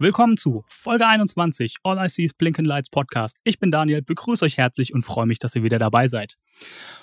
willkommen zu Folge 21 All I See is Blinken Lights Podcast. Ich bin Daniel, begrüße euch herzlich und freue mich, dass ihr wieder dabei seid.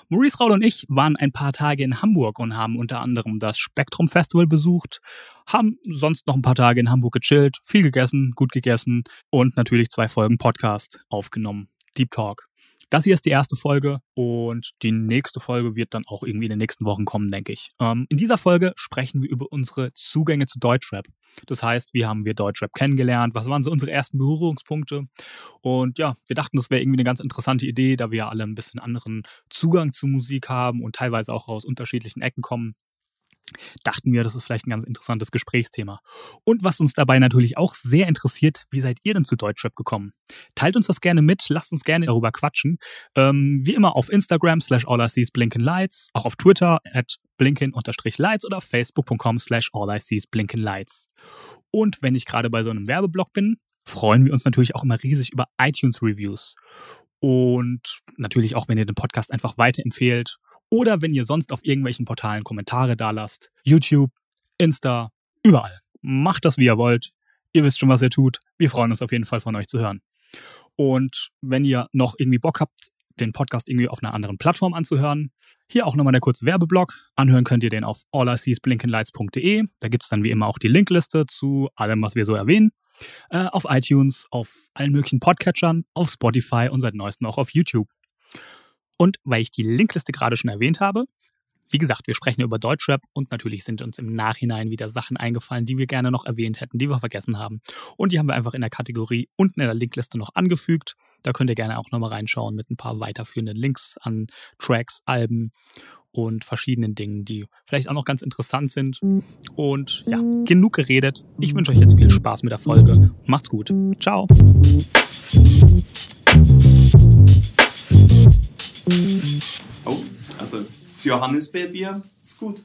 Maurice Raul und ich waren ein paar Tage in Hamburg und haben unter anderem das Spektrum Festival besucht, haben sonst noch ein paar Tage in Hamburg gechillt, viel gegessen, gut gegessen und natürlich zwei Folgen Podcast aufgenommen. Deep Talk. Das hier ist die erste Folge und die nächste Folge wird dann auch irgendwie in den nächsten Wochen kommen, denke ich. Ähm, in dieser Folge sprechen wir über unsere Zugänge zu Deutschrap. Das heißt, wie haben wir Deutschrap kennengelernt? Was waren so unsere ersten Berührungspunkte? Und ja, wir dachten, das wäre irgendwie eine ganz interessante Idee, da wir ja alle ein bisschen anderen Zugang zu Musik haben und teilweise auch aus unterschiedlichen Ecken kommen dachten wir, das ist vielleicht ein ganz interessantes Gesprächsthema. Und was uns dabei natürlich auch sehr interessiert, wie seid ihr denn zu Deutschrap gekommen? Teilt uns das gerne mit, lasst uns gerne darüber quatschen. Ähm, wie immer auf Instagram slash all lights, auch auf Twitter at blinken-lights oder facebook.com slash all lights. Und wenn ich gerade bei so einem Werbeblock bin, freuen wir uns natürlich auch immer riesig über iTunes-Reviews. Und natürlich auch, wenn ihr den Podcast einfach weiterempfehlt oder wenn ihr sonst auf irgendwelchen Portalen Kommentare da lasst. YouTube, Insta, überall. Macht das, wie ihr wollt. Ihr wisst schon, was ihr tut. Wir freuen uns auf jeden Fall von euch zu hören. Und wenn ihr noch irgendwie Bock habt, den Podcast irgendwie auf einer anderen Plattform anzuhören, hier auch nochmal der kurze Werbeblock. Anhören könnt ihr den auf alliseesblinkenlights.de. Da gibt es dann wie immer auch die Linkliste zu allem, was wir so erwähnen. Äh, auf iTunes, auf allen möglichen Podcatchern, auf Spotify und seit neuestem auch auf YouTube. Und weil ich die Linkliste gerade schon erwähnt habe, wie gesagt, wir sprechen über Deutschrap und natürlich sind uns im Nachhinein wieder Sachen eingefallen, die wir gerne noch erwähnt hätten, die wir vergessen haben. Und die haben wir einfach in der Kategorie unten in der Linkliste noch angefügt. Da könnt ihr gerne auch nochmal reinschauen mit ein paar weiterführenden Links an Tracks, Alben und verschiedenen Dingen, die vielleicht auch noch ganz interessant sind. Und ja, genug geredet. Ich wünsche euch jetzt viel Spaß mit der Folge. Macht's gut. Ciao. Oh, also das Johannisbeerbier ist gut.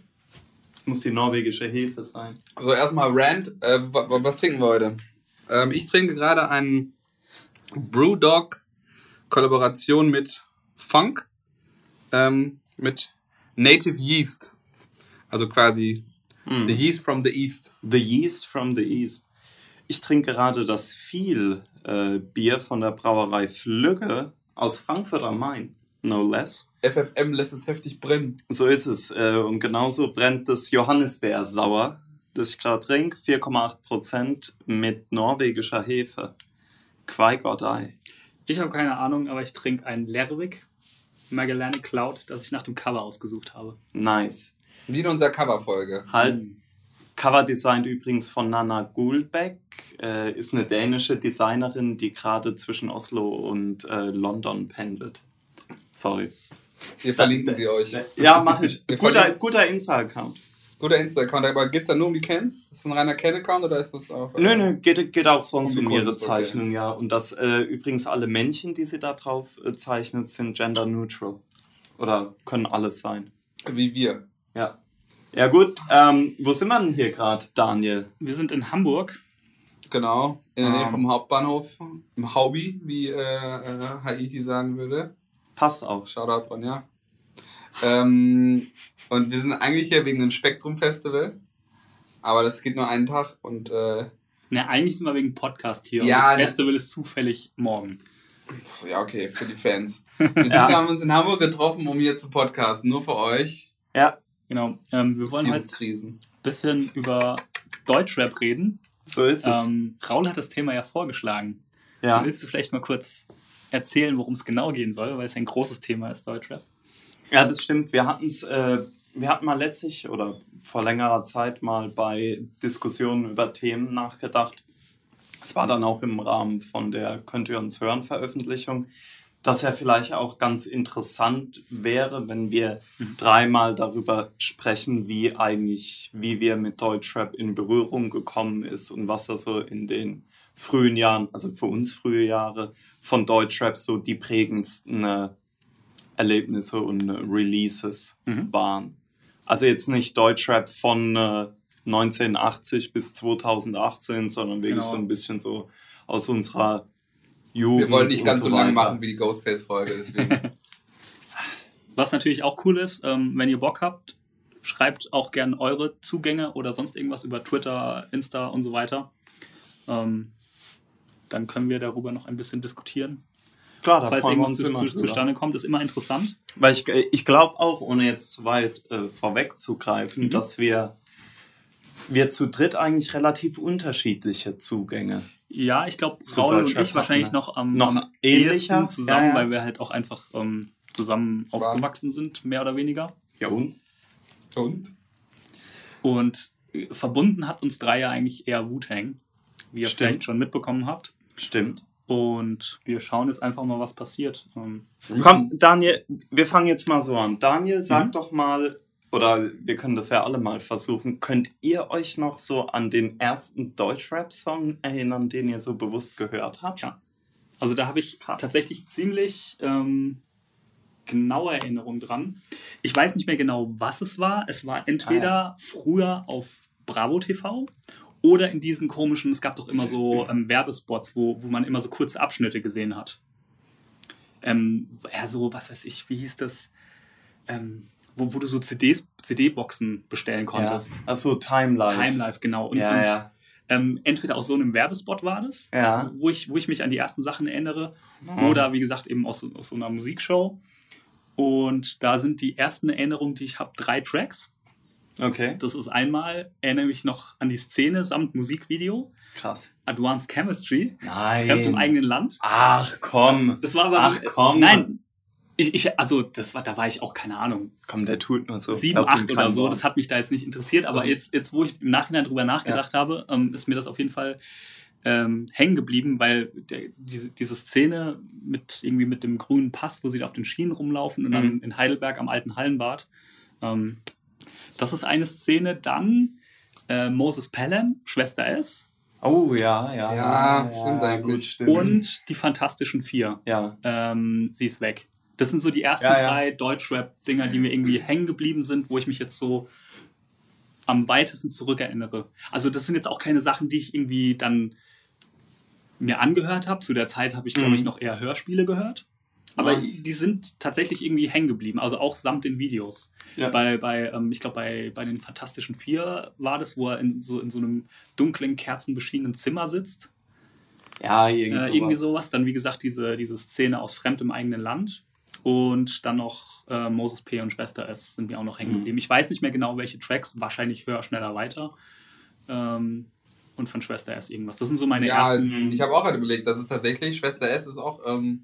Das muss die norwegische Hefe sein. Also erstmal Rand, äh, was trinken wir heute? Ähm, ich trinke gerade einen Brewdog Kollaboration mit Funk ähm, mit Native Yeast. Also quasi Mm. the Yeast from the East. The Yeast from the East. Ich trinke gerade das viel äh, Bier von der Brauerei Flügge aus Frankfurt am Main. No less. FFM lässt es heftig brennen. So ist es. Äh, und genauso brennt das Johannisbeer sauer, das ich gerade trinke. 4,8% mit norwegischer Hefe. Quai Gott ei. Ich habe keine Ahnung, aber ich trinke ein Lerwick Magellanic Cloud, das ich nach dem Cover ausgesucht habe. Nice. Wie in unserer Coverfolge. Halt. Cover designt übrigens von Nana Gulbeck. Äh, ist eine dänische Designerin, die gerade zwischen Oslo und äh, London pendelt. Sorry. Wir verlinken sie euch. Ja, mache ich. Wir Guter, verlinken- guter Insta-Account. Guter Insta-Account, aber gibt es da nur um die Cans? Ist das ein reiner Can-Account oder ist das auch. äh, Nö, nö, geht, geht auch sonst Um um, ihre Kunst, okay. Zeichnung, ja. Und das äh, übrigens alle Männchen, die sie da drauf äh, zeichnet, sind gender neutral. Oder können alles sein. Wie wir. Ja. Ja, gut. Ähm, wo sind wir denn hier gerade, Daniel? Wir sind in Hamburg. Genau, in der Nähe Ähm. vom Hauptbahnhof, im Haubi, wie äh, äh, Haiti sagen würde. Passt auch. Shoutout von ja. Ähm, und wir sind eigentlich hier wegen dem Spektrum Festival. Aber das geht nur einen Tag und äh, Na, eigentlich sind wir wegen Podcast hier. Ja, und ne- das Festival ist zufällig morgen. ja, okay, für die Fans. Wir sind, Ja. haben uns in Hamburg getroffen, um hier zu podcasten, nur für euch. Ja, Genau. Ähm, wir wollen heute ein bisschen über Deutschrap reden. so ist es. Ähm, Raul hat das Thema ja vorgeschlagen. ja. Willst du vielleicht mal kurz erzählen, worum es genau gehen soll, weil es ein großes Thema ist, Deutschrap? ja, das stimmt. Wir hatten es, äh, wir hatten mal letztlich oder vor längerer Zeit mal bei Diskussionen über Themen nachgedacht. Es war dann auch im Rahmen von der Könnt ihr uns hören Veröffentlichung, dass ja vielleicht auch ganz interessant wäre, wenn wir dreimal darüber sprechen, wie eigentlich, wie wir mit Deutschrap in Berührung gekommen ist und was da so in den frühen Jahren, also für uns frühe Jahre von Deutschrap so die prägendsten äh, Erlebnisse und äh, Releases Mhm. waren. Also jetzt nicht Deutschrap von äh, 1980 bis 2018, sondern wirklich Genau. so ein bisschen so aus unserer Jugend. Wir wollen nicht ganz so lang weiter. machen wie die Ghostface-Folge, deswegen. Was natürlich auch cool ist, ähm, wenn ihr Bock habt, schreibt auch gern eure Zugänge oder sonst irgendwas über Twitter, Insta und so weiter. Ähm, dann können wir darüber noch ein bisschen diskutieren. Klar, da Falls irgendwas uns zu, zu, zustande kommt, ist immer interessant. Weil ich, ich glaube auch, ohne jetzt zu weit äh, vorwegzugreifen, Mhm. dass wir, wir zu dritt eigentlich relativ unterschiedliche Zugänge. Ja, ich glaube, Zu Raul und ich wahrscheinlich hatten wir. noch am, Noch am ähnlicher? zusammen, Ja, ja. weil wir halt auch einfach ähm, zusammen aufgewachsen sind, mehr oder weniger. Ja und? Und? Und äh, verbunden hat uns drei ja eigentlich eher Wu-Tang, wie ihr Stimmt. vielleicht schon mitbekommen habt. Stimmt. Und wir schauen jetzt einfach mal, was passiert. Ähm, Komm, Daniel, wir fangen jetzt mal so an. Daniel, sag Mhm. doch mal, oder wir können das ja alle mal versuchen, könnt ihr euch noch so an den ersten Deutschrap-Song erinnern, den ihr so bewusst gehört habt? Ja. Also da habe ich Krass. tatsächlich ziemlich ähm, genaue Erinnerungen dran. Ich weiß nicht mehr genau, was es war. Es war entweder früher auf Bravo TV oder in diesen komischen, es gab doch immer so ähm, Werbespots, wo, wo man immer so kurze Abschnitte gesehen hat. Ähm, ja, so, was weiß ich, wie hieß das? Ähm, wo, wo du so CDs, CD-Boxen bestellen konntest. Achso, Time Life. Time Life, genau. Und, Ja, und ja. ähm, entweder aus so einem Werbespot war das, Ja. wo, ich, wo ich mich an die ersten Sachen erinnere, Mhm. oder wie gesagt eben aus, aus so einer Musikshow. Und da sind die ersten Erinnerungen, die ich habe, drei Tracks. Okay. Das ist einmal, erinnere mich noch an die Szene samt Musikvideo, Krass. Advanced Chemistry, Nein. Fremd im eigenen Land. Ach komm. Das war aber Ach, komm. Nein. Ich, ich, also das war, da war ich auch keine Ahnung, Komm, der tut nur so. sieben, Glaubt ihm acht oder kein so. Das hat mich da jetzt nicht interessiert, aber jetzt, jetzt, wo ich im Nachhinein drüber nachgedacht habe, ähm, ist mir das auf jeden Fall ähm, hängen geblieben, weil der, diese, diese Szene mit irgendwie mit dem grünen Pass, wo sie da auf den Schienen rumlaufen und dann Mhm. in Heidelberg am alten Hallenbad, ähm, das ist eine Szene. Dann äh, Moses Pelham, Schwester S Oh ja, ja. Ja, stimmt eigentlich. Gut, stimmt. und die Fantastischen Vier. ja. ähm, sie ist weg. Das sind so die ersten Ja, ja. drei Deutschrap-Dinger, die mir irgendwie hängen geblieben sind, wo ich mich jetzt so am weitesten zurückerinnere. Also das sind jetzt auch keine Sachen, die ich irgendwie dann mir angehört habe. Zu der Zeit habe ich, glaube ich, Mhm. noch eher Hörspiele gehört. Aber Nice. die sind tatsächlich irgendwie hängen geblieben, also auch samt den Videos. Ja. Bei, bei ähm, ich glaube, bei, bei den Fantastischen Vier war das, wo er in so, in so einem dunklen, kerzenbeschienenen Zimmer sitzt. Ja, irgend Äh, sowas. irgendwie sowas. Dann, wie gesagt, diese, diese Szene aus fremdem eigenen Land. Und dann noch äh, Moses P. und Schwester S. sind mir auch noch hängen Mhm. geblieben. Ich weiß nicht mehr genau, welche Tracks. Wahrscheinlich höher, schneller, weiter. Ähm, und von Schwester S. irgendwas. Das sind so meine ja, ersten. ich habe auch halt überlegt, das ist tatsächlich, Schwester S ist auch, ähm,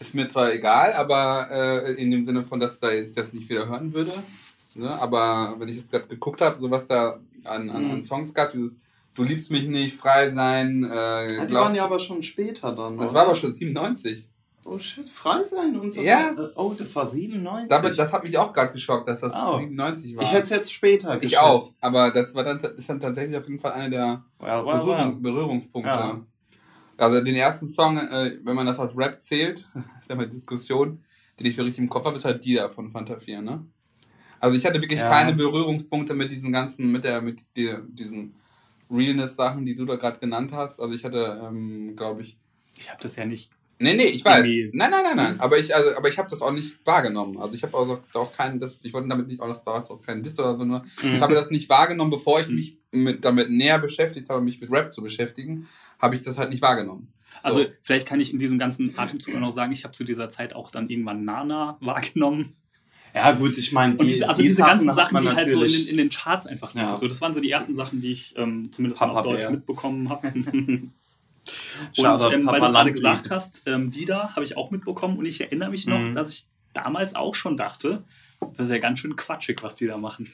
ist mir zwar egal, aber äh, in dem Sinne von, dass da ich das nicht wieder hören würde. Ne? Aber wenn ich jetzt gerade geguckt habe, so was da an, an, Mhm. an Songs gab, dieses Du liebst mich nicht, frei sein, äh, Ja, die waren ja aber schon später dann. das oder? war aber schon 97. Oh shit, frei sein und so. Ja. weiter. Oh, das war 97. Damit, das hat mich auch gerade geschockt, dass das Oh. 97 war. ich hätte es jetzt später geschätzt. ich auch, aber das war dann, ist dann tatsächlich auf jeden Fall einer der Well, well, Berührung, well. Berührungspunkte. Ja. Also den ersten Song, äh, wenn man das als Rap zählt, ist ja mal Diskussion, den ich so richtig im Kopf habe, ist halt die da von Fanta 4, ne? Also ich hatte wirklich Ja. keine Berührungspunkte mit diesen ganzen, mit der, mit die, diesen Realness-Sachen, die du da gerade genannt hast. Also ich hatte, ähm, glaube ich. Ich habe das ja nicht. Nee, nee, ich weiß. Nein, nein, nein, nein. Aber ich, also, aber ich habe das auch nicht wahrgenommen. Also ich habe auch, auch keinen, das, ich wollte damit nicht, auch das war auch kein Diss oder so nur. Mhm. Ich habe das nicht wahrgenommen, bevor ich mich mit, damit näher beschäftigt habe, mich mit Rap zu beschäftigen, habe ich das halt nicht wahrgenommen. Also, So. vielleicht kann ich in diesem ganzen Atemzug auch noch sagen, ich habe zu dieser Zeit auch dann irgendwann Nana wahrgenommen. Ja, gut, ich meine, die, diese, also die diese ganzen hat Sachen, man die halt so in den, in den Charts einfach. Ja. So, das waren so die ersten Sachen, die ich ähm, zumindest Papa auf Deutsch Bär. mitbekommen habe. Und ähm, weil du gerade gesagt hast, ähm, die da habe ich auch mitbekommen und ich erinnere mich noch, Mhm. dass ich damals auch schon dachte, das ist ja ganz schön quatschig, was die da machen.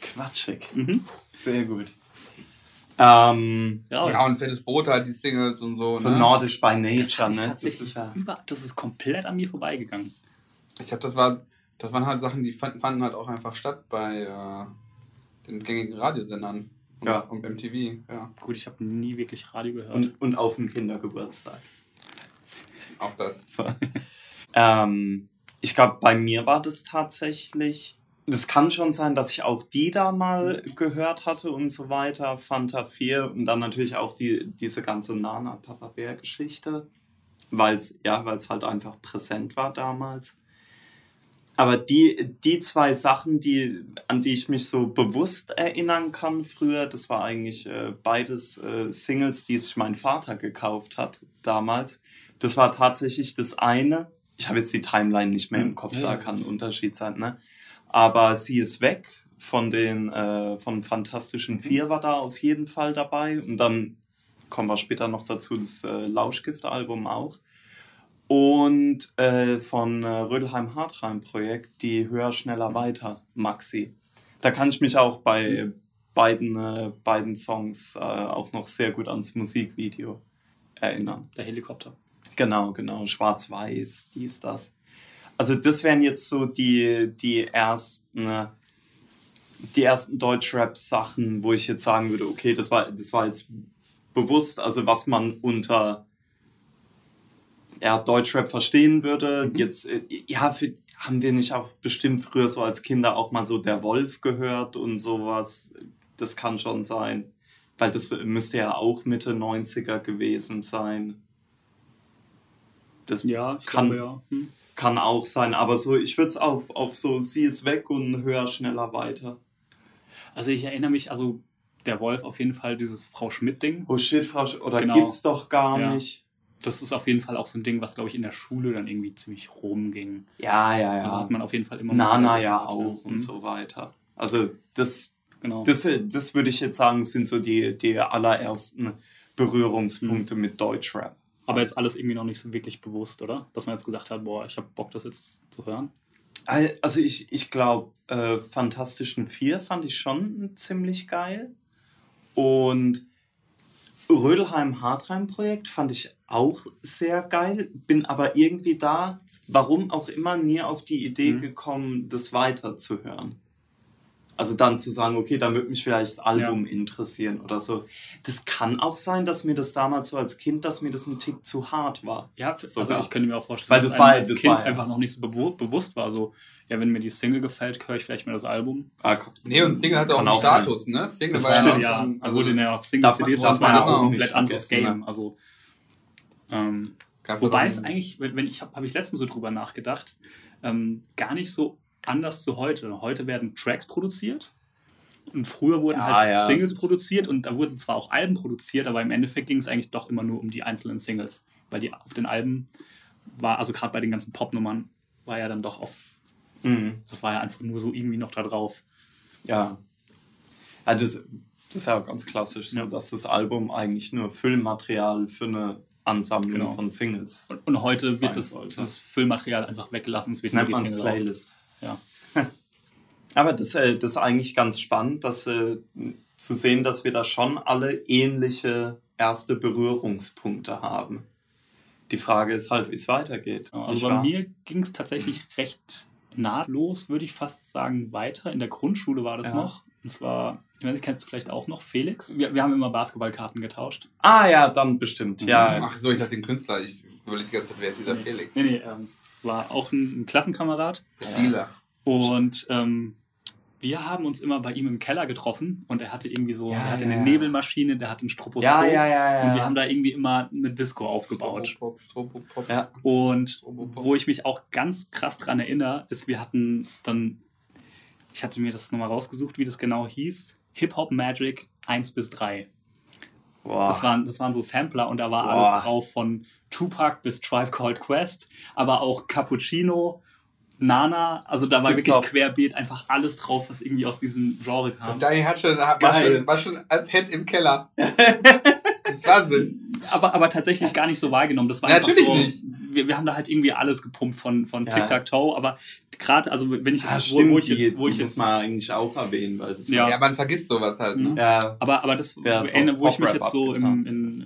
Quatschig. Mhm. Sehr gut. Ähm, Ja, Ja, und Fettes Brot halt, die Singles und so. so ne? nordisch by das, nature, ich ne? Das ist ja. über, das ist komplett an mir vorbeigegangen. Ich glaube, das war, das waren halt Sachen, die fanden, fanden halt auch einfach statt bei äh, den gängigen Radiosendern. Und und, Ja. und MTV, ja, Gut, ich habe nie wirklich Radio gehört. Und, und auf dem Kindergeburtstag. auch das. So. ähm, ich glaube, bei mir war das tatsächlich. Das kann schon sein, dass ich auch die da mal gehört hatte und so weiter. Fanta 4 und dann natürlich auch die, diese ganze Nana Papa Bär Geschichte. Weil es ja, weil's halt einfach präsent war damals. Aber die, die zwei Sachen, die, an die ich mich so bewusst erinnern kann früher, das war eigentlich äh, beides äh, Singles, die sich mein Vater gekauft hat damals. Das war tatsächlich das eine. Ich habe jetzt die Timeline nicht mehr im Kopf, Ja, da kann ein Unterschied sein, ne? Aber sie ist weg von den äh, von Fantastischen Vier war da auf jeden Fall dabei. Und dann kommen wir später noch dazu, das äh, Lauschgift-Album auch. Und äh, von äh, Rödelheim Hartheim Projekt, die Höher, Schneller, Weiter, Maxi. Da kann ich mich auch bei beiden, äh, beiden Songs äh, auch noch sehr gut ans Musikvideo erinnern. Der Helikopter. Genau, genau, schwarz-weiß, dies, das. Also das wären jetzt so die, die ersten, die ersten Deutschrap-Sachen, wo ich jetzt sagen würde, okay, das war, das war jetzt bewusst, also was man unter ja, Deutschrap verstehen würde. Jetzt, äh, ja, für, haben wir nicht auch bestimmt früher so als Kinder auch mal so der Wolf gehört und sowas. Das kann schon sein. Weil das müsste ja auch Mitte 90er gewesen sein. Das Ja, kann, glaube ja. Hm. Kann auch sein, aber so, ich würde es auf, auf so, sie ist weg und höher, schneller, weiter. Also ich erinnere mich, also der Wolf auf jeden Fall dieses Frau Schmidt-Ding. Oh shit, Frau, Sch- oder Genau. gibt's doch gar Ja. nicht. Das ist auf jeden Fall auch so ein Ding, was, glaube ich, in der Schule dann irgendwie ziemlich rumging. Ja, ja, ja. Also hat man auf jeden Fall immer Nana ja auch Hm. und so weiter. Also das, Genau. das, das würde ich jetzt sagen, sind so die, die allerersten Berührungspunkte Hm. mit Deutschrap. Aber jetzt alles irgendwie noch nicht so wirklich bewusst, oder? Dass man jetzt gesagt hat, boah, ich habe Bock, das jetzt zu hören. Al- Also ich, ich glaube, äh, Fantastischen Vier fand ich schon ziemlich geil. Und Rödelheim Hartheim Projekt fand ich auch sehr geil. Bin aber irgendwie da, warum auch immer, nie auf die Idee Mhm. gekommen, das weiterzuhören. Also dann zu sagen, okay, dann würde mich vielleicht das Album interessieren oder so. Das kann auch sein, dass mir das damals so als Kind, dass mir das ein Tick zu hart war. Ja, also Sogar. ich könnte mir auch vorstellen, Weil dass das war- einem als das Kind war ja- einfach noch nicht so bewu bewusst war. So, ja, wenn mir die Single gefällt, höre ich vielleicht mal das Album. Ah, Nee, und Single hatte auch einen auch sein. Status, ne? Single Das war ja stimmt, ja, schon, da wurde ja auch Single-CDs, das war ja auch ein nicht komplett anderes vergessen, Game. ne? Also, ähm, wobei es eigentlich, wenn wenn ich habe hab ich letztens so drüber nachgedacht, ähm, gar nicht so anders zu heute. Heute werden Tracks produziert und früher wurden Ja, halt ja. Singles produziert und da wurden zwar auch Alben produziert, aber im Endeffekt ging es eigentlich doch immer nur um die einzelnen Singles, weil die auf den Alben war, also gerade bei den ganzen Popnummern, war ja dann doch auf, Mhm. das war ja einfach nur so irgendwie noch da drauf. Ja. ja das, das ist ja auch ganz klassisch, so, dass das Album eigentlich nur Füllmaterial für eine Ansammlung Genau. von Singles. Und, und heute wird das, das Füllmaterial einfach weggelassen. Es Das wird nennt nur man. Playlist. Ja. Aber das, äh, das ist eigentlich ganz spannend, dass, äh, zu sehen, dass wir da schon alle ähnliche erste Berührungspunkte haben. Die Frage ist halt, wie es weitergeht. Also nicht bei mir ging es tatsächlich recht nahtlos, würde ich fast sagen, weiter. In der Grundschule war das Ja. noch. Und zwar, ich weiß nicht, kennst du vielleicht auch noch Felix? Wir, wir haben immer Basketballkarten getauscht. Ah ja, dann bestimmt. Ja, Ach so, ich dachte den Künstler. Ich überlege die ganze Zeit, wer ist dieser Felix? Nee, nee, ähm, war auch ein, ein Klassenkamerad. Dealer. Und ähm, wir haben uns immer bei ihm im Keller getroffen und er hatte irgendwie so, Ja, er hatte ja, eine ja. Nebelmaschine, der hatte ein Stroboskop. ja, ja, ja. Und wir haben da irgendwie immer eine Disco aufgebaut. Stropop, Stropop. Ja. Und Stropop. wo ich mich auch ganz krass dran erinnere, ist, wir hatten dann, ich hatte mir das nochmal rausgesucht, wie das genau hieß, Hip Hop Magic 1 bis 3. Boah. Das waren, das waren so Sampler und da war Boah. alles drauf von Tupac bis Tribe Called Quest, aber auch Cappuccino, Nana, also da war Tipptopp. wirklich querbeet einfach alles drauf, was irgendwie aus diesem Genre kam. Daniel hat schon, war, schon, war schon als Head im Keller. das ist Wahnsinn. aber, aber tatsächlich gar nicht so wahrgenommen. Das war Natürlich einfach so, nicht. Wir, wir haben da halt irgendwie alles gepumpt von, von Ja. Tic-Tac-Toe, aber gerade, also wenn ich ja, jetzt, stimmt, wo, wo ich jetzt, wo ich muss jetzt, man eigentlich auch erwähnen, weil das Ja. Ja, man vergisst sowas halt. Ne? Ja, aber, aber das, erinnere, auf wo ich mich jetzt so im, in, im,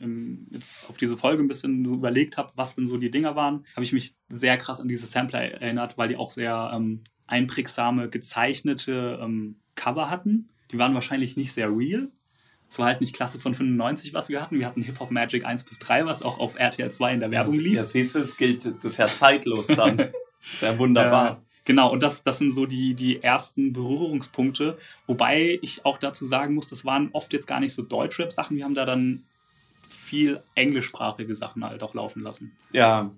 jetzt auf diese Folge ein bisschen überlegt habe, was denn so die Dinger waren, habe ich mich sehr krass an diese Sampler erinnert, weil die auch sehr ähm, einprägsame, gezeichnete ähm, Cover hatten. Die waren wahrscheinlich nicht sehr real, Es war halt nicht Klasse von 95, was wir hatten. Wir hatten Hip Hop Magic 1 bis 3, was auch auf RTL 2 in der Werbung lief. Ja, siehst du, es gilt, das ist ja zeitlos dann. Sehr wunderbar. Äh, genau, und das, das sind so die, die ersten Berührungspunkte. Wobei ich auch dazu sagen muss, das waren oft jetzt gar nicht so Deutschrap-Sachen. Wir haben da dann viel englischsprachige Sachen halt auch laufen lassen. Ja,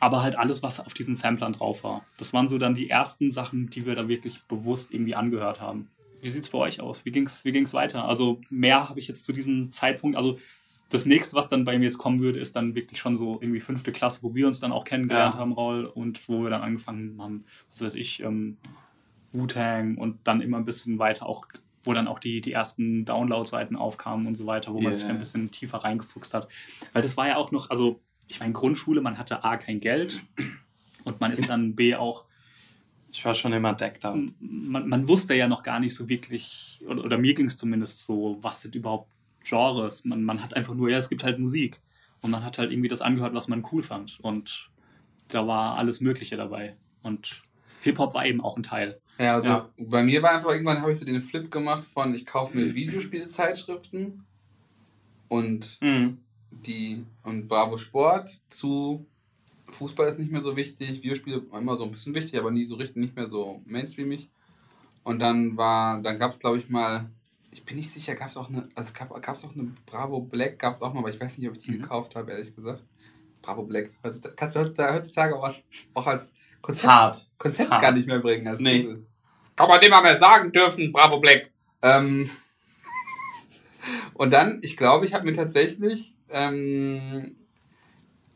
Aber halt alles, was auf diesen Samplern drauf war. Das waren so dann die ersten Sachen, die wir da wirklich bewusst irgendwie angehört haben. Wie sieht's bei euch aus? Wie ging's, wie ging's weiter? Also mehr habe ich jetzt zu diesem Zeitpunkt, also das nächste, was dann bei mir jetzt kommen würde, ist dann wirklich schon so irgendwie fünfte Klasse, wo wir uns dann auch kennengelernt Ja. haben, Raul, und wo wir dann angefangen haben, was weiß ich, ähm, Wu-Tang und dann immer ein bisschen weiter auch, wo dann auch die, die ersten Download-Seiten aufkamen und so weiter, wo man Yeah. sich dann ein bisschen tiefer reingefuchst hat. Weil das war ja auch noch, also ich meine, Grundschule, man hatte A, kein Geld und man ist dann B auch ich war schon immer decked out. man, man wusste ja noch gar nicht so wirklich, oder, oder mir ging es zumindest so, was sind überhaupt Genres. Man, man hat einfach nur, ja, es gibt halt Musik. Und man hat halt irgendwie das angehört, was man cool fand. Und da war alles Mögliche dabei. Und Hip-Hop war eben auch ein Teil. Ja, also Ja. bei mir war einfach irgendwann, habe ich so den Flip gemacht von, ich kaufe mir Videospielzeitschriften und Mhm. die und Bravo Sport zu Fußball ist nicht mehr so wichtig, Videospiele immer so ein bisschen wichtig, aber nie so richtig, nicht mehr so mainstreamig. Und dann war, dann gab es glaube ich mal, ich bin nicht sicher, gab es auch eine, also gab es auch eine Bravo Black, gab es auch mal, aber ich weiß nicht, ob ich die Mhm. gekauft habe, ehrlich gesagt. Bravo Black. Also, kannst du heutzutage, heutzutage auch, auch als Konzept, Hart. Konzept Hart. gar nicht mehr bringen. Als Nee. Titel. Kann man nicht mal mehr sagen dürfen, Bravo Black. Ähm, und dann, ich glaube, ich habe mir tatsächlich, ähm,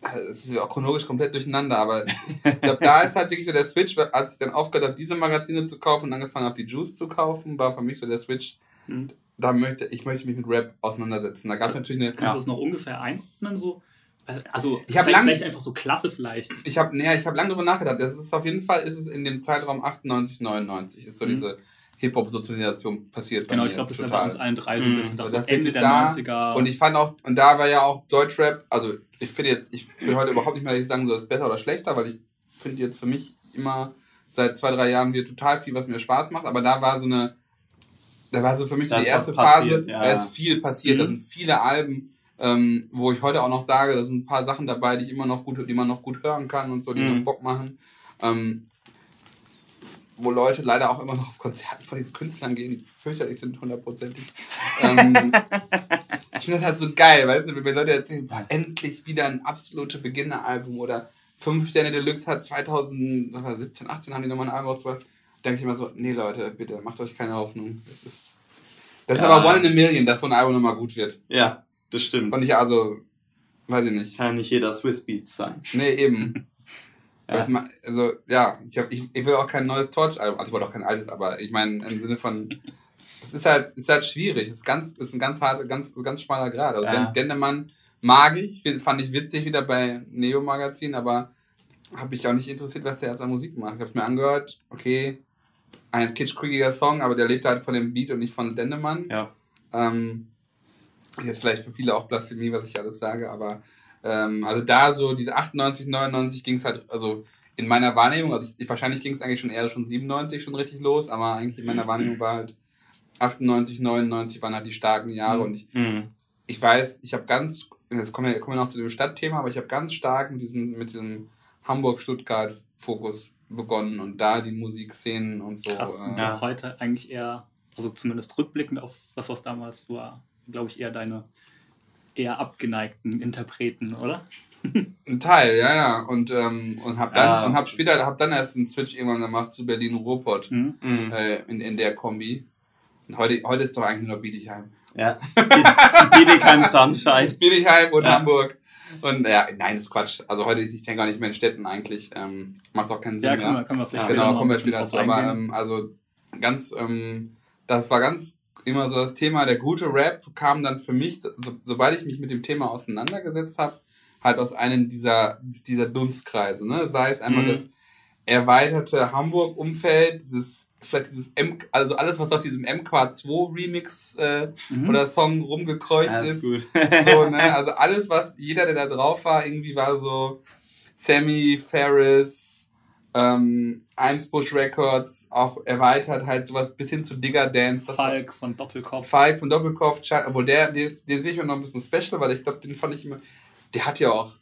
das ist ja auch chronologisch komplett durcheinander, aber ich glaube, da ist halt wirklich so der Switch, als ich dann aufgehört habe, diese Magazine zu kaufen und angefangen habe, die Juice zu kaufen, war für mich so der Switch, Mhm. da möchte ich möchte mich mit Rap auseinandersetzen. Da gab es natürlich eine, Kannst du das noch ungefähr einordnen? So? Also, Ich hab vielleicht, lang- vielleicht einfach so Klasse vielleicht. Ich habe nee, ich hab lange drüber nachgedacht. Das ist auf jeden Fall ist es in dem Zeitraum 98, 99 ist so Mhm. diese Hip-Hop-Sozialisation passiert. bei Genau, mir ich glaube, das ist total. bei uns allen drei so ein Mhm. bisschen. Das Und so das Ende der da- 90er. Und ich fand auch, und da war ja auch Deutschrap, also ich finde jetzt, ich will heute überhaupt nicht mehr sagen, so das ist besser oder schlechter, weil ich finde jetzt für mich immer seit zwei, drei Jahren wieder total viel, was mir Spaß macht, aber da war so eine, da war so für mich so Da die erste Phase, passiert, ja. da ist viel passiert, da Mhm. sind viele Alben, ähm, wo ich heute auch noch sage, da sind ein paar Sachen dabei, die ich immer noch gut, die man noch gut hören kann und so, die Mhm. noch Bock machen. Ähm, wo Leute leider auch immer noch auf Konzerten von diesen Künstlern gehen, die fürchterlich sind, hundertprozentig. ähm, ich finde das halt so geil, weißt du, wenn mir Leute erzählen, boah, endlich wieder ein absolute Beginner-Album oder 5 Sterne Deluxe hat 2017, 18 haben die nochmal ein Album rausgebracht. denke ich immer so, nee Leute, bitte, macht euch keine Hoffnung. Das ist, das ist Ja. aber one in a million, dass so ein Album nochmal gut wird. Ja, das stimmt. Und ich also, weiß ich nicht. Kann nicht jeder Swiss Beats sein. Nee, eben. Ja. Also, ja, ich, hab, ich, ich will auch kein neues Torch-Album, also ich wollte auch kein altes, aber ich meine im Sinne von, es ist halt, ist halt schwierig, es ist, ganz, ist ein ganz harter, ganz, ganz schmaler Grad. Also, Ja. Dendemann mag ich, fand ich witzig wieder bei Neo Magazin, aber habe ich auch nicht interessiert, was der jetzt an Musik macht. Ich habe es mir angehört, okay, ein kitschkriegiger Song, aber der lebt halt von dem Beat und nicht von Dendemann. Ja. Ähm, jetzt vielleicht für viele auch Blasphemie, was ich alles sage, aber ähm, also da so diese 98, 99 ging es halt, also in meiner Wahrnehmung, also ich, wahrscheinlich ging es eigentlich schon eher schon 97 schon richtig los, aber eigentlich in meiner Wahrnehmung war halt 98, 99 waren halt die starken Jahre Mhm. und ich, Mhm. ich weiß, ich habe ganz, jetzt kommen wir, kommen wir noch zu dem Stadtthema, aber ich habe ganz stark mit diesem, mit diesem Hamburg-Stuttgart-Fokus begonnen und da die Musikszenen und so. Krass. äh, Und Ja. heute eigentlich eher, also zumindest rückblickend auf das, was damals war, glaube ich, eher deine eher abgeneigten Interpreten, oder? Ein Teil, ja, ja. Und, ähm, und hab dann, Ja. und hab später, hab dann erst den Switch irgendwann gemacht zu Berlin Ruhrpott Mhm. Mhm. äh, in, in der Kombi. Und heute, heute ist doch eigentlich nur Bietigheim. Ja. Bietigheim Sunshine. Ist Bietigheim und Ja. Hamburg. Und ja, nein, das ist Quatsch. Also heute ist ich denke gar nicht mehr in Städten eigentlich. Ähm, macht auch keinen Sinn Ja, mehr. können wir, können wir vielleicht Ja, genau, noch kommen wir später zu. Aber ähm, also ganz, ähm, das war ganz immer so das Thema, der gute Rap kam dann für mich, so, sobald ich mich mit dem Thema auseinandergesetzt habe, halt aus einem dieser, dieser Dunstkreise. Ne? Sei es einmal Mhm. das erweiterte Hamburg-Umfeld, dieses, vielleicht dieses M, also alles, was auf diesem MK2-Remix äh, Mhm. oder Song rumgekreucht Ja, ist. ist. So, ne? Also alles, was jeder, der da drauf war, irgendwie war so Sammy, Ferris, ähm, Eimsbusch Records auch erweitert, halt sowas bis hin zu Digger Dance. Falk von Doppelkopf. Falk von Doppelkopf, obwohl der, den, den sehe ich mir noch ein bisschen special, weil ich glaube, den fand ich immer, der hat ja auch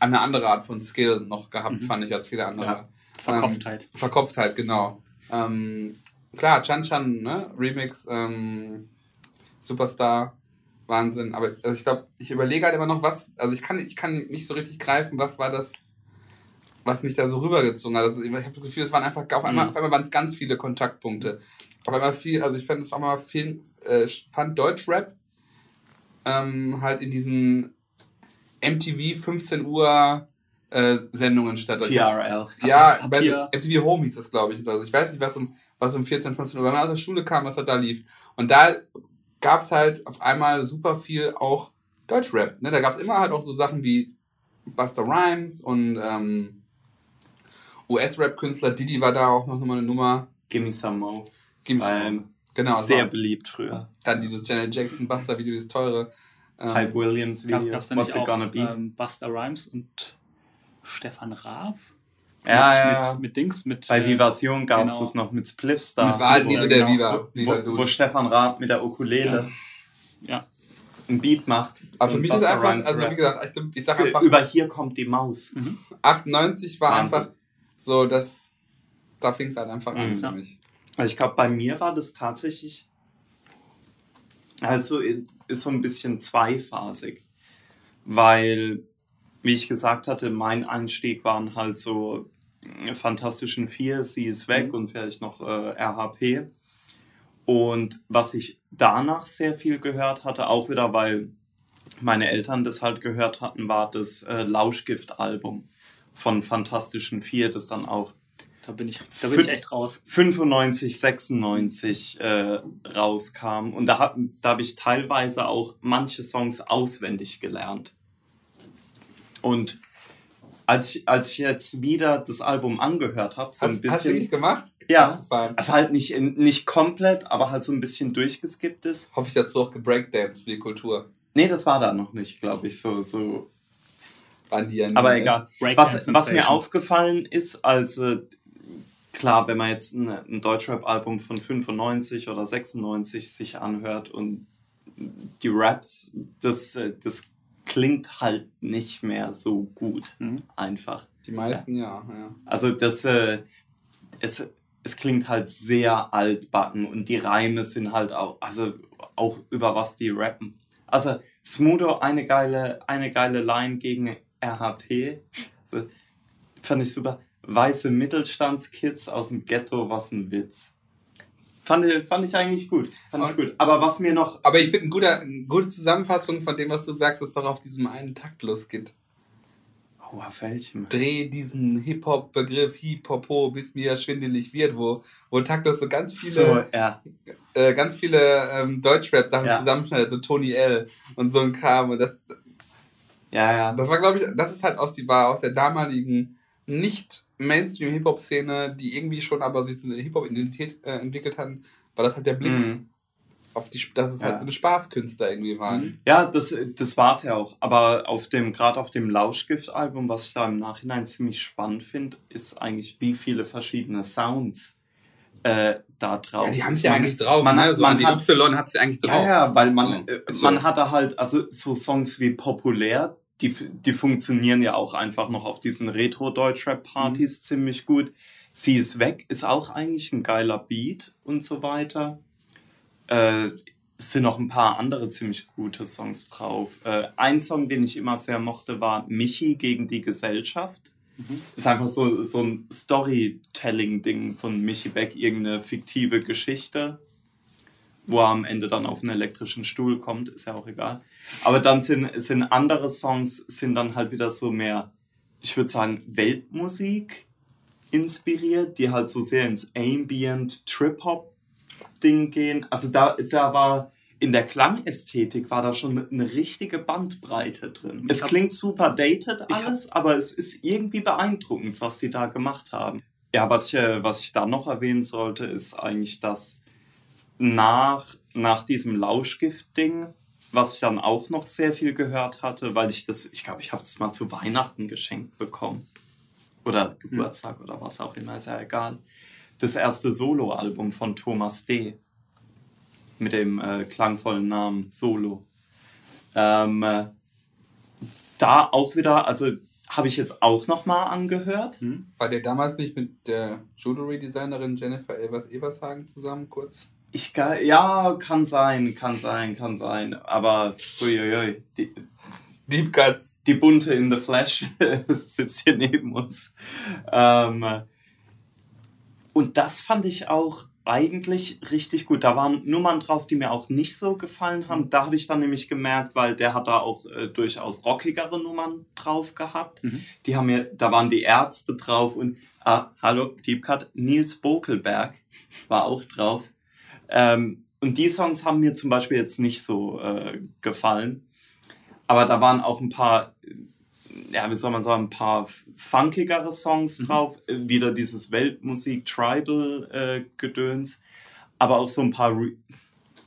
eine andere Art von Skill noch gehabt, fand ich, als viele andere. Ja, Verkopftheit. Ähm, Verkopftheit, genau. Ähm, klar, Chan Chan, ne? Remix, ähm, Superstar, Wahnsinn. Aber also ich glaube, ich überlege halt immer noch, was, also ich kann, ich kann nicht so richtig greifen, was war das, was mich da so rübergezogen hat. Also ich habe das Gefühl, es waren einfach, auf einmal, Mhm. auf einmal waren es ganz viele Kontaktpunkte. Auf einmal viel, also ich fand, es war mal viel, äh, fand Deutschrap ähm, halt in diesen MTV 15 Uhr äh, Sendungen statt. TRL. Ja, bei ihr- MTV Home hieß das, glaube ich. Also ich weiß nicht, was um, was um 14, 15 Uhr, wenn man aus der Schule kam, was da lief. Und da gab es halt auf einmal super viel auch Deutschrap. Ne? Da gab es immer halt auch so Sachen wie Buster Rhymes und ähm, US-Rap-Künstler. Diddy war da auch noch mal eine Nummer. Gimme Some Mo. Gib's Ähm, genau, das sehr war beliebt früher. dann dieses Janet Jackson Buster-Video, dieses teure. Ähm, Hype Williams Gab Video. da What's it auch gonna be? ähm, Buster Rhymes und Stefan Raab? Ja, mit, ja, ja. Mit, mit Dings, mit. Bei äh, Vivasion gab es genau. das noch mit Spliffs da. mit Wahl wo- mit der genau, Viva. Viva wo, wo Stefan Raab mit der Ukulele Ja. ein Beat macht. Aber für mich ist Busta einfach, Rhymes also wie gesagt, ich, ich sag einfach, über hier kommt die Maus. 98 war Wahnsinn. einfach so, dass da fing es halt einfach an Mhm. für mich. Also ich glaube, bei mir war das tatsächlich, also ist so ein bisschen zweiphasig, weil, wie ich gesagt hatte, mein Einstieg waren halt so äh, Fantastischen Vier, Sie ist weg und vielleicht noch äh, RHP. Und was ich danach sehr viel gehört hatte, auch wieder, weil meine Eltern das halt gehört hatten, war das äh, Lauschgift-Album von Fantastischen Vier, das dann auch Da bin ich, da bin ich echt raus. 95, 96 äh, rauskam. Und da habe da hab ich teilweise auch manche Songs auswendig gelernt. Und als ich, als ich jetzt wieder das Album angehört habe, so ein Hast, hast du wirklich bisschen. gemacht? Ja, also halt nicht, in, nicht komplett, aber halt so ein bisschen durchgeskippt ist. Hoffe ich dazu auch gebreakdanced für die Kultur. Nee, das war da noch nicht, glaube ich, so, so Waren die ja nie, Aber ne? egal. Breakdance Was, was mir aufgefallen ist, als äh, klar, wenn man jetzt ein, ein Deutschrap-Album von 95 oder 96 sich anhört und die Raps, das, das klingt halt nicht mehr so gut. Mhm. Einfach. Die meisten, ja. ja. Also das, äh, es, es klingt halt sehr altbacken und die Reime sind halt auch, also auch über was die rappen. Also Smudo, eine geile, eine geile Line gegen RHP. Fand ich super. Weiße Mittelstandskids aus dem Ghetto, was ein Witz. Fand, ich- fand ich eigentlich gut. Fand ich gut. Aber was mir noch. Aber ich finde, ein guter, eine gute Zusammenfassung von dem, was du sagst, ist doch auf diesem einen Takt losgeht. Oh, auf welchem? Dreh diesen Hip-Hop-Begriff Hip-Hopo, bis mir schwindelig wird, wo, wo Taktlos so ganz viele, So, ja. äh, ganz viele ähm, Deutschrap-Sachen Ja. zusammenschneidet, so Tony L. und so ein Kram. Und das, Ja, ja. das war, glaube ich, das ist halt aus, die, war aus der damaligen nicht-Mainstream-Hip-Hop-Szene, die irgendwie schon aber sich zu einer Hip-Hop-Identität äh, entwickelt hat, war das halt der Blick Mhm. auf die, dass es Ja. halt eine Spaßkünstler irgendwie waren. Ja, das, das war's ja auch. Aber auf dem, gerade auf dem Lauschgift-Album, was ich da im Nachhinein ziemlich spannend finde, ist eigentlich, wie viele verschiedene Sounds äh, da drauf Ja, die haben es ja Man- eigentlich drauf, man ne? hat- So man an die hat- Y hat sie eigentlich drauf. Ja, ja, weil man, Ja, äh, so. man hat da halt, also so Songs wie Populär, die, die funktionieren ja auch einfach noch auf diesen Retro-Deutschrap-Partys ziemlich gut. Sie ist weg, ist auch eigentlich ein geiler Beat und so weiter. Äh, es sind noch ein paar andere ziemlich gute Songs drauf. Äh, ein Song, den ich immer sehr mochte, war Michi gegen die Gesellschaft. Ist einfach so, so ein Storytelling-Ding von Michi Beck, irgendeine fiktive Geschichte wo er am Ende dann auf einen elektrischen Stuhl kommt, ist ja auch egal. Aber dann sind, sind andere Songs, sind dann halt wieder so mehr, ich würde sagen, Weltmusik inspiriert, die halt so sehr ins Ambient, Trip-Hop-Ding gehen. Also da, da war, in der Klangästhetik war da schon eine richtige Bandbreite drin. Es klingt super dated alles, aber es ist irgendwie beeindruckend, was die da gemacht haben. Ja, was ich, äh, was ich da noch erwähnen sollte, ist eigentlich, dass nach, nach diesem Lauschgift-Ding, was ich dann auch noch sehr viel gehört hatte, weil ich das, ich glaube, ich habe es mal zu Weihnachten geschenkt bekommen. oder Geburtstag oder was auch immer, ist ja egal. Das erste Soloalbum von Thomas D. mit dem äh, klangvollen Namen Solo. Ähm, äh, da auch wieder, also habe ich jetzt auch nochmal angehört. War der damals nicht mit der Jewelry-Designerin Jennifer Evers Ebershagen zusammen kurz? Ich kann, ja, kann sein, kann sein, kann sein. Aber uiuiui, die, Deep Cuts. die Bunte in the Flash sitzt hier neben uns. Ähm, und das fand ich auch eigentlich richtig gut. Da waren Nummern drauf, die mir auch nicht so gefallen haben. Da habe ich dann nämlich gemerkt, weil der hat da auch äh, durchaus rockigere Nummern drauf gehabt. Mhm. Die haben mir, da waren die Ärzte drauf und ah, hallo, Deep Cut, Nils Bokelberg war auch drauf. Ähm, und die Songs haben mir zum Beispiel jetzt nicht so äh, gefallen. Aber da waren auch ein paar, ja, wie soll man sagen, ein paar funkigere Songs Mhm. drauf. Äh, Wieder dieses Weltmusik-Tribal-Gedöns. Aber auch so ein paar, Re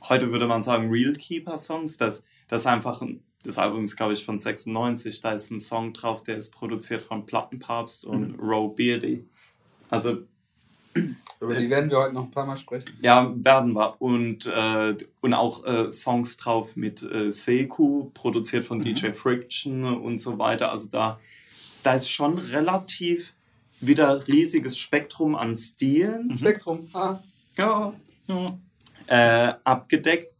heute würde man sagen, Real Keeper-Songs. Das, das ist einfach, ein, das Album ist, glaube ich, von 96. Da ist ein Song drauf, der ist produziert von Plattenpapst und Mhm. Roe Beardy. Also Über die werden wir heute noch ein paar Mal sprechen. ja, werden wir. Und, äh, und auch äh, Songs drauf mit äh, Seku, produziert von DJ Friction und so weiter. Also da, da ist schon relativ wieder riesiges Spektrum an Stilen Spektrum. Ah. ja, ja. Äh, abgedeckt.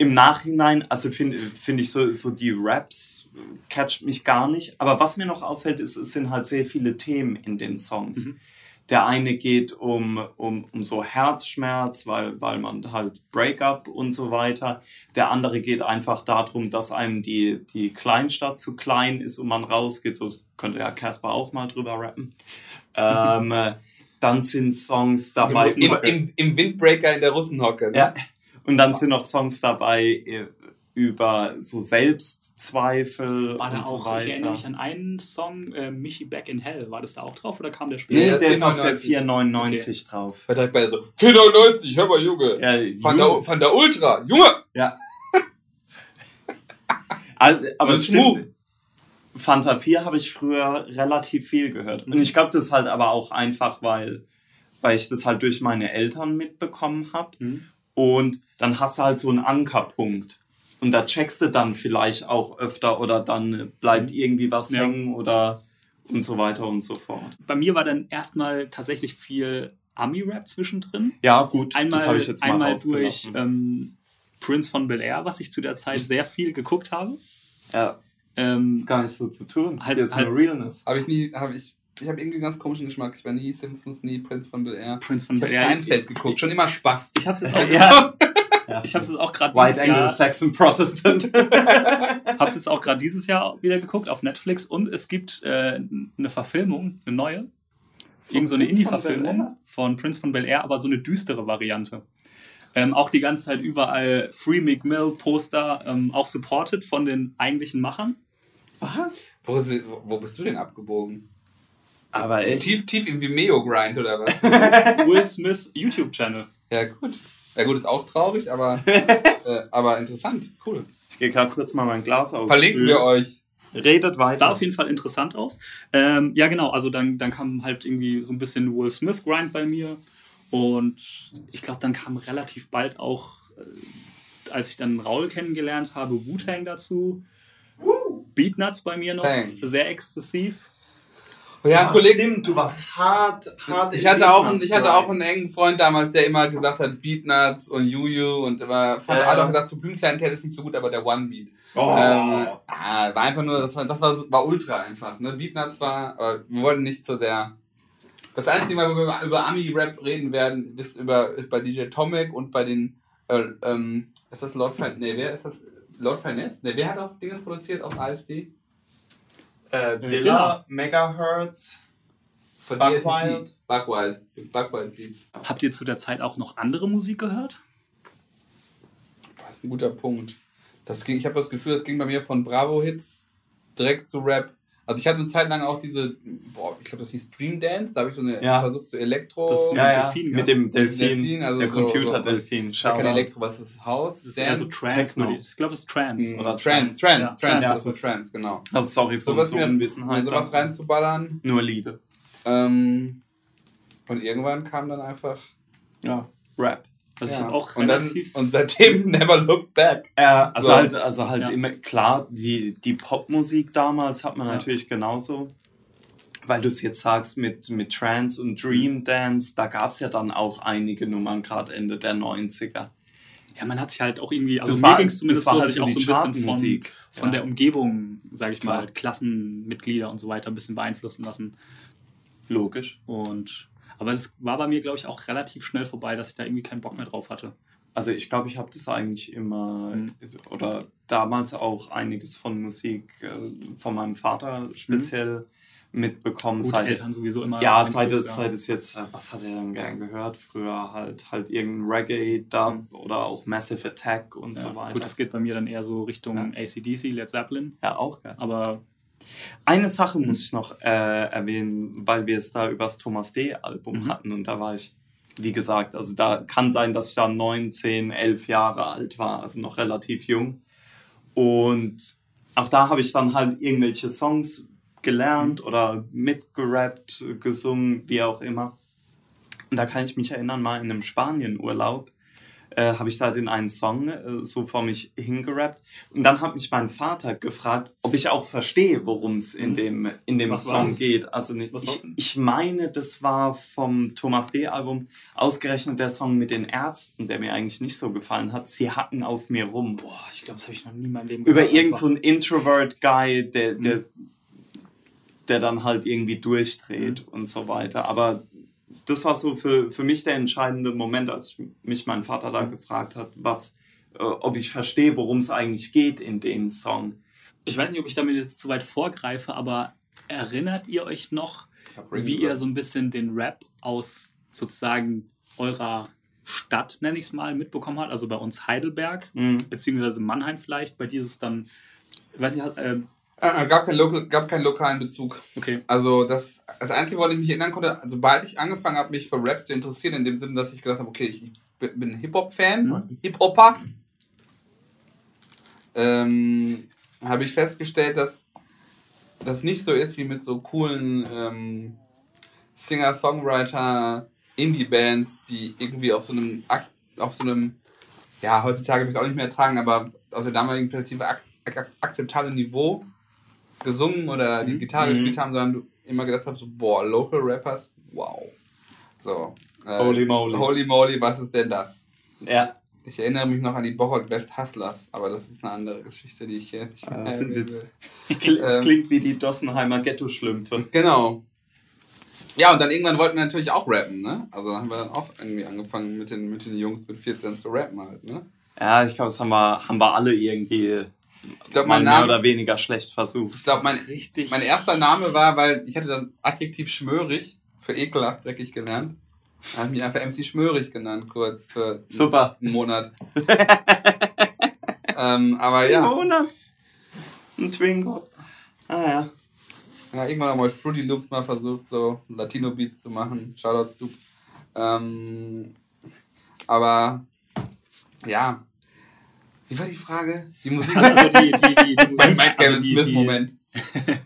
Im Nachhinein, also finde find ich so, so die Raps äh, catcht mich gar nicht. Aber was mir noch auffällt, ist, es sind halt sehr viele Themen in den Songs. Mhm. Der eine geht um, um, um so Herzschmerz, weil, weil man halt Breakup und so weiter. Der andere geht einfach darum, dass einem die, die Kleinstadt zu klein ist und man rausgeht. So könnte ja Casper auch mal drüber rappen. ähm, äh, dann sind Songs dabei. Im, im, Im Windbreaker in der Russenhocke. Ne? Ja. Und dann sind noch Songs dabei äh, über so Selbstzweifel War da und so auch, ich erinnere weiter. mich an einen Song, äh, Michi Back in Hell. War das da auch drauf oder kam der Nee, später? Ja, der ist auf der 4,99. 499 drauf. War direkt bei der so, 4,99, hör mal, Junge. Ja, Von, der, von der Ultra, Junge! Al- aber Das es stimmt. Fanta 4 habe ich früher relativ viel gehört. Und ich glaube, das ist halt aber auch einfach, weil, weil ich das halt durch meine Eltern mitbekommen habe. Mhm. Und dann hast du halt so einen Ankerpunkt. Und da checkst du dann vielleicht auch öfter oder dann bleibt irgendwie was Mhm. Ja. hängen oder und so weiter und so fort. Bei mir war dann erstmal tatsächlich viel Ami-Rap zwischendrin. Ja, gut, Einmal, das habe ich jetzt mal einmal durch ähm, Prince von Bel Air, was ich zu der Zeit sehr viel geguckt habe. ja, Ähm, ist gar nicht so zu tun. Halt- Hier ist halt- eine Realness. Habe ich nie, habe ich, ich habe irgendwie einen ganz komischen Geschmack. Ich war nie Simpsons, nie Prince von Bel Air. Prince von Ich habe Bel Air. Seinfeld geguckt, schon immer Spaß. Ich habe es jetzt auch, Ja. Ich hab's jetzt auch gerade White dieses Jahr, Anglo-Saxon Protestant. hab's jetzt auch gerade dieses Jahr wieder geguckt auf Netflix und es gibt äh, eine Verfilmung, eine neue. Irgend so eine Indie-Verfilmung von Prince von Bel Air, aber so eine düstere Variante. Ähm, auch die ganze Zeit überall Free Meek Mill Poster, ähm, auch supported von den eigentlichen Machern. Was? Wo, wo bist du denn abgebogen? Aber? Tief, tief im Vimeo-Grind oder was? Will Smith YouTube-Channel. ja, gut. Ja, gut, ist auch traurig, aber, äh, aber interessant. Cool. Ich gehe gerade kurz mal mein Glas aus. Verlinken wir euch. Redet Sah weiter. auf jeden Fall interessant aus. Ähm, ja, genau, also dann, dann kam halt irgendwie so ein bisschen Will Smith Grind bei mir. Und ich glaube, dann kam relativ bald auch, äh, als ich dann Raul kennengelernt habe, Wu-Tang dazu. Beatnuts bei mir noch, Tang. sehr exzessiv. Oh, ja, Ah, Kollege, stimmt, du warst hart, hart. ich hatte, auch einen, ich hatte auch einen engen Freund damals, der immer gesagt hat, Beatnuts und Juju und immer, von, Ja. hat auch gesagt, zu Blümklein ist nicht so gut, aber der One Beat. Oh. Ähm, ah, war einfach nur, das war, das war, war ultra einfach. Ne? Beatnuts war, aber wir wollten nicht so der. Das einzige Mal, wo wir über Ami-Rap reden werden, ist, über, ist bei DJ Tomek und bei den, äh, ähm, ist das Lord Finesse? Ne, wer ist das? Lord Finesse? Ne, wer hat auf Dinge produziert auf ASD? Äh, Dilla. Dilla, Megahertz. Von Buck DLTC. Wild. Buckwild. Buckwild Beats. Habt ihr zu der Zeit auch noch andere Musik gehört? Das ist ein guter Punkt. Das ging, ich habe das Gefühl, das ging bei mir von Bravo-Hits direkt zu Rap. Also ich hatte eine Zeit lang auch diese, boah, ich glaube, das hieß Dream Dance, da habe ich so eine Ja. versucht, so Elektro. Das- Ja, ja, Delfin, mit ja. dem Delfin, Delfin, also der so- Computer-Delfin. ja, kein. Elektro, was ist das? House? Das ist eher so Trance. Ich glaube, es ist Trance. Mhm, oder Trance, Trance. Trance, Ja, Trance, ist ist Trance, genau. Also sorry für Sowas unsere mir, mir Unwissenheit. sowas reinzuballern. Nur Liebe. Ähm, und irgendwann kam dann einfach. Ja, Rap. Also ich ja. habe auch und, dann, relativ. und seitdem never look back. Ja, also So. halt, also halt Ja. immer, klar, die, die Popmusik damals hat man Ja. natürlich genauso. Weil du es jetzt sagst mit, mit Trance und Dream Dance, da gab es ja dann auch einige Nummern, gerade Ende der 90er. ja, man hat sich halt auch irgendwie, also Das mir war- ging es zumindest so, halt ich auch so ein bisschen von, Chartmusik. von Ja. der Umgebung, sage ich mal, Klar. Klassenmitglieder und so weiter ein bisschen beeinflussen lassen. Logisch. Und aber das war bei mir, glaube ich, auch relativ schnell vorbei, dass ich da irgendwie keinen Bock mehr drauf hatte. Also ich glaube, ich habe das eigentlich immer Mhm. oder damals auch einiges von Musik äh, von meinem Vater speziell mitbekommen. Gut, seit, Eltern sowieso immer. ja, seit es, ja. seit es jetzt, äh, was hat er dann gern gehört? Früher halt halt irgendein Reggae-Dub oder auch Massive Attack und so ja. weiter. Gut, das geht bei mir dann eher so Richtung Ja. ACDC, Led Zeppelin. ja, auch geil. Aber Eine Sache muss ich noch äh, erwähnen, weil wir es da übers Thomas D-Album hatten und da war ich, wie gesagt, also da kann sein, dass ich da 9, 10, 11 Jahre alt war, also noch relativ jung. Und auch da habe ich dann halt irgendwelche Songs gelernt oder mitgerappt, gesungen, wie auch immer. Und da kann ich mich erinnern, mal in einem Spanien-Urlaub äh, habe ich da den einen Song äh, so vor mich hingerappt. Und dann hat mich mein Vater gefragt, ob ich auch verstehe, worum es in Mhm. dem, in dem Was Song war's? geht. Also ne- Was ich, ich meine, das war vom Thomas D-Album ausgerechnet der Song mit den Ärzten, der mir eigentlich nicht so gefallen hat. Sie hacken auf mir rum. boah, ich glaube, das habe ich noch nie in meinem Leben Über gehört. irgend so einfach. einen Introvert-Guy, der, der, Mhm. der dann halt irgendwie durchdreht und so weiter. Aber das war so für, für mich der entscheidende Moment, als mich mein Vater da gefragt hat, was, äh, ob ich verstehe, worum es eigentlich geht in dem Song. Ich weiß nicht, ob ich damit jetzt zu weit vorgreife, aber erinnert ihr euch noch, wie ihr so ein bisschen den Rap aus sozusagen eurer Stadt, nenne ich es mal, mitbekommen habt? Also bei uns Heidelberg, Mhm. beziehungsweise Mannheim vielleicht. Bei dir ist es dann, ich weiß nicht, äh, Äh, äh, gab, kein Local, gab keinen lokalen Bezug. okay. Also das, das Einzige, woran ich mich erinnern konnte, sobald ich angefangen habe, mich für Rap zu interessieren, in dem Sinne, dass ich gesagt habe, okay, ich bin Hip-Hop-Fan, Mhm. Hip-Hopper, ähm, habe ich festgestellt, dass das nicht so ist wie mit so coolen ähm, Singer-Songwriter, Indie-Bands, die irgendwie auf so einem Akt, auf so einem, ja, heutzutage will ich es auch nicht mehr ertragen, aber aus der damaligen Perspektive ak ak akzeptablen Niveau gesungen oder die Mhm. Gitarre Mhm. gespielt haben, sondern du immer gedacht hast, so, boah, Local Rappers, wow. So. Äh, Holy moly. Holy moly, was ist denn das? Ja, Ich erinnere mich noch an die Bocholt Best Hustlers, aber das ist eine andere Geschichte, die ich hier nicht Ah, mehr das sind jetzt- es, Ähm. klingt wie die Dossenheimer Ghetto-Schlümpfe. Genau. Ja, und dann irgendwann wollten wir natürlich auch rappen, ne? Also haben wir dann auch irgendwie angefangen mit den, mit den Jungs mit 14 zu rappen halt, ne? Ja, ich glaube, das haben wir, haben wir alle irgendwie Ich glaube, mal mein mehr Name, oder weniger schlecht ich versucht. glaube, mein, Richtig. mein erster Name war, weil ich hatte das Adjektiv schmörig für ekelhaft dreckig gelernt. Da habe ich mich einfach MC Schmörig genannt, kurz für Super. einen Monat. ähm, aber ja. Monat. Ein Twingo. Ah ja. Ja, irgendwann haben wir Fruity Loops mal versucht, so Latino Beats zu machen. Shoutouts du. Ähm, aber ja. Wie war die Frage? Die Musik. also die, die, die, die Mein Musik, Mike also Gavin die, Smith die, Moment.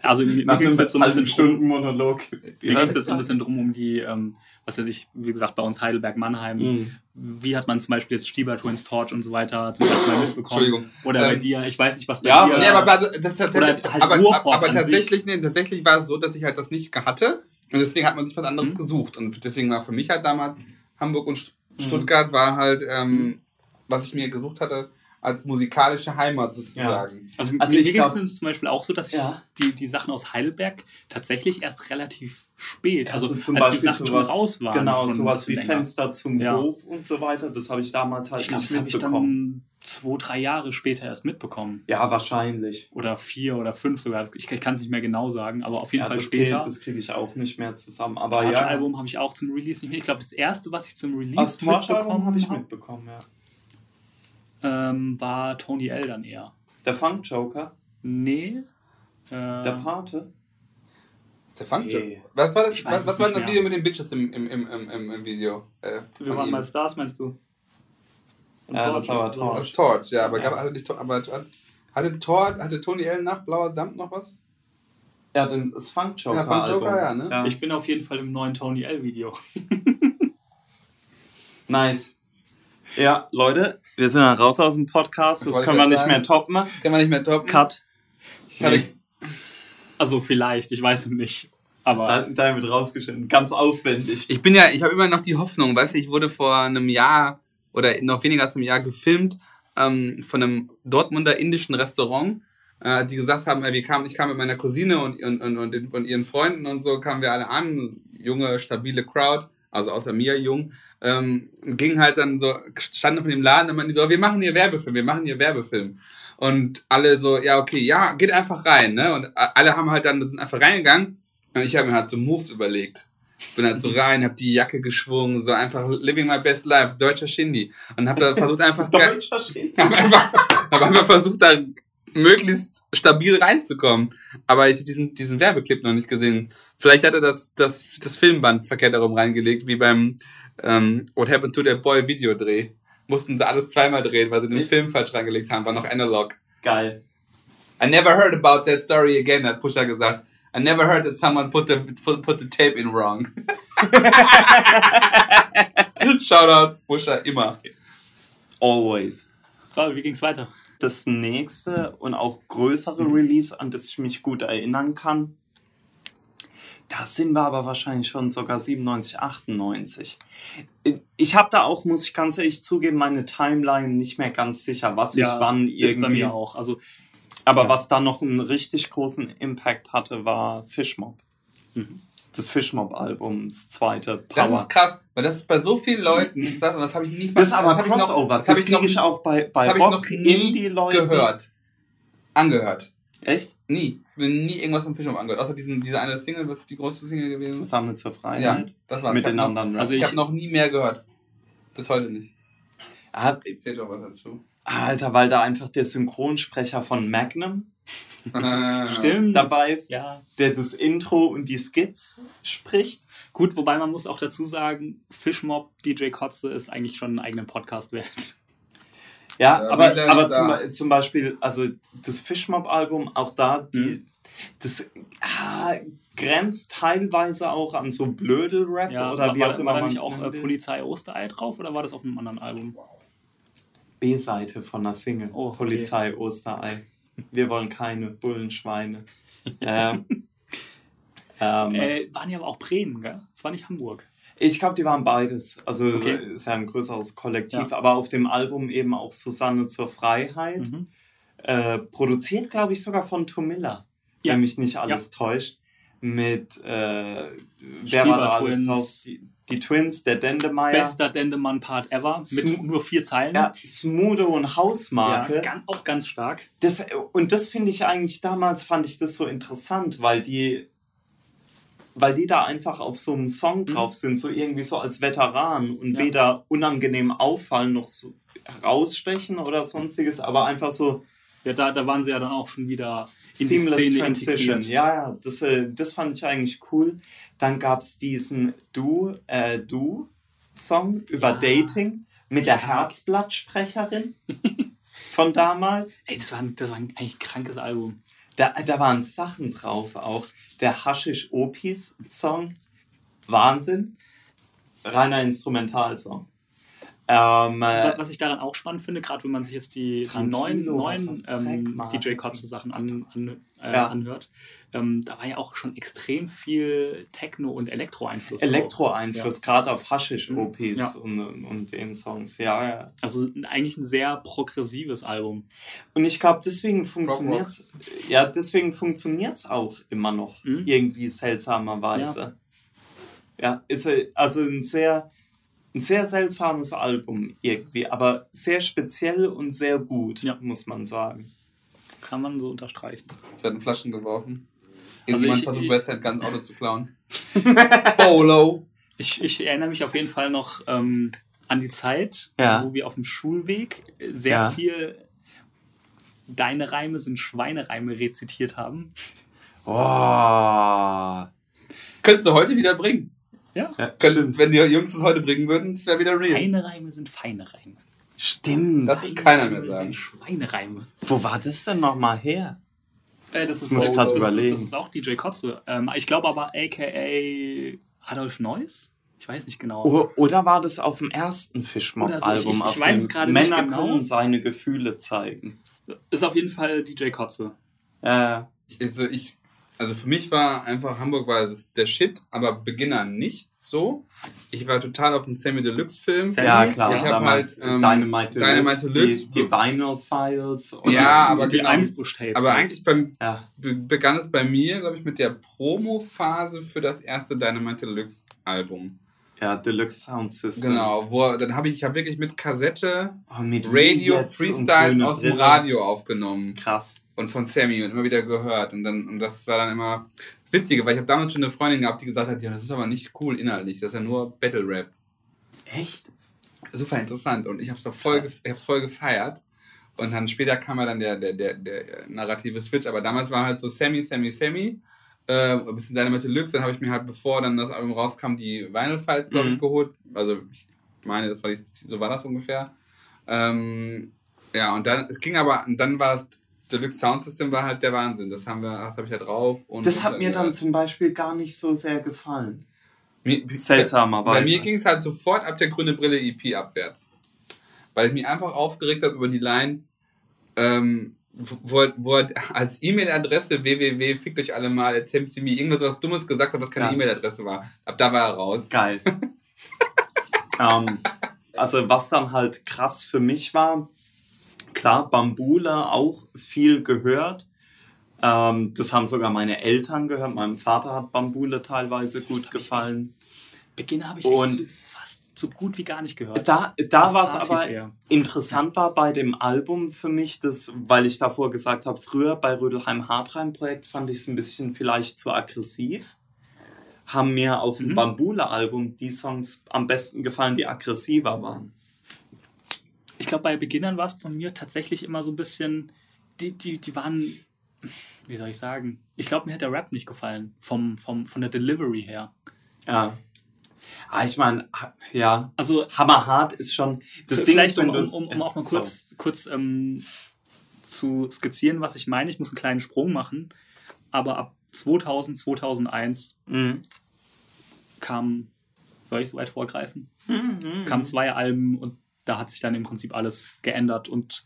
Also mir Nach ging es jetzt so ein bisschen Stunden Monolog. Mir ging es jetzt so ein bisschen drum um die, ähm, was weiß ich, wie gesagt, bei uns Heidelberg, Mannheim. Mhm. Wie hat man zum Beispiel jetzt Stieber Twins Torch und so weiter zum ersten Mal mitbekommen? Entschuldigung. Oder bei Ähm, dir, ich weiß nicht, was bei ja, dir. Nee, aber, also, das Oder halt aber, aber tatsächlich, nee, tatsächlich war es so, dass ich halt das nicht hatte. Und deswegen hat man sich was anderes Mhm. gesucht. Und deswegen war für mich halt damals Hamburg und St- Stuttgart war halt, ähm, was ich mir gesucht hatte, als musikalische Heimat sozusagen. Also, Also mir ich ging es glaub- zum Beispiel auch so, dass ich Ja. die, die Sachen aus Heidelberg tatsächlich erst relativ spät, also, Also zum als die Beispiel Sachen sowas, schon raus waren. genau, sowas wie länger. Fenster zum Ja. Hof und so weiter. Das habe ich damals halt Ich glaube, nicht das habe ich mitbekommen. dann zwei, drei Jahre später erst mitbekommen. Ja, wahrscheinlich. Oder vier oder fünf sogar. Ich, ich kann es nicht mehr genau sagen, aber auf jeden Ja, Fall das später. kriege krieg ich auch nicht mehr zusammen. Aber Das ja, Album habe ich auch zum Release nicht mehr. Ich glaube, das erste, was ich zum Release das Torch-Album habe ich hab, mitbekommen, ja. Ähm, war Tony L dann eher. Der Funk Joker, Nee. Äh, der Pate. Der Funk Nee. Was war das, was, was war das. Video mit den Bitches im, im, im, im, im, im Video? Äh, wir waren ihm? mal Stars, meinst du? Ja, Torch das war Torch. Das Torch, ja, aber, Ja. Gab, hatte, nicht, aber hatte, Tor, hatte Tony L nach Blauer Samt noch was? Ja, den, das Funk Joker. Ja, Funk Joker, Album. ja, ne? Ich bin auf jeden Fall im neuen Tony L Video. Nice. Ja, Leute, wir sind dann raus aus dem Podcast. Das können wir nicht sagen. mehr toppen. Das kann man nicht mehr toppen. Cut. Ich hatte, Nee. Also vielleicht, ich weiß es nicht. Aber Da, da wird rausgeschnitten. Ganz aufwendig. Ich bin ja, ich habe immer noch die Hoffnung, weißt du, ich wurde vor einem Jahr oder noch weniger als einem Jahr gefilmt ähm, von einem Dortmunder indischen Restaurant, äh, die gesagt haben, wir kamen, ich kam mit meiner Cousine und, und, und, und ihren Freunden und so kamen wir alle an, junge, stabile Crowd, also außer mir jung, ähm, gingen halt dann so, standen auf dem Laden und meinten so, wir machen hier Werbefilm, wir machen hier Werbefilm. Und alle so, ja, okay, ja, geht einfach rein, ne? Und alle haben halt dann, sind einfach reingegangen und ich habe mir halt so Moves überlegt. Bin halt so rein, hab die Jacke geschwungen, so einfach living my best life, deutscher Shindy. Und hab da versucht einfach, Deutscher Schild. hab einfach, hab einfach versucht, da möglichst stabil reinzukommen. Aber ich hab diesen, diesen Werbeclip noch nicht gesehen. Vielleicht hat er das, das, das Filmband verkehrt darum reingelegt, wie beim ähm, What Happened to That Boy Videodreh. Mussten sie alles zweimal drehen, weil sie den Echt? Film falsch reingelegt haben, war noch analog. Geil. I never heard about that story again, hat Pusha gesagt. I never heard that someone put the, put, put the tape in wrong. Shoutouts, Pusha, immer. Always. Raul, wie ging's weiter? Das nächste und auch größere Release, an das ich mich gut erinnern kann, da sind wir aber wahrscheinlich schon sogar 97, 98. Ich habe da auch, muss ich ganz ehrlich zugeben, meine Timeline nicht mehr ganz sicher, was ich wann ist bei irgendwie. mir auch. Also Aber Ja. was da noch einen richtig großen Impact hatte, war Fishmob. Mhm. Das Fishmob-Album, das zweite Das Power. ist krass, weil das ist bei so vielen Leuten ist das, und das habe ich nicht Das ist aber hab Crossover. das Das, habe ich noch, kriege ich auch bei, das bei hab Rock, Indie-Leuten. gehört. Angehört. Echt? Nie. Ich bin nie irgendwas von Fischhoff angehört. Außer diesen, diese eine Single, was ist die größte Single gewesen? Zusammen zur Ja, Freiheit. das war's. Mit Ich hab den noch- anderen. also Ich ich- habe noch nie mehr gehört. Bis heute nicht. Ah, Steht doch was dazu. Alter, weil da einfach der Synchronsprecher von Magnum stimmt. dabei ist, Ja. der das Intro und die Skits spricht. Gut, wobei man muss auch dazu sagen, Fishmob DJ Kotze ist eigentlich schon einen eigenen Podcast wert. Ja, Ja, aber, aber da. zum, zum Beispiel, also das Fishmob-Album, auch da, die, das ah, grenzt teilweise auch an so Blödel-Rap Ja, oder war, wie war, auch war immer da man nicht es auch äh. Polizei Osterei drauf oder war das auf einem anderen Album? B-Seite von der Single. Oh, okay. Polizei Osterei. Wir wollen keine Bullenschweine. Ja. ähm, Äh, waren ja aber auch Bremen, gell? Das war nicht Hamburg. ich glaube, die waren beides. Also Okay. ist ja ein größeres Kollektiv, Ja. aber auf dem Album eben auch Susanne zur Freiheit. Mhm. Äh, produziert, glaube ich, sogar von Tomilla, Ja. wenn mich nicht alles täuscht. Mit äh, wer war da alles drauf? Die, die Twins, der Dendemeyer. Bester Dendemann-Part ever. Mit Sm- nur vier Zeilen. Ja, Smudo und Ja, Hausmarke. gan- auch ganz stark. Das, und das finde ich eigentlich, damals fand ich das so interessant, weil die, weil die da einfach auf so einem Song drauf sind, so irgendwie so als Veteran und Mhm. Ja. weder unangenehm auffallen noch so herausstechen oder sonstiges, aber einfach so Ja, da, da waren sie ja dann auch schon wieder in die seamless Szene Transition. integriert. Ja, ja, das, äh, das fand ich eigentlich cool. Dann gab es diesen Du, äh, Du Song über Ja. Dating mit der Herzblattsprecherin von damals. Ey, das war, ein- das war ein, eigentlich krankes Album. Da, da waren Sachen drauf auch. Der Haschisch Opis Song, Wahnsinn. Reiner Instrumentalsong. Ähm, äh, Was ich daran auch spannend finde, gerade wenn man sich jetzt die, die neuen, neuen ähm. DJ Kotze Sachen an, an, äh, Ja. anhört, ähm, da war ja auch schon extrem viel Techno- und Elektro-Einfluss. Elektro-Einfluss, gerade auf Haschisch-Opis Ja. und, und den Songs. Ja, ja. Also eigentlich ein sehr progressives Album. Und ich glaube, deswegen funktioniert ja, deswegen funktioniert's auch immer noch Mhm. irgendwie seltsamerweise. Ja, ist äh, also ein sehr, ein sehr seltsames Album irgendwie, aber sehr speziell und sehr gut, Ja. muss man sagen. Kann man so unterstreichen. Es werden Flaschen geworfen. Also Irgendjemand ich- versucht Red ganz Auto zu klauen. Bolo. Ich, ich erinnere mich auf jeden Fall noch ähm, an die Zeit, Ja. wo wir auf dem Schulweg sehr Ja. viel Deine Reime sind Schweinereime rezitiert haben. Oh. Könntest du heute wieder bringen. Ja. Ja, stimmt. wenn die Jungs es heute bringen würden, es wäre wieder real. Deine Reime sind feine Reime. Stimmt. Das wird keiner mehr sagen. sind Schweinereime. Wo war das denn nochmal her? Äh, das, ist muss ich das, überlegen. das ist auch DJ Kotze. Ähm, ich glaube aber aka Adolf Neuss? Ich weiß nicht genau. O- Oder war das auf dem ersten Oder so, Fischmob-Album, ich- ich auf weiß gerade nicht Männer genau. können seine Gefühle zeigen? Ist auf jeden Fall DJ Kotze. Äh, Also, ich, also für mich war einfach Hamburg war das, der Shit, aber Beginner nicht so. Ich war total auf dem Sammy Deluxe Film. Sammy? ja, klar. Ich hab damals halt, ähm, Dynamite Deluxe, Dynamite Deluxe. die, die Vinyl Files. und Ja, die, aber die genau. Eimsbusch-Tapes. Aber eigentlich beim, Ja. be begann es bei mir, glaube ich, mit der Promo-Phase für das erste Dynamite Deluxe Album. Ja, Deluxe Sound System. Genau, wo dann habe ich, ich habe wirklich mit Kassette Oh, mit Radio Freestyles aus dem. Radio aufgenommen Krass. Und von Sammy und immer wieder gehört und dann und das war dann immer Witzige, weil ich habe damals schon eine Freundin gehabt, die gesagt hat, ja, das ist aber nicht cool inhaltlich, das ist ja nur Battle Rap. Echt? Super interessant und ich habe es voll, ich hab's voll gefeiert und dann später kam ja dann der, der, der, der narrative Switch, aber damals war halt so Sammy, Sammy, Sammy äh, ein bisschen Dynamite Deluxe, dann habe ich mir halt, bevor dann das Album rauskam, die Vinyl Files, glaube ich, Mhm. geholt. Also ich meine, das war die, so war das ungefähr. Ähm, ja, und dann, es ging aber, und dann war es, Deluxe Sound System war halt der Wahnsinn. Das haben wir, das habe ich ja drauf. Und Das hat und, mir äh, dann zum Beispiel gar nicht so sehr gefallen. mir- Seltsamerweise. Bei mir ging es halt sofort ab der grüne Brille EP abwärts. Weil ich mich einfach aufgeregt habe über die Line, ähm, wo, wo er als E-Mail-Adresse www, fickt euch alle mal, erzählt sie mir irgendwas was Dummes gesagt hat, was keine Ja. E-Mail-Adresse war. Ab da war er raus. Geil. ähm, also was dann halt krass für mich war, klar, Bambula auch viel gehört. Ähm, das haben sogar meine Eltern gehört. Meinem Vater hat Bambule teilweise gut gefallen. Beginner habe ich Und- so, fast so gut wie gar nicht gehört. Da, da war es aber eher. interessant war bei dem Album für mich, das, weil ich davor gesagt habe, früher bei Rödelheim Hartreim Projekt fand ich es ein bisschen vielleicht zu aggressiv. Haben mir auf dem Mhm. Bambule-Album die Songs am besten gefallen, die aggressiver waren. Ich glaube, bei Beginnern war es von mir tatsächlich immer so ein bisschen, die, die, die waren, wie soll ich sagen, ich glaube, mir hat der Rap nicht gefallen, vom, vom, von der Delivery her. Ja. Ah, ich meine, ja, Also Hammerhart ist schon. Das Ding vielleicht, ist, wenn um, um, um, auch mal kurz, kurz ähm, zu skizzieren, was ich meine, ich muss einen kleinen Sprung machen, aber ab 2000, 2001 Mhm. kam, soll ich so weit vorgreifen? Mhm. kamen zwei Alben und da hat sich dann im Prinzip alles geändert und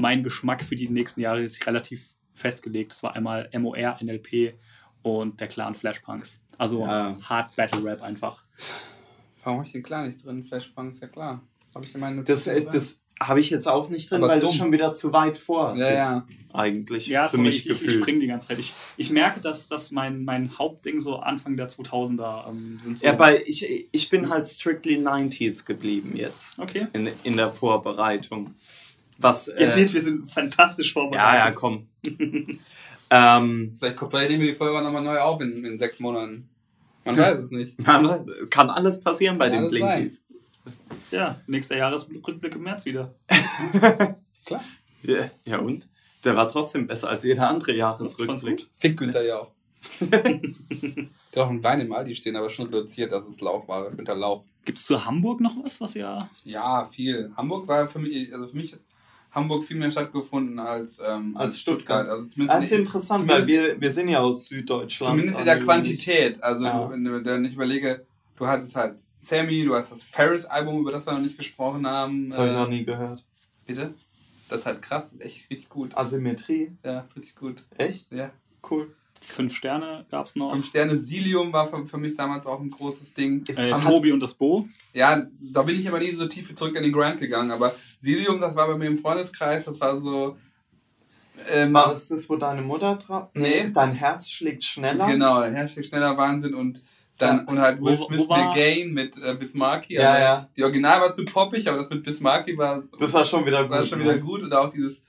mein Geschmack für die nächsten Jahre ist relativ festgelegt. Es war einmal MOR, NLP und der Clan Flashpunks. Also Ja. Hard Battle Rap einfach. Warum habe ich den klar nicht drin? Flashbang ist ja klar. Habe ich in meinen Das, äh, das habe ich jetzt auch nicht drin, Aber weil das dumm. schon wieder zu weit vor Ja, ist. ja. Eigentlich Ja, für sorry, mich ich, ich, ich gefühlt. springe die ganze Zeit. Ich, ich merke, dass, dass mein, mein Hauptding so Anfang der 2000er ähm, sind so. ja, weil ich, ich bin halt strictly 90s geblieben jetzt okay. in, in der Vorbereitung. Was, Ihr äh, seht, wir sind fantastisch ja, vorbereitet. ja, komm. ähm, Vielleicht, kommt- vielleicht nehmen wir die Folge nochmal neu auf in, in sechs Monaten. Man weiß es nicht. man weiß, kann alles passieren bei Kann den Blinkies. Ja, nächster Jahresrückblick im März wieder. Klar. Ja, ja, und? Der war trotzdem besser als jeder andere Jahresrückblick. gut. Fick Günther ja auch. Der hat auch einen Wein im Aldi stehen, aber schon reduziert, dass es Lauchware. Günther Lauch. Gibt es zu Hamburg noch was, was ihr. Ja, viel. Hamburg war für mich, also für mich ist Hamburg viel mehr stattgefunden als, ähm, Als Stuttgart. Also zumindest Das ist in- interessant, weil wir, wir sind ja aus Süddeutschland. Zumindest in der Also Quantität. Also, Ja. wenn, du, wenn ich überlege, du hattest halt Sammy, du hast das Ferris-Album, über das wir noch nicht gesprochen haben. Das habe ich äh, noch nie gehört. Bitte? Das ist halt krass, das ist echt richtig gut. Asymmetrie. Ja, ist richtig gut. Echt? Ja. Cool. Fünf Sterne gab es noch. Fünf Sterne Silium war für, für mich damals auch ein großes Ding. Ist, Äh, hat, Tobi und das Bo. Ja, da bin ich aber nie so tief zurück in den Grind gegangen, aber Silium, das war bei mir im Freundeskreis, das war so. Ähm, war das das, wo deine Mutter drauf? Nee. Dein Herz schlägt schneller? Genau, ein Hashtag schneller Wahnsinn und dann Ja. und halt Will Smith war- Again mit äh, Bismarcky. Ja, aber ja. Die Original war zu poppig, aber das mit Bismarcky war, Das war schon wieder gut. war schon wieder ne? gut und auch dieses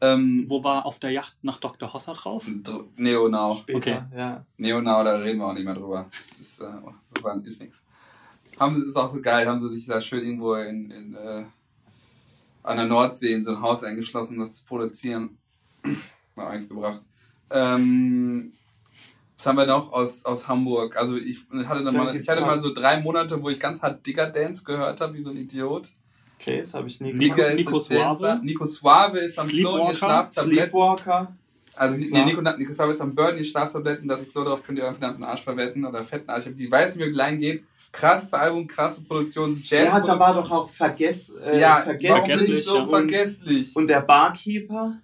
ähm, Wo war auf der Yacht nach Dr. Hossa drauf? Dr- Neonau. Später, Okay. ja. Neonau, da reden wir auch nicht mehr drüber. Das ist, äh, war- ist nichts. Haben sie, ist auch so geil, haben sie sich da schön irgendwo in, in äh, an der Nordsee in so ein Haus eingeschlossen, um das zu produzieren. Hat auch nichts gebracht. Ähm, was haben wir noch aus, aus Hamburg? Also ich hatte, dann mal, ich hatte mal so drei Monate, wo ich ganz hart Digger Dance gehört habe, wie so ein Idiot. Okay, das habe ich nie ist Nico. Suave? Nico Suave ist am Klo, ihr Sleepwalker? Schlaftablett. Sleepwalker. Also nee. Nico, Nico Savitz haben Burn, Schlaftabletten, dass ich Flo drauf könnt ihr euren verdammten Arsch verwetten oder fetten Arsch. Ich hab die weiß nicht, wie es klein geht. Krasses Album, krasse Produktion, Jazz. Ja, da war doch auch Vergess, äh, ja, warum vergesslich. nicht so und, vergesslich? und der Barkeeper.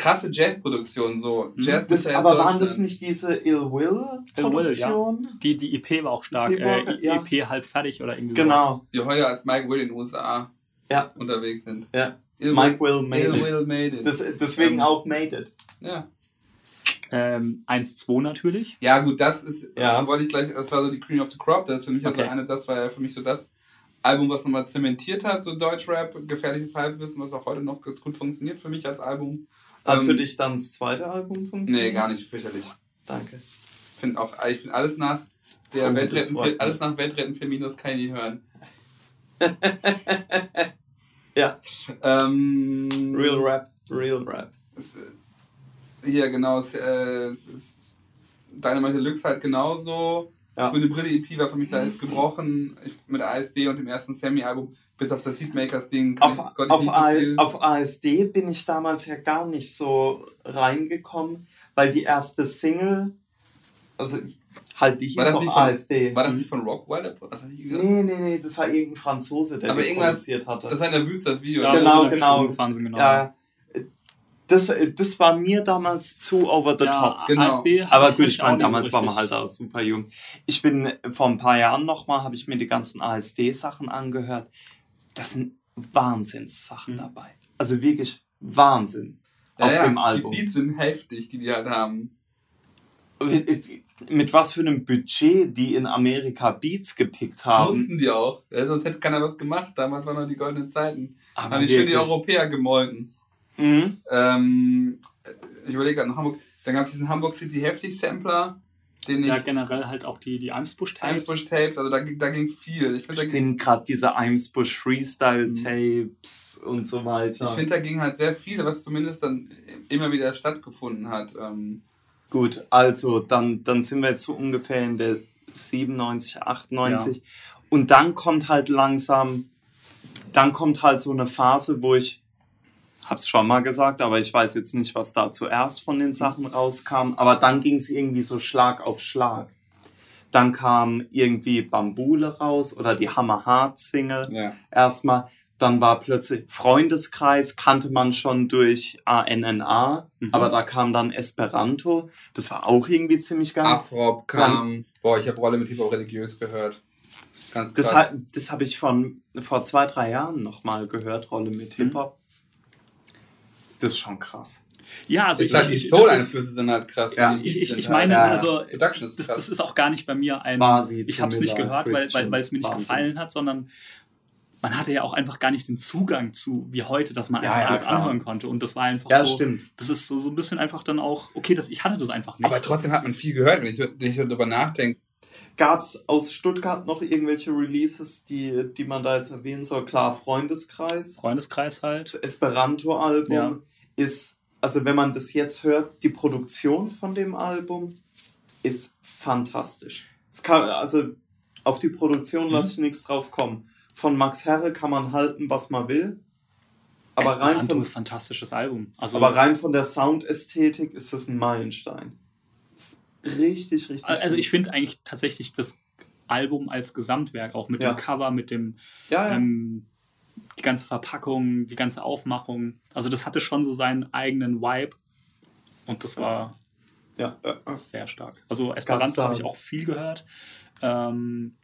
Krasse Jazzproduktion so. Jazz Das, aber waren das nicht diese Ill Will Ill Will, ja. Produktion? Die, die EP war auch stark. Äh, Sleepwalker, ja. EP halb fertig oder irgendwie Genau. Die heute als Mike Will in den USA Ja. unterwegs sind. Ja. Ill Mike Will made Ill it. Will made it. Das, deswegen Ähm, auch Made It. ja. Ähm, 1-2 natürlich. ja, gut, das ist, Ja. äh, wollte ich gleich, das war so die Queen of the Crop, das ist für mich also Okay. eine, das war ja für mich so das Album, was nochmal zementiert hat, so Deutschrap, gefährliches Halbwissen, was auch heute noch ganz gut funktioniert für mich als Album. Aber Ähm, für dich dann das zweite Album funktioniert? Nee, gar nicht, fürchterlich. Danke. finde auch, ich finde alles nach der Oh, Weltretten, alles nach Weltretten für Minus kann ich nie hören. Ja. Ähm, Real Rap, Real Rap. Äh, hier, genau, es, äh, es ist Dynamite Deluxe halt genauso. Ja. Grüne Brille EP war für mich da jetzt gebrochen. Ich, mit ASD und dem ersten Sammy-Album, bis auf das Hitmakers-Ding. kann Auf, ich- auf, so auf ASD bin ich damals ja gar nicht so reingekommen, weil die erste Single, also halt, die hieß War doch nicht von- ASD. War das nicht von hat die gesagt? Nee, nee, nee, das war irgendein Franzose, der Aber die produziert hatte. Das war in der Wüste, das Video. Ja, Genau, genau. Richtung gefahren sind, genau. ja, das, das war mir damals zu over the Ja, top. Genau. Aber gut, ich meine, nicht so damals war man halt auch super jung. Ich bin vor ein paar Jahren nochmal, habe ich mir die ganzen ASD-Sachen angehört. Das sind Wahnsinnssachen Mhm. dabei. Also wirklich Wahnsinn Ja, auf ja, dem Album. Die Beats sind heftig, die die halt haben. Mit, mit was für einem Budget die in Amerika Beats gepickt haben. Mussten die auch. Ja, sonst hätte keiner was gemacht. Damals waren noch die goldenen Zeiten. Aber haben die schön die. Europäer gemolken. Mhm. Ähm, ich überlege gerade in Hamburg. Dann gab es diesen Hamburg City Heftig Sampler, den ich. Ja, generell halt auch die, die Eimsbusch-Tapes. Eimsbusch Tapes, also da, ging- da ging viel. Ich finde, da, Ich ging- bin gerade diese Eimsbusch Freestyle Tapes und so weiter. ich find, da ging halt sehr viel, was zumindest dann immer wieder stattgefunden hat. Ähm, Gut, also dann, dann sind wir jetzt so ungefähr in der 97, 98. Und dann kommt halt langsam, dann kommt halt so eine Phase, wo ich, hab's schon mal gesagt, aber ich weiß jetzt nicht, was da zuerst von den Sachen rauskam, aber dann ging es irgendwie so Schlag auf Schlag. Dann kam irgendwie Bambule raus oder die Hammer Hard Single ja. erstmal. Dann war plötzlich Freundeskreis, kannte man schon durch ANNA, Mhm. aber da kam dann Esperanto. Das war auch irgendwie ziemlich geil. Afrop kam. Boah, ich habe Rolle mit Hip-Hop religiös gehört. Ganz Das, ha- das habe ich von vor zwei, drei Jahren nochmal gehört, Rolle mit Mhm. Das ist schon krass. Ja, also ich sag, die Soul-Einflüsse sind halt krass. Ja, Ich, ich, ich halt- meine, Ja, also das, das ist auch gar nicht bei mir ein. Basi, ich habe es nicht gehört, weil, weil, weil es mir nicht Wahnsinn. gefallen hat, sondern man hatte ja auch einfach gar nicht den Zugang zu wie heute, dass man Ja, einfach ja, alles klar. anhören konnte. Und das war einfach Ja, so. stimmt. Das ist so, so ein bisschen einfach dann auch, okay, das, ich hatte das einfach nicht. Aber trotzdem hat man viel gehört, wenn ich, wenn ich darüber nachdenke. Gab es aus Stuttgart noch irgendwelche Releases, die, die man da jetzt erwähnen soll? Klar, Freundeskreis. Freundeskreis halt. Das Esperanto-Album Ja. ist, also wenn man das jetzt hört, die Produktion von dem Album ist fantastisch. Es kann, also auf die Produktion Mhm. lasse ich nichts drauf kommen. Von Max Herre kann man halten, was man will. Aber rein, Esperanto von, ist fantastisches Album. Also, aber rein von der Soundästhetik ist das ein Meilenstein. Richtig, richtig. also ich finde eigentlich tatsächlich das Album als Gesamtwerk, auch mit Ja. dem Cover, mit dem ja, ja. ähm, die ganze Verpackung, die ganze Aufmachung. Also das hatte schon so seinen eigenen Vibe. Und das war ja, ja, ja. sehr stark. Also Esperanto habe ich auch viel gehört. Ähm,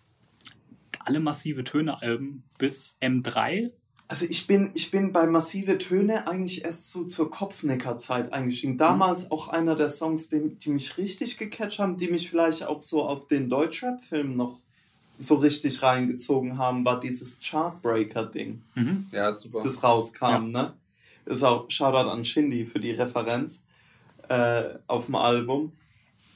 alle massive Töne-Alben bis M3. Also ich bin, ich bin bei Massive Töne eigentlich erst so zur Kopfnicker-Zeit eingestiegen. Damals auch einer der Songs, die, die mich richtig gecatcht haben, die mich vielleicht auch so auf den Deutschrap-Film noch so richtig reingezogen haben, war dieses Chartbreaker-Ding, Ja, ist super. das rauskam, ne? Das ist auch Shoutout an Shindy für die Referenz äh, auf dem Album.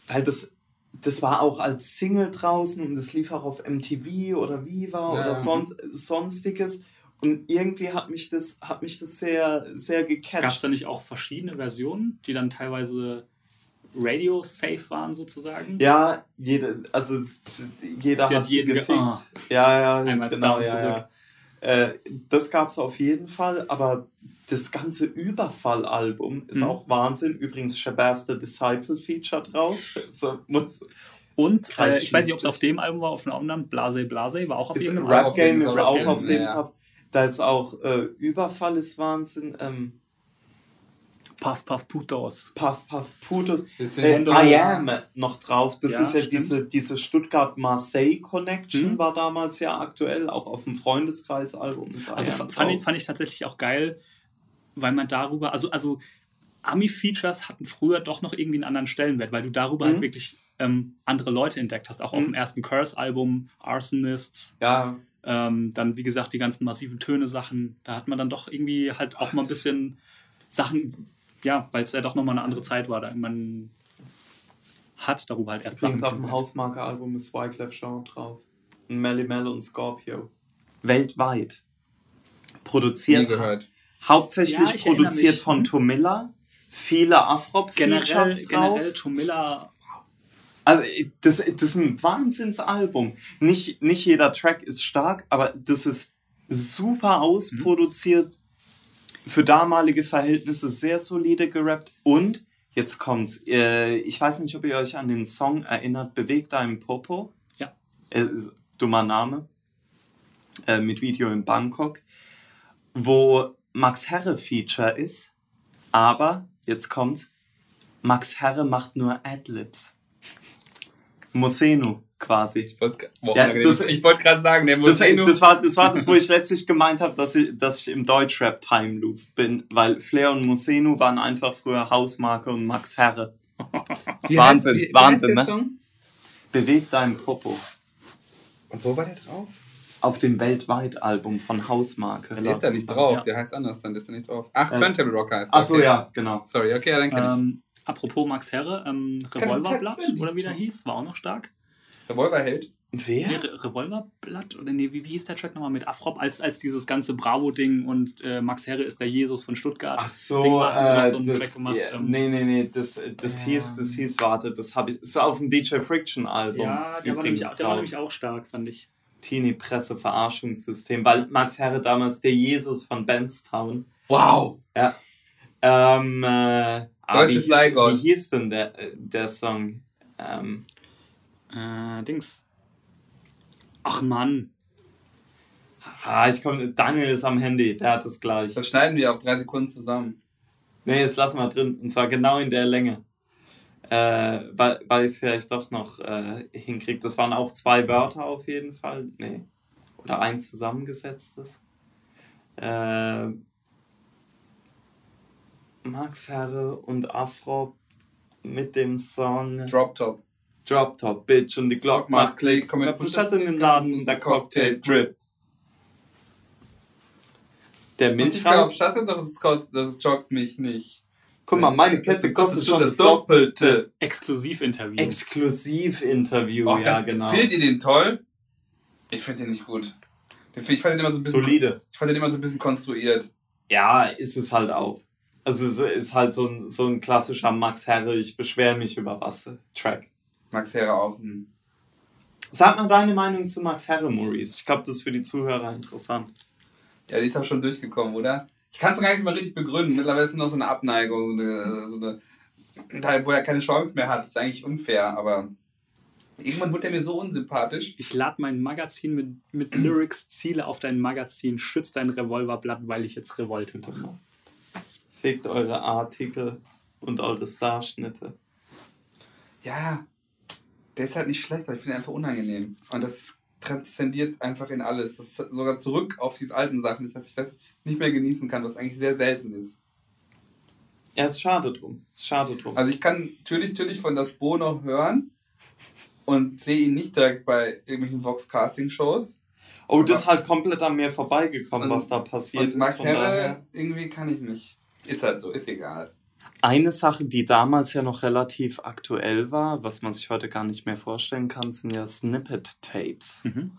Weil das, das war auch als Single draußen und das lief auch auf MTV oder Viva Ja. oder sonst, sonstiges. Und irgendwie hat mich das, hat mich das sehr, sehr Gab es gecatcht. da nicht auch verschiedene Versionen, die dann teilweise radio-safe waren sozusagen? Ja, jede, also es- jeder hat hat sie jeden ge- gefickt. Ah. Ja, ja, Einmal genau, ja, ja. zurück. Äh, das gab es auf jeden Fall, aber das ganze Überfall-Album ist Mhm. auch Wahnsinn. Übrigens Shabazz the Disciple Feature drauf. So, muss, Und äh, ich weiß nicht, ob es auf dem Album war, auf einem anderen, Blase Blase, war auch auf ist, irgendeinem Rap- Rap Game ist auch auf dem ja. Da ist auch äh, Überfall ist Wahnsinn. Ähm, Puff Puff Putos. Puff Puff Putos. Äh. I am noch drauf. Das Ja, ist ja stimmt. diese, diese Stuttgart-Marseille-Connection Mhm. war damals ja aktuell, auch auf dem Freundeskreis-Album Also fand ich, fand ich tatsächlich auch geil, weil man darüber, also, also Ami-Features hatten früher doch noch irgendwie einen anderen Stellenwert, weil du darüber Mhm. halt wirklich ähm, andere Leute entdeckt hast. Auch auf Mhm. dem ersten Curse-Album, Arsonists, Ja, ähm, dann wie gesagt die ganzen massiven Töne-Sachen. Da hat man dann doch irgendwie halt auch mal ein bisschen Sachen, ja, weil es ja doch nochmal eine andere Zeit war. Da man hat darüber halt erst übrigens auf dem. Hausmarke-Album ist Wyclef Jean drauf. Und Melly Mel und Scorpio. Weltweit. nie Produziert. gehört. Hauptsächlich Ja, produziert von Mhm. Tomilla. Viele Afrop-Features drauf. generell Tomilla Also, das, das ist ein Wahnsinnsalbum. Nicht, nicht jeder Track ist stark, aber das ist super ausproduziert. Für damalige Verhältnisse sehr solide gerappt. Und jetzt kommt's. Äh, ich weiß nicht, ob ihr euch an den Song erinnert. Bewegt deinen Popo. Ja. Äh, dummer Name. Äh, mit Video in Bangkok. Wo Max Herre Feature ist. Aber, jetzt kommt's. Max Herre macht nur Adlibs. Mosenu quasi. Ich wollte Ja, das- wollte gerade sagen, der Das, Moseno. das, war, das war das, wo ich letztlich gemeint habe, dass ich, dass ich im Deutschrap Time Loop bin, weil Flair und Mosenu waren einfach früher Hausmarke und Max Herre. Wie Wahnsinn, heißt- wie- wie Wahnsinn, heißt der ne? Beweg dein Popo. Und wo war der drauf? Auf dem Weltweit-Album von Hausmarke. Der ist da nicht drauf, ja. der heißt anders, dann ist er nicht drauf. Ach, Äh, Turntable Rock heißt Achso, okay. ja, genau. Sorry, okay, dann kenn ich. Ähm, apropos Max Herre, ähm, Revolverblatt oder wie der hieß, war auch noch stark. Revolverheld. Wer? Nee, Re Revolverblatt oder nee, wie, wie hieß der Track nochmal mit Afrop, als, als dieses ganze Bravo-Ding und äh, Max Herre ist der Jesus von Stuttgart. Ach so, Ding war, haben sie noch äh, so einen das, Track gemacht. ja, ähm, nee, nee, nee, das, das hieß, das hieß, warte, das habe ich, das war auf dem DJ Friction Album. ja, der war, nämlich, der war nämlich auch stark, fand ich. Teenie-Presse-Verarschungssystem, weil Max Herre damals der Jesus von Benstown. Wow! Ja. Ähm, äh, Deutsches hieß, Leihgold. Wie hieß denn der, äh, der Song? Ähm, Äh, Dings. Ach Mann. ah, ich komme, Daniel ist am Handy, der hat das gleich. Das schneiden wir auf drei Sekunden zusammen. Nee, das lassen wir drin. Und zwar genau in der Länge. Äh, weil weil ich es vielleicht doch noch äh, hinkriege. Das waren auch zwei Wörter auf jeden Fall. Nee. Oder ein zusammengesetztes. Äh, Max Herre und Afro mit dem Song Drop Top. Drop Top Bitch und die Glock macht Klick. komm Komm, statt in den Laden und der Cocktail drip. Der Ich glaube, Milchreis. Stadt das, kostet, das joggt mich nicht. Guck mal, meine Kette kostet schon das Doppelte. Exklusivinterview. Exklusivinterview, Oh, ja, genau. Findet ihr den toll? Ich finde den nicht gut. Ich fand den immer so ein bisschen. Solide. Ich fand den immer so ein bisschen konstruiert. Ja, ist es halt auch. Also es ist halt so ein, so ein klassischer Max Herre, ich beschwere mich über was Track. Max Herre ein. Sag mal deine Meinung zu Max Herre, Maurice. Ich glaube, das ist für die Zuhörer interessant. Ja, die ist auch schon durchgekommen, oder? Ich kann es gar nicht mal richtig begründen. Mittlerweile ist es noch so eine Abneigung, so eine, so eine ein Teil, wo er keine Chance mehr hat. Das ist eigentlich unfair, aber irgendwann wird er mir so unsympathisch. Ich lade mein Magazin mit, mit Lyrics, ziele auf dein Magazin, schütz dein Revolverblatt, weil ich jetzt Revolt hinter Fickt eure Artikel und eure Starschnitte. Ja, der ist halt nicht schlecht, aber ich finde ihn einfach unangenehm. Und das transzendiert einfach in alles. Das ist sogar zurück auf diese alten Sachen, dass ich das nicht mehr genießen kann, was eigentlich sehr selten ist. Ja, ist schade drum. Ist schade drum. Also ich kann natürlich, natürlich von das Bo noch hören und sehe ihn nicht direkt bei irgendwelchen Vox-Casting-Shows. oh, das ist halt komplett an mir vorbeigekommen, was da passiert Und ist. Mark daher. Herre, irgendwie kann ich nicht. Ist halt so, ist egal. Eine Sache, die damals ja noch relativ aktuell war, was man sich heute gar nicht mehr vorstellen kann, sind ja Snippet-Tapes, Mhm.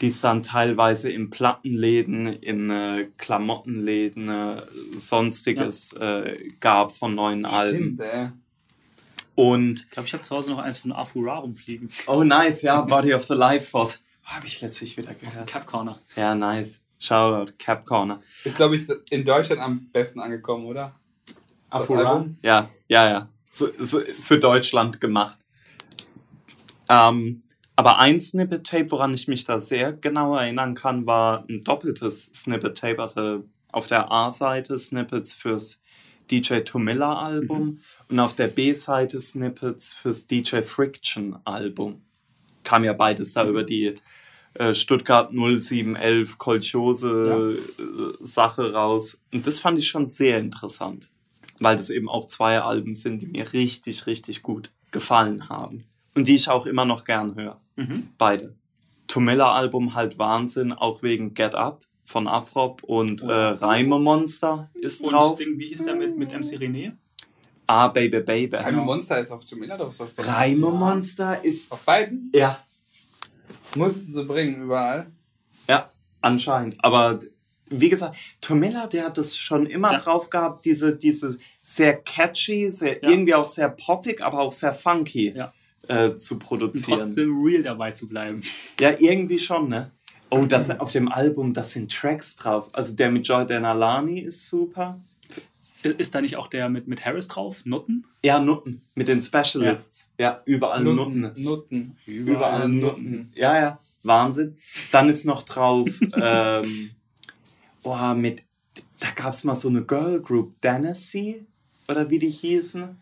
die es dann teilweise in Plattenläden, in äh, Klamottenläden, äh, sonstiges äh, gab von neuen Alben. Stimmt, äh. Und, Ich glaube, ich habe zu Hause noch eins von Afura rumfliegen. oh nice, ja, Body of the Life Force. Habe ich letztlich wieder Aus dem gehört. Cap Corner. Ja, nice. Shoutout, Cap Corner. Ist, glaube ich, in Deutschland am besten angekommen, oder? Afura? Album? Ja, ja, ja. So, so für Deutschland gemacht. Ähm, aber ein Snippet-Tape, woran ich mich da sehr genau erinnern kann, war ein doppeltes Snippet-Tape, also auf der A-Seite Snippets fürs DJ Tomilla-Album und auf der B-Seite Snippets fürs DJ Friction-Album. Kam ja beides da über die Stuttgart 0711 Kolchose-Sache raus. Und das fand ich schon sehr interessant, weil das eben auch zwei Alben sind, die mir richtig, richtig gut gefallen haben. Und die ich auch immer noch gern höre. Mhm. Beide. Tomilla-Album halt Wahnsinn, auch wegen Get Up von Afrop und Oh äh, ja. Reime Monster ist Und drauf. Ding, wie hieß der mit, mit MC René? Ah, Baby Baby. Keine Monster ist auf so. so- Reime Monster ist. Auf beiden? Ja, Mussten sie bringen, überall. ja, anscheinend. Aber wie gesagt, Tomilla, der hat es schon immer Ja. drauf gehabt, diese, diese sehr catchy, sehr, Ja. irgendwie auch sehr poppig, aber auch sehr funky Ja. äh, zu Und produzieren. trotzdem real dabei zu bleiben. Ja, irgendwie schon, ne? Oh, das auf dem Album, das sind Tracks drauf. Also der mit Jordan Alani ist super. Ist da nicht auch der mit, mit Harris drauf? Nutten? Ja, Nutten mit den Specialists. Ja, überall Nutten. Nutten. Überall Nutten. Ja, ja, Wahnsinn. Dann ist noch drauf, ähm, oh, mit, da gab es mal so eine Girl Group, Danasy, oder wie die hießen.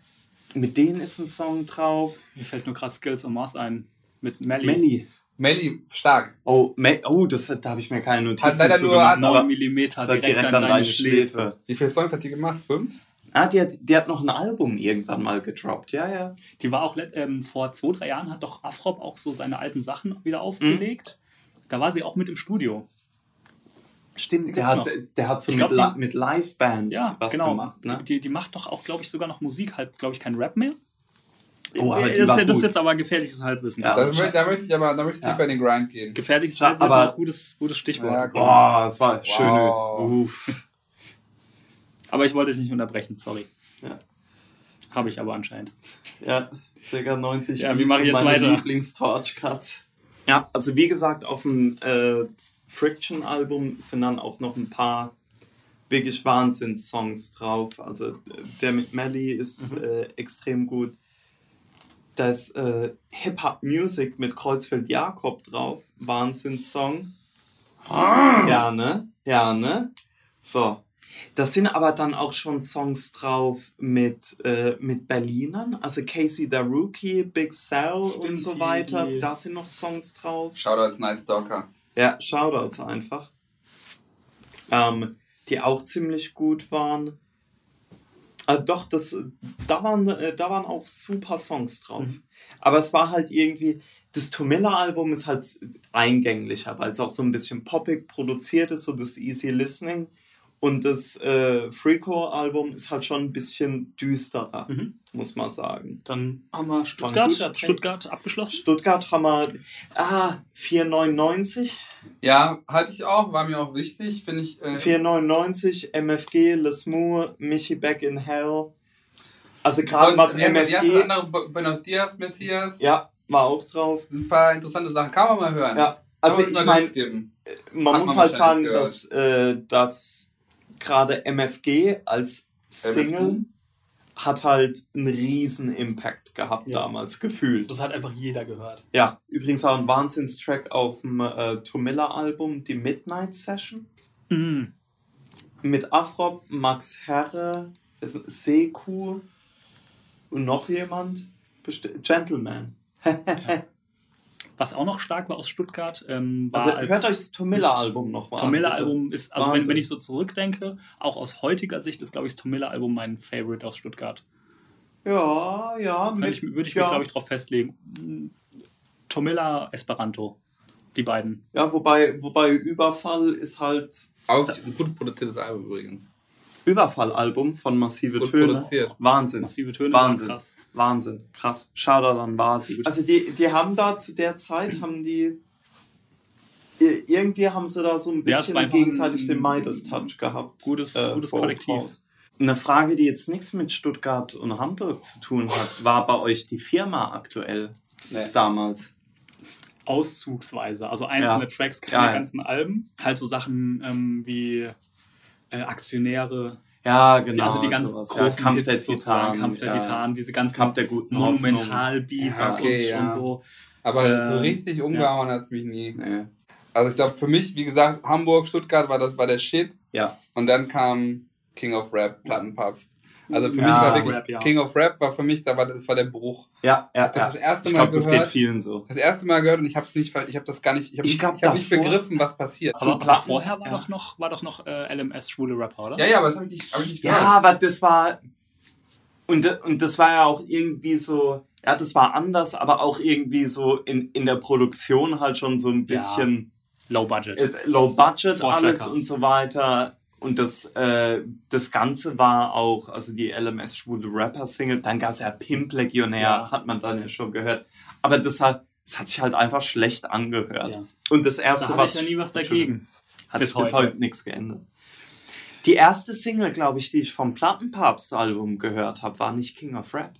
Mit denen ist ein Song drauf. Mir fällt nur krass Skills on Mars ein. Mit Melly. Melly. Melly, stark. Oh, Me oh das, da habe ich mir keine Notizen Hat leider zu nur- gemacht, hat 9 aber Millimeter direkt, direkt, an deine, Schläfe. Wie viele Songs hat die gemacht? Fünf? Ah, die hat, die hat noch ein Album irgendwann mal gedroppt, ja, ja. Die war auch ähm, vor zwei, drei Jahren, hat doch Afrop auch so seine alten Sachen wieder aufgelegt. Da war sie auch mit im Studio. Stimmt, der hat, noch. der hat so mit, glaub, die- mit Liveband Ja, was genau. gemacht, ne? die, die, die macht doch auch, glaube ich, sogar noch Musik, halt, glaube ich, kein Rap mehr. Oh, aber die das, war das ist jetzt aber gefährliches Halbwissen. Ja, Da, da möchte ich aber da möchte ich Ja. tiefer in den Grind gehen. Gefährliches Halbwissen, aber- auch gutes, gutes Stichwort. Ja, gut. Boah, das war schön. Wow. Uff. Aber ich wollte dich nicht unterbrechen, sorry. Ja. Habe ich aber anscheinend. Ja, ca. 90 Ja, wie mache ich jetzt meine weiter? Lieblings-Torch-Cuts. Ja, also wie gesagt, auf dem äh, Friction-Album sind dann auch noch ein paar wirklich Wahnsinns-Songs drauf. Also äh, der mit Melly ist Mhm. äh, extrem gut. Da ist äh, Hip-Hop-Music mit Kreuzfeld Jakob drauf. Wahnsinns-Song. Ja, ne? Ja, ne? So. Das sind aber dann auch schon Songs drauf mit, äh, mit Berlinern, also Casey the Rookie, Big Cell und Stimmt, so die- weiter. die- Da sind noch Songs drauf. Shoutouts Night Stalker. Ja, Shoutouts einfach. Ähm, die auch ziemlich gut waren. Äh, doch, das, da, waren, äh, da waren auch super Songs drauf. Mhm. Aber es war halt irgendwie, das Tomilla-Album ist halt eingänglicher, weil es auch so ein bisschen poppig produziert ist, so das Easy Listening. Und das äh, Freako-Album ist halt schon ein bisschen düsterer, Mhm. muss man sagen. Dann haben wir Stuttgart. Stuttgart abgeschlossen. Stuttgart haben wir, ah, 499. Ja, hatte ich auch, war mir auch wichtig, finde ich. Äh, 499, MFG, Lesmo, Michi Back in Hell. Also gerade was erste- Die erste MFG, andere Bu- Buenos Dias, Messias. ja, war auch drauf. Ein paar interessante Sachen. Kann man mal hören. Ja, also ich meine, man Hat muss man halt sagen, wahrscheinlich dass, äh, dass gerade MFG als Single hat halt einen riesen Impact gehabt Ja. damals, gefühlt. Das hat einfach jeder gehört. Ja, übrigens auch ein Wahnsinnstrack auf dem äh, Tomilla-Album, die Midnight Session. Mhm. Mit Afrop, Max Herre, Seku und noch jemand. Besti Gentleman. Was auch noch stark war aus Stuttgart, ähm, war Also als hört euch das Tomilla-Album nochmal an. Tomilla-Album ist, also wenn, wenn ich so zurückdenke, auch aus heutiger Sicht ist, glaube ich, das Tomilla-Album mein Favorite aus Stuttgart. Ja, ja. Mit- ich, würde ich ja. mich, glaube ich, darauf festlegen. Tomilla, Esperanto. Die beiden. Ja, wobei, wobei Überfall ist halt Auch ein gut produziertes Album übrigens. Überfall-Album von Massive Gut Töne. produziert. Wahnsinn. Massive Töne. Wahnsinn. Krass. Wahnsinn. Krass. Shoutout an Vasi. Also die, die haben da zu der Zeit, haben die irgendwie haben sie da so ein Ja, bisschen einfach gegenseitig ein- den Midas-Touch gehabt. Gutes- gutes Both Kollektiv. House. Eine Frage, die jetzt nichts mit Stuttgart und Hamburg zu tun hat, war bei euch die Firma aktuell Nee. damals? auszugsweise. Also einzelne Ja. Tracks, keine Ja, ja. ganzen Alben. Halt so Sachen ähm, wie äh, Aktionäre, Ja, die, genau. also die ganz sowas. großen Kampf der Titanen. Kampf der ja. Titanen, diese ganzen Kampf der guten. Monumental-Beats Ja. Okay, und, ja. und so. Aber Äh, so richtig umgehauen hat es mich nie. Nee. Also ich glaube, für mich, wie gesagt, Hamburg, Stuttgart war das war der Shit. Ja. Und dann kam King of Rap, Plattenpapst. Also für Ja, mich war wirklich, Rap, ja. King of Rap war für mich, da war, das war der Bruch. Ja, ja, Das ja. ist das erste ich Mal glaube, das geht vielen so. Das erste Mal gehört und ich habe es nicht, ich habe das gar nicht, ich habe Ich nicht, glaub, ich hab nicht begriffen, was passiert. Aber, aber vorher war ja. doch noch, war doch noch äh, LMS schwule Rapper, oder? ja, ja, aber das habe ich nicht, hab ich nicht Ja, gehört. aber das war. Und, und das war ja auch irgendwie so. Ja, das war anders, aber auch irgendwie so in, in der Produktion halt schon so ein bisschen Low Budget. äh, low budget Vortracker. alles und so weiter. Und das, äh, das Ganze war auch, also die LMS schwule Rapper-Single, dann gab es ja Pimp Legionär, Ja. hat man dann ja schon gehört. Aber das hat, das hat sich halt einfach schlecht angehört. Ja. Und das da erste, habe ich was. ja nie was dagegen. Hat Bis sich bis heute. nichts geändert. Die erste Single, glaube ich, die ich vom Plattenpapst-Album gehört habe, war nicht King of Rap.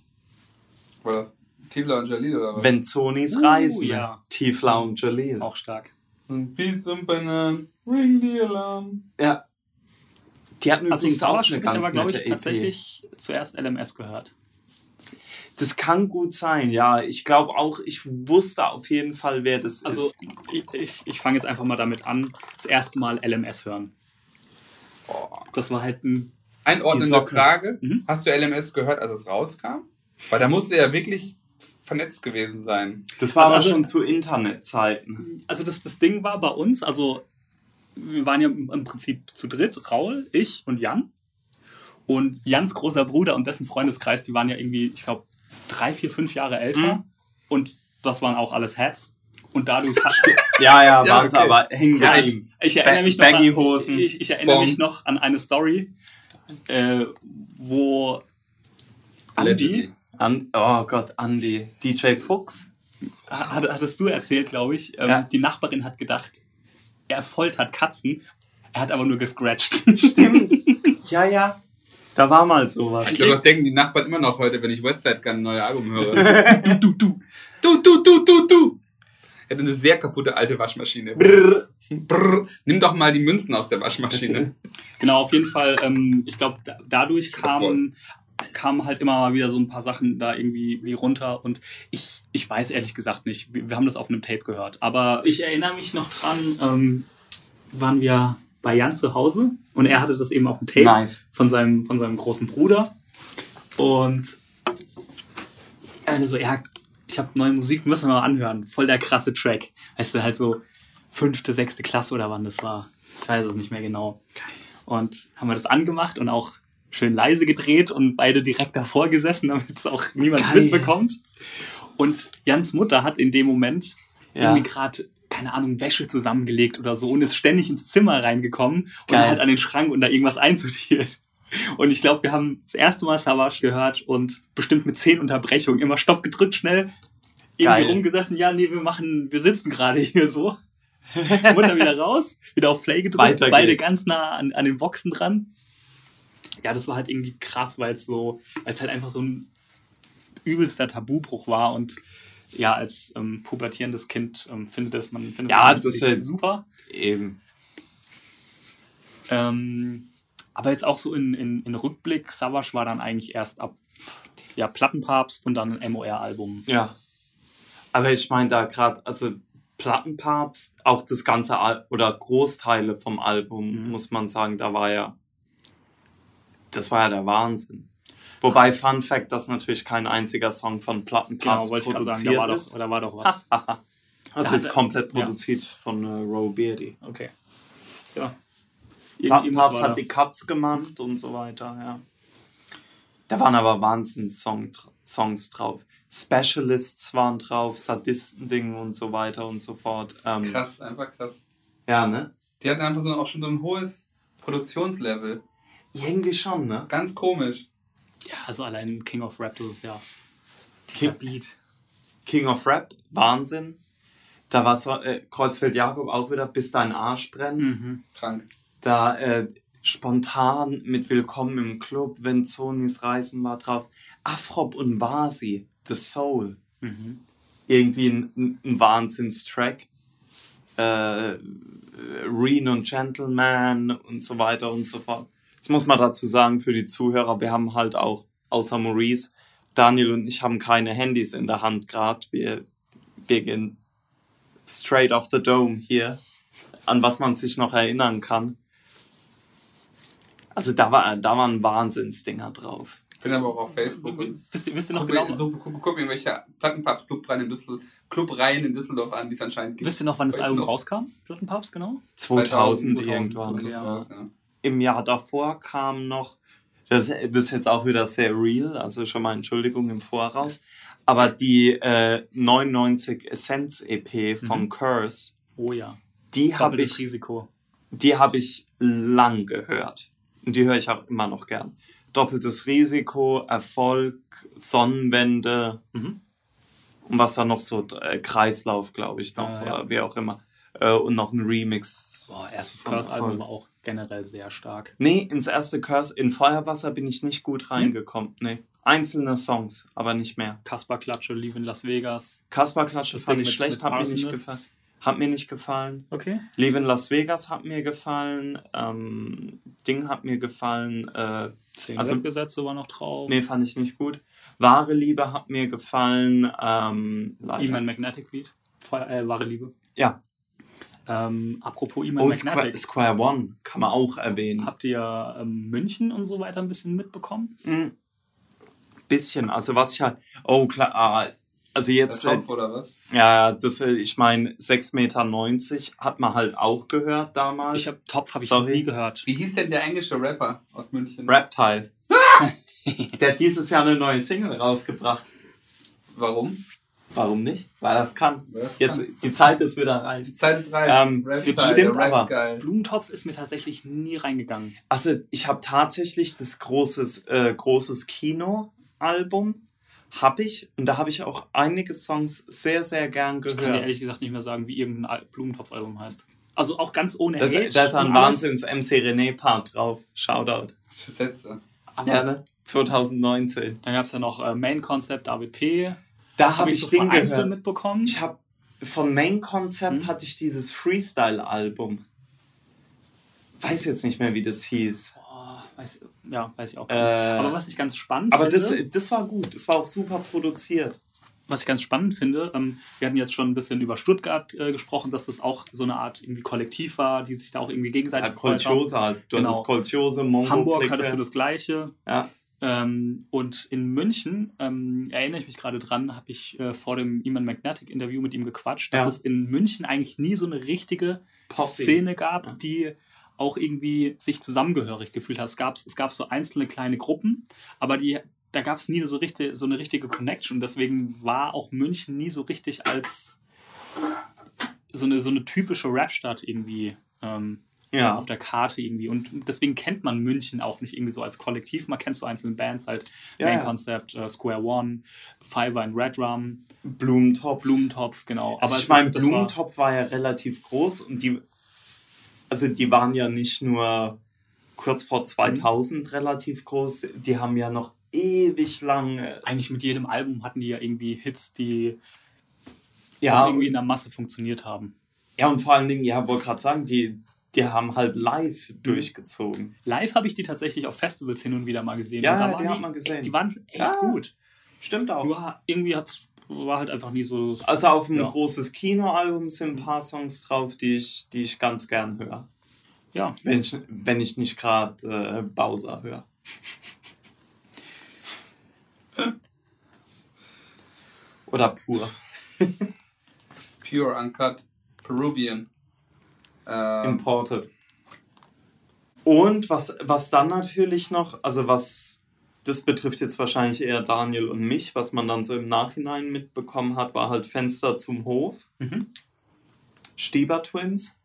War das Tivla und Jalil oder was? Wenn Sonis Uh, Reisen. ja. Tiefla und Jalil. Auch stark. Und Beats und Bananen, ring the alarm. Ja. Die hatten Also übrigens auch eine ganz aber, glaube ich, nette EP. tatsächlich zuerst LMS gehört. Das kann gut sein, ja. Ich glaube auch, ich wusste auf jeden Fall, wer das Also ist. ich, ich, ich fange jetzt einfach mal damit an, das erste Mal LMS hören. Das war halt ein Einordnende. Frage. Mhm. Hast du LMS gehört, als es rauskam? Weil da musste er wirklich vernetzt gewesen sein. Das war also- aber also- schon zu Internetzeiten. also das, das Ding war bei uns, also wir waren ja im Prinzip zu dritt, Raul, ich und Jan. Und Jans großer Bruder und dessen Freundeskreis, die waren ja irgendwie, ich glaube, drei, vier, fünf Jahre älter. Mhm. Und das waren auch alles Hats. Und dadurch hat, Ja, ja, Ja, warte, okay. aber hängen Ja, ich, ich erinnere mich noch an, ich, ich erinnere mich noch an eine Story, äh, wo Allegedly. Andi, An, oh Gott, Andy. DJ Fuchs? hat, hattest du erzählt, glaube ich, ähm, Ja. die Nachbarin hat gedacht, er foltert Katzen, er hat aber nur gescratcht. Stimmt. ja, ja. Da war mal sowas. Ich glaube, das denken die Nachbarn immer noch heute, wenn ich Westside Gun ein neues Album höre. du, du, du. Du, du, du, du, du. Er hat eine sehr kaputte alte Waschmaschine. Brrr. Brrr. Nimm doch mal die Münzen aus der Waschmaschine. Genau, auf jeden Fall. Ähm, ich glaube, da, dadurch kamen kamen halt immer mal wieder so ein paar Sachen da irgendwie wie runter und ich, ich weiß ehrlich gesagt nicht. Wir, wir haben das auf einem Tape gehört. Aber ich erinnere mich noch dran, ähm, waren wir bei Jan zu Hause und er hatte das eben auf dem Tape Nice. von, seinem, von seinem großen Bruder. Und er so, ja, ich habe neue Musik, müssen wir mal anhören. Voll der krasse Track. Weißt du, halt so fünfte, sechste Klasse oder wann das war. Ich weiß es nicht mehr genau. Und haben wir das angemacht und auch schön leise gedreht und beide direkt davor gesessen, damit es auch niemand Geil. mitbekommt. Und Jans Mutter hat in dem Moment Ja. irgendwie gerade, keine Ahnung, Wäsche zusammengelegt oder so und ist ständig ins Zimmer reingekommen und Geil. halt an den Schrank und da irgendwas einsortiert. Und ich glaube, wir haben das erste Mal Savage gehört und bestimmt mit zehn Unterbrechungen immer Stopp gedrückt, schnell irgendwie Geil. rumgesessen. Ja, nee, wir machen, wir sitzen gerade hier so. Mutter wieder raus, wieder auf Play gedrückt, Weiter beide geht's. ganz nah an, an den Boxen dran. Ja, das war halt irgendwie krass, weil es so, es halt einfach so ein übelster Tabubruch war und ja, als ähm, pubertierendes Kind ähm, findet das man findet Ja, das das ist- super. Eben. Ähm, aber jetzt auch so in, in, in Rückblick, Savage war dann eigentlich erst ab ja, Plattenpapst und dann ein MOR-Album. Ja. Aber ich meine da gerade, also Plattenpapst, auch das ganze Al oder Großteile vom Album, Mhm. muss man sagen, da war ja, das war ja der Wahnsinn. Wobei, Fun Fact, dass natürlich kein einziger Song von Plattenpapst Genau, wollte ich gerade sagen, produziert da war, ist. doch, da war doch was. Also ist komplett ja. produziert von äh, Roe Beardy. Okay. Ja. Plattenpapst war hat die Cuts gemacht und so weiter, ja. Da waren aber Wahnsinn-Songs drauf. Specialists waren drauf, Sadistending und so weiter und so fort. Ähm, Krass, einfach krass. Ja, ne? Die hatten einfach so auch schon so ein hohes Produktionslevel. Irgendwie schon, ne? Ganz komisch. Ja, also allein King of Rap, das ist ja King, Beat. King of Rap, Wahnsinn. Da war so, äh, Kreuzfeld Jakob auch wieder, bis dein Arsch brennt. Mhm. Krank. Da äh, spontan mit Willkommen im Club, wenn Sonys Reisen war drauf. Afrop und Vasi, The Soul. Mhm. irgendwie ein, ein Wahnsinnstrack. Äh, Reen und Gentleman und so weiter und so fort. Jetzt muss man dazu sagen, für die Zuhörer, wir haben halt auch, außer Maurice, Daniel und ich haben keine Handys in der Hand gerade. Wir, wir gehen straight off the dome hier, an was man sich noch erinnern kann. Also da, war, da waren Wahnsinnsdinger drauf. Ich bin aber auch auf Facebook. Und Wisst ihr, wisst ihr noch guck, genau, mir, so, guck, guck mir welche Plattenpapst-Clubreihen in, Düssel, Clubreihen in Düsseldorf an, die es anscheinend gibt. wisst ihr noch, wann das Album rauskam? Plattenpapst, genau? 2000, 2000, irgendwann. okay, ja. sowas, ja. Im Jahr davor kam noch, das, das ist jetzt auch wieder sehr real, also schon mal Entschuldigung im Voraus, aber die äh, 99 Essence EP von Mhm. Curse, Oh ja. die habe ich, Risiko. die habe ich lang gehört. Und die höre ich auch immer noch gern. Doppeltes Risiko, Erfolg, Sonnenwende Mhm. und was da noch so, äh, Kreislauf, glaube ich, noch, Ja, ja. äh, wie auch immer. Äh, und noch ein Remix. Boah, erstes Curse-Album war auch generell sehr stark. Nee, ins erste Curse, in Feuerwasser bin ich nicht gut reingekommen. Nee. Einzelne Songs, aber nicht mehr. Kaspar Klatsche, Live in Las Vegas. Kaspar Klatsch, das fand ich schlecht, hat mir nicht gefallen. Hat mir nicht gefallen. Okay. Live in Las Vegas hat mir gefallen. Ähm, Ding hat mir gefallen. Äh, Zehn Also- Gesetze war noch drauf. nee, fand ich nicht gut. Wahre Liebe hat mir gefallen. Ähm. Iman Magnetic Beat. Äh, wahre Liebe. Ja. Ähm, apropos Iman Oh, Square. Square One kann man auch erwähnen. Habt ihr ähm, München und so weiter ein bisschen mitbekommen? Ein bisschen. Also was ich halt. Oh, klar. ah, Also Der jetzt. Äh, Shop oder was? Ja, das, äh, ich meine, 6,90 Meter hat man halt auch gehört damals. Ich habe Topf habe ich Sorry. nie gehört. Wie hieß denn der englische Rapper aus München? Reptile. Der hat dieses Jahr eine neue Single rausgebracht. Warum? Warum nicht? Weil es kann. Er's Jetzt, kann. die Zeit ist wieder rein. Die Zeit ist reif. Ähm, Rap stimmt Rap aber. Geil. Blumentopf ist mir tatsächlich nie reingegangen. Also, ich habe tatsächlich das großes, äh, großes Kino-Album. Habe ich. Und da habe ich auch einige Songs sehr, sehr gern Ich kann dir gehört. ehrlich gesagt nicht mehr sagen, wie irgendein Al- Blumentopf-Album heißt. Also auch ganz ohne Da Hate ist, da ist ein. Wahnsinns-MC René-Part drauf. Shoutout. Für Sätze? Aber Ja, ne? 2019. Dann gab es ja noch äh, Main Concept, David P. Da habe ich ich so vereinzelt gehört. mitbekommen. Ich habe von Main Concept Hm? hatte ich dieses Freestyle-Album. Weiß jetzt nicht mehr, wie das hieß. Boah, weiß, ja, weiß ich auch Äh, gar nicht. Aber was ich ganz spannend Aber das, finde, das war gut. Das war auch super produziert. was ich ganz spannend finde, ähm, wir hatten jetzt schon ein bisschen über Stuttgart äh, gesprochen, dass das auch so eine Art irgendwie Kollektiv war, die sich da auch irgendwie gegenseitig Ja. Kolchose halt. Du Genau. hattest Kolchose, Mongo, Hamburg Clique. hattest du das Gleiche. Ja. Ähm, und in München, ähm, erinnere ich mich gerade dran, habe ich äh, vor dem Iman Magnetic Interview mit ihm gequatscht, dass Ja. es in München eigentlich nie so eine richtige. Szene gab, Ja. die auch irgendwie sich zusammengehörig gefühlt hat. Es gab, es gab so einzelne kleine Gruppen, aber die, da gab es nie so, richtig, so eine richtige Connection. Deswegen war auch München nie so richtig als so eine, so eine typische Rapstadt irgendwie ähm, Ja. auf der Karte irgendwie. Und deswegen kennt man München auch nicht irgendwie so als Kollektiv. Man kennt so einzelne Bands halt, Ja, Main ja. Concept, äh, Square One, Fiverr and Red Drum, Blumentopf. Blumentopf, genau. Also es ich meine, das war- Blumentopf war, ja relativ groß und die, also die waren ja nicht nur kurz vor 2000 relativ groß, die haben ja noch ewig lang, äh, eigentlich mit jedem Album hatten die ja irgendwie Hits, die ja, irgendwie in der Masse funktioniert haben. ja und vor allen Dingen, ja, wollte gerade sagen, die, die haben halt live Mhm. durchgezogen. Live habe ich die tatsächlich auf Festivals hin und wieder mal gesehen. Ja, und da die waren hat man gesehen. Die waren echt Ja. gut. Stimmt auch. Nur irgendwie hat's, war halt einfach nie so. Also auf ein Ja. großes Kinoalbum sind ein paar Songs drauf, die ich, die ich ganz gern höre. Ja, Wenn ich, wenn ich nicht gerade äh, Bowser höre. Oder pur. Pure, Uncut, Peruvian. Ähm, Imported. Und was, was dann natürlich noch, also was, das betrifft jetzt wahrscheinlich eher Daniel und mich, was man dann so im Nachhinein mitbekommen hat, war halt Fenster zum Hof. Mhm. Stieber Twins.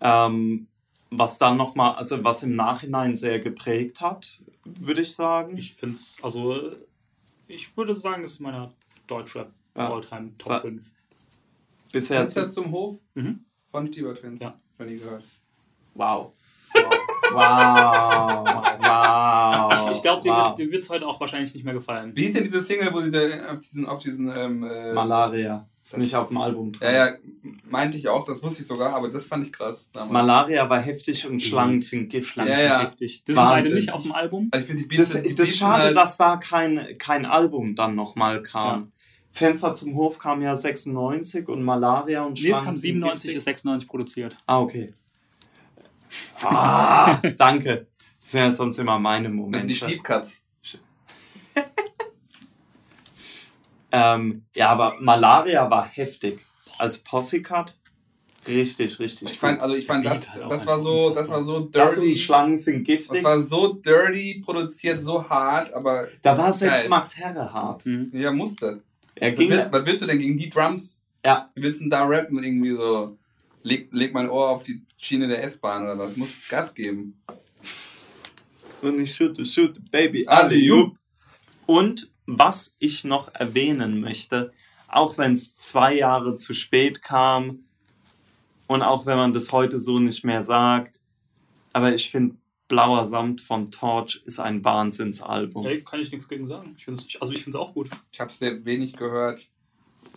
Ähm, was dann nochmal, also was im Nachhinein sehr geprägt hat, würde ich sagen. ich finde es, also ich würde sagen, es ist meiner Deutschrap Ja. Alltime Top Sa- 5. Bisher Fenster zu, zum Hof Mhm. Von Stieber Twins. Ja. Noch nie gehört. wow. Wow. Wow. Wow. Ich, ich glaube, dir wow. wird es heute auch wahrscheinlich nicht mehr gefallen. Wie ist denn diese Single, wo sie da auf diesen, auf diesen ähm, äh, Malaria. Ist nicht auf dem Album drin. Ja, ja, meinte ich auch, das wusste ich sogar, aber das fand ich krass damals. Malaria war heftig und Schlangen sind giftig. Schlangen Ja, sind ja. giftig. Das sind beide Wahnsinn. nicht auf dem Album. also ich finde die Beats, Das, die das Beats ist schade, sind halt, dass da kein, kein Album dann nochmal kam. Fenster zum Hof kam ja 96 und Malaria und Nee, es Schlangen kam sind 97, giftig. ist 96 produziert. Ah, okay. Ah, danke. Das sind ja sonst immer meine das Momente. die Stiebkatz. Ähm, ja, aber Malaria war heftig. Als Possecut richtig, richtig. Ich fand, also ich fand das, das war so, das war so das und dirty. Schlangen sind Das giftig. war so dirty produziert, so hart, aber Da war selbst Geil. Max Herre hart. Mhm. ja, musste. Er Was ging. willst, was willst du denn gegen die Drums? Ja, Wie willst du denn da rappen? Irgendwie so, leg, leg mein Ohr auf die Schiene der S-Bahn oder was? Muss Gas geben. Und ich shoot, shoot, baby, Alley-oop. Und was ich noch erwähnen möchte, auch wenn es zwei Jahre zu spät kam und auch wenn man das heute so nicht mehr sagt, aber ich finde Blauer Samt von Torch ist ein Wahnsinnsalbum. Ey, kann ich nichts gegen sagen. Ich find's, also ich finde es auch gut. Ich habe sehr wenig gehört,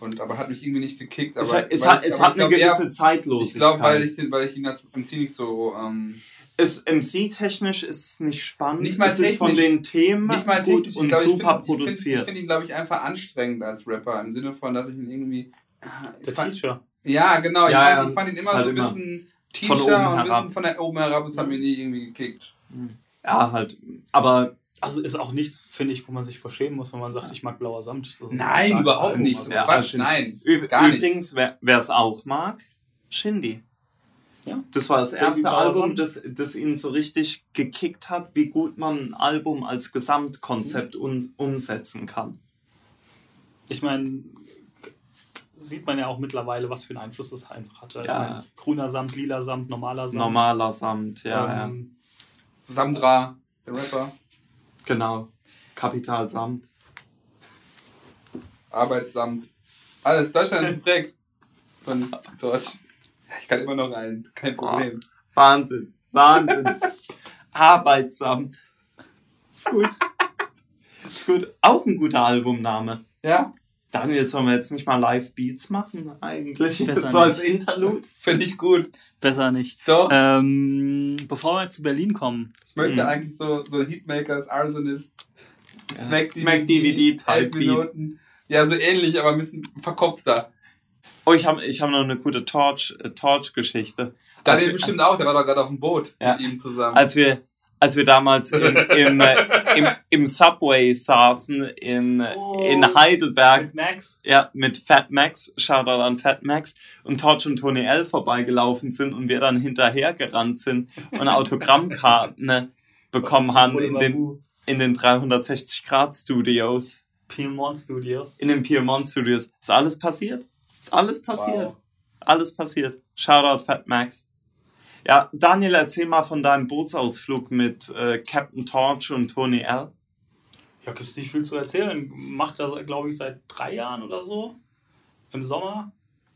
und, aber hat mich irgendwie nicht gekickt. Es, Aber, hat- es, hat, ich- es aber hat ich eine glaub eher- gewisse Zeitlosigkeit. Ich glaube, weil ich, den- weil ich ihn als MC nicht so. Ähm, es, MC-technisch ist es nicht spannend. Nicht mal es ist von den Themen nicht mal gut und ich glaub, ich super find- Ich finde produziert. find ihn, glaube ich, einfach anstrengend als Rapper. Im Sinne von, dass ich ihn irgendwie. Der ich fand, Teacher. ja, genau. Ich, Ja, fand, ja, ich fand ihn ist immer halt so ein immer bisschen oben und ein herab. bisschen von der oben herab. Das hat mir nie irgendwie gekickt. Ja, halt. Aber Also ist auch nichts, finde ich, wo man sich verschämen muss, wenn man sagt, ich mag blauer Samt. Das ist ein Nein, überhaupt nicht. Also, Ja, Quatsch, nein. Üb gar nicht. übrigens, wer es auch mag, Shindy. Ja. Das war das erste Album, das, das ihn so richtig gekickt hat, wie gut man ein Album als Gesamtkonzept un umsetzen kann. Ich meine, sieht man ja auch mittlerweile, was für einen Einfluss das einfach hatte. Ich Ja. mein, grüner Samt, lila Samt, normaler Samt. Normaler Samt, ja, ähm, Samdra, der Rapper. ja. Genau. Kapital Samt. Arbeitsamt. Alles Deutschland geprägt von Deutsch. Ja, ich kann immer noch rein, kein Problem. Wahnsinn. Wahnsinn. Arbeitsamt. Ist gut. Ist gut. Auch ein guter Albumname. Ja, Daniel, sollen wir jetzt nicht mal Live-Beats machen eigentlich? Besser so als nicht. Interlude? finde ich gut. besser nicht. Doch, Ähm, bevor wir zu Berlin kommen, ich möchte Mhm. eigentlich so, so Heatmakers, Arsonist, Ja, Smack Smack DVD Type 11 Beat. Minuten. Ja, so ähnlich, aber ein bisschen verkopfter. Oh, ich habe ich hab noch eine gute Torch- äh, Torch-Geschichte. Daniel Als wir- bestimmt auch, der war doch gerade auf dem Boot Ja. mit ihm zusammen. als wir, als wir damals im, im, äh, im, im Subway saßen in, in Heidelberg, mit Max, ja, mit Fat Max, Shoutout an Fat Max, und Torch und Tony L vorbeigelaufen sind und wir dann hinterhergerannt sind und Autogrammkarten ne, bekommen haben in den, in den 360-Grad-Studios, Piemont Studios. in den Piemont Studios. Ist alles passiert? Ist alles passiert? Wow. Alles passiert. Shoutout Fat Max. Ja, Daniel, erzähl mal von deinem Bootsausflug mit äh, Captain Torch und Tony L. Ja, gibt es nicht viel zu erzählen. Macht das, glaube ich, seit drei Jahren oder so. Im Sommer.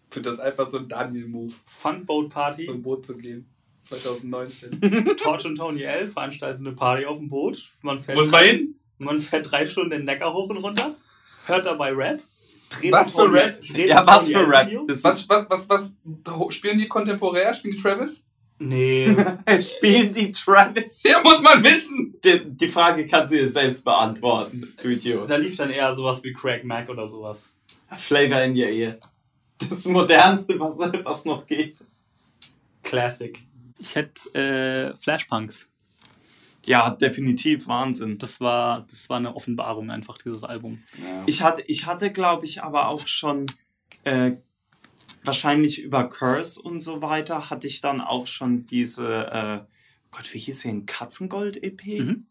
Ich finde das einfach so ein Daniel-Move, Funboat Party. zum Boot zu gehen. 2019. Torch und Tony L veranstalten eine Party auf dem Boot. Man fährt, Muss man hin? man fährt drei Stunden den Neckar hoch und runter, hört dabei Rap. dreht Was für Rap? Ja, was für Rap? Was, was, was, was, spielen die kontemporär? Spielen die Travis? Nee. spielen die Travis? Ja, muss man wissen! Die, die Frage kannst du dir selbst beantworten, du Idiot. da lief dann eher sowas wie Craig Mack oder sowas. Flavor in your ear. Das modernste, was, was noch geht. Classic. Ich hätte äh, Flashpunks. Ja, definitiv Wahnsinn. Das war, das war eine Offenbarung einfach, dieses Album. Ich hatte, ich hatte glaube ich, aber auch schon äh, wahrscheinlich über Curse und so weiter, hatte ich dann auch schon diese, äh, Gott, wie hieß sie, ein Katzengold-EP? Mhm.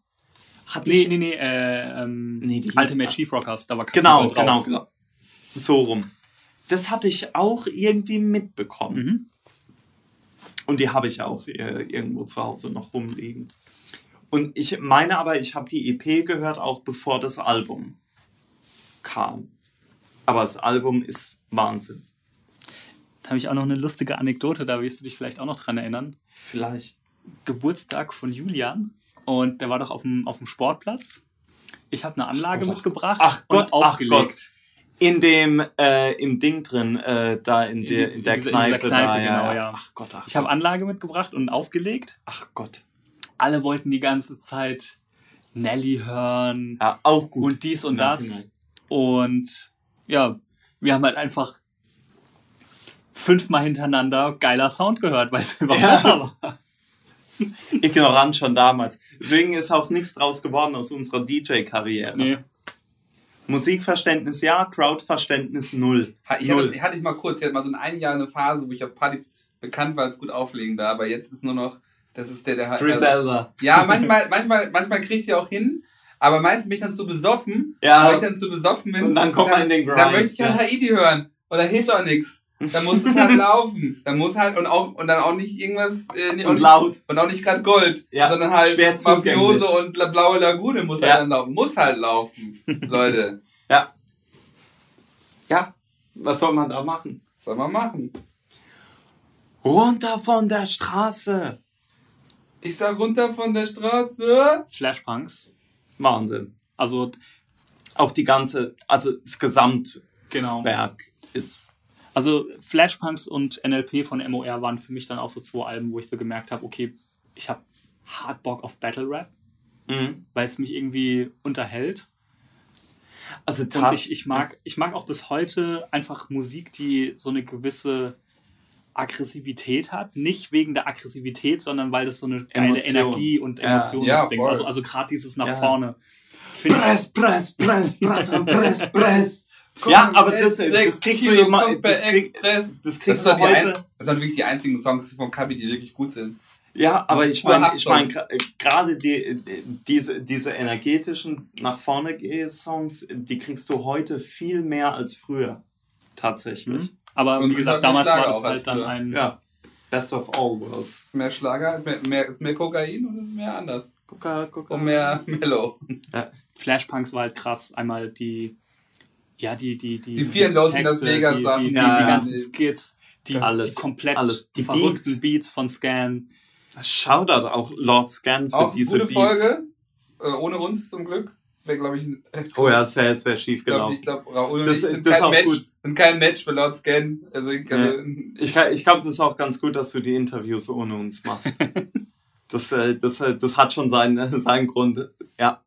Hatte Nee, ich, nee, nee, äh, ähm, Nee, die Ultimate Chief Rockers, da war genau, Katzengold genau, drauf. genau. So rum. Das hatte ich auch irgendwie mitbekommen. Mhm. Und die habe ich auch äh, irgendwo zu Hause noch rumliegen. Und ich meine aber, ich habe die EP gehört, auch bevor das Album kam. Aber das Album ist Wahnsinn. Da habe ich auch noch eine lustige Anekdote, da wirst du dich vielleicht auch noch dran erinnern. Vielleicht. Geburtstag von Julian und der war doch auf dem, auf dem Sportplatz. Ich habe eine Anlage mitgebracht Ach Gott, und ach aufgelegt. Gott. In dem, äh, im Ding drin, äh, da in, die- der, in der in dieser- in Kneipe. dieser Kneipe, da, genau, ja. Ach Gott, ach Ich habe. Anlage mitgebracht und aufgelegt. Ach Gott. Alle wollten die ganze Zeit Nelly hören Ja, auch gut. und dies und das. Nachhinein. Und ja, wir haben halt einfach fünfmal hintereinander geiler Sound gehört, weil es einfach Ja. besser war. Ignorant schon damals. Deswegen ist auch nichts draus geworden aus unserer DJ-Karriere. Nee. Musikverständnis ja, Crowdverständnis null. Ich null. hatte, hatte ich mal kurz, ich hatte mal so ein Jahr eine Phase, wo ich auf Partys bekannt war als gut auflegen da, aber jetzt ist nur noch, das ist der, der halt. Griselda. ja, manchmal, manchmal, manchmal krieg ich sie auch hin, aber meistens bin ich dann zu besoffen. Ja. Weil ich dann zu besoffen bin. Und dann kommt man in den Grind, Dann möchte ich halt ja. Haiti hören. Und da hilft auch nichts. Dann muss es halt laufen. Dann muss halt, und auch, und dann auch nicht irgendwas, äh, Und und, laut. und auch nicht gerade Gold, Ja, sondern halt Mafiose und La Blaue Lagune muss Ja. halt dann laufen. Muss halt laufen, Leute. Ja. Ja. Was soll man da machen? Was soll man machen? Runter von der Straße. Ich sag runter von der Straße. Flashpunks. Wahnsinn. Also, Auch die ganze, also das Gesamtwerk genau. ist. Also Flashpunks und NLP von MOR waren für mich dann auch so zwei Alben, wo ich so gemerkt habe, okay, ich habe hart Bock auf Battle Rap, Mhm. weil es mich irgendwie unterhält. Also Und ich, ich, mag, ich mag auch bis heute einfach Musik, die so eine gewisse Aggressivität hat. Nicht wegen der Aggressivität, sondern weil das so eine geile Emotion. Energie und Ja. Emotionen Ja, bringt. voll. Also, also gerade dieses nach Ja. vorne. Press, press, press, press, press, press. Komm, Ja, aber das, sechs das kriegst du Kilo immer, Cosper das, krieg, das Das, kriegst sind du die ein, heute. das sind wirklich die einzigen Songs von Kabi, die wirklich gut sind. Ja, aber ich meine, ich meine, gerade die, diese, diese energetischen nach vorne geh Songs, die kriegst du heute viel mehr als früher. Tatsächlich. Mhm. aber Und wie es gesagt, damals Schlager war das als halt dann ein Ja. Best of all worlds. Mehr Schlager, mehr, mehr, mehr Kokain und ist mehr anders. Gucka, gucka. Und mehr Mellow. Flashpunks war halt krass. Einmal die, ja, die, die, die, Die vielen Los in Las Vegas die, Sachen. die, die, Ja, die ganzen Skits, die, Alles, die komplett alles. Die verrückten Beats. von Scan. Shoutout auch Lord Scan für Auch diese gute Beats. Folge. Äh, ohne uns zum Glück. Wäre, glaube ich, ein- Oh ja, es wäre jetzt wär schief Ich glaube, gelaufen. ich glaub, Raoul und Das- ich sind das kein, auch Match, gut. sind kein Match für Lord Scan. Also, ich, also Ich, kann- ich glaube, das ist auch ganz gut, dass du die Interviews ohne uns machst. das, äh, das, äh, das hat schon seinen, seinen Grund. Ja.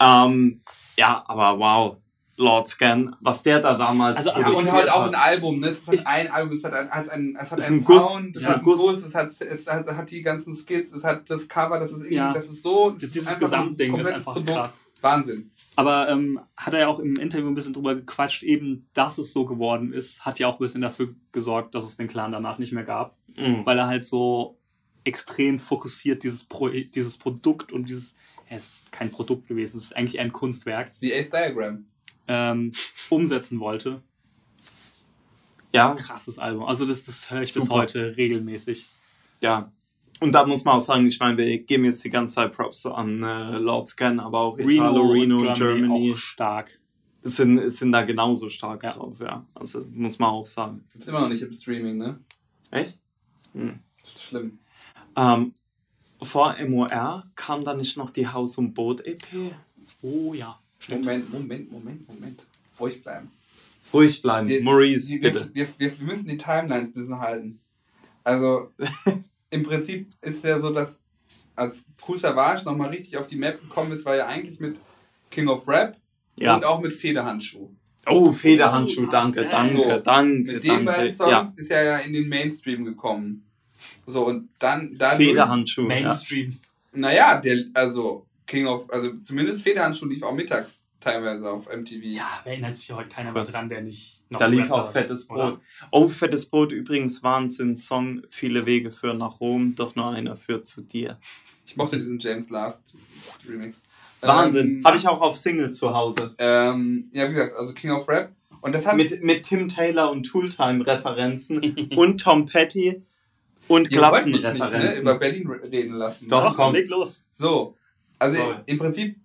Ähm, ja, aber wow. Lord Scan, was der da damals. Also- Ja, also und halt auch ein Album, ne? Es ist halt Ich- ein Album, es hat ein, hat ein, es hat einen ein Guss, Sound, es ja, hat einen Guss. Guss, es hat, es hat, hat die ganzen Skits, es hat das Cover, das ist irgendwie, Ja. das ist so. es Dieses ist Gesamtding ist komplettes einfach Produkt. krass. Wahnsinn. Aber ähm, hat er ja auch im Interview ein bisschen drüber gequatscht, eben, dass es so geworden ist, hat ja auch ein bisschen dafür gesorgt, dass es den Clan danach nicht mehr gab. Mhm. Weil er halt so extrem fokussiert dieses, Pro dieses Produkt und dieses, es ist kein Produkt gewesen, es ist eigentlich ein Kunstwerk, Das ist wie Ace Diagram. Ähm, umsetzen wollte. Ja, Krasses Album. Also das, das höre ich bis Super. heute regelmäßig. ja. Und da muss man auch sagen, ich meine, wir geben jetzt die ganze Zeit Props an äh, Lord Scan, aber auch Italo, Reno, und Germany, auch stark. sind, sind da genauso stark Ja. drauf, ja. Also muss man auch sagen. Gibt's immer noch nicht im Streaming, ne? Echt? Hm. Das ist schlimm. Ähm, vor MOR kam da nicht noch die Haus- und Boot-EP? Oh ja. Stimmt. Moment, Moment, Moment, Moment. Ruhig bleiben. Ruhig bleiben. Wir- Maurice, wir, bitte. Wir, wir, wir müssen die Timelines ein bisschen halten. Also, im Prinzip ist ja so, dass als Cool Savage nochmal richtig auf die Map gekommen ist, war ja eigentlich mit King of Rap Ja. und auch mit Federhandschuh. Oh, Federhandschuh, Oh, danke, ja. danke, So, danke, Mit den beiden danke. Songs Ja, ist er ja in den Mainstream gekommen. So, und dann Federhandschuh. Ja. Mainstream. Naja, der, also King of, also zumindest Federhandschuh lief auch mittags teilweise auf MTV. Ja, wer erinnert sich ja heute keiner mehr dran, der nicht noch Da lief Rap auch Fettes oder? Brot. Oh, Fettes Brot übrigens Wahnsinn Song. Viele Wege führen nach Rom, doch nur einer führt zu dir. Ich mochte diesen James Last Remix. Wahnsinn. Ähm, Habe ich auch auf Single zu Hause. Ähm, ja, wie gesagt, also King of Rap. Und das hat. Mit, mit Tim Taylor und Tooltime-Referenzen und Tom Petty und nicht ne, Glatzen-Referenzen. über Berlin re- reden lassen. Doch, komm, leg los. So. Also Sorry. im Prinzip,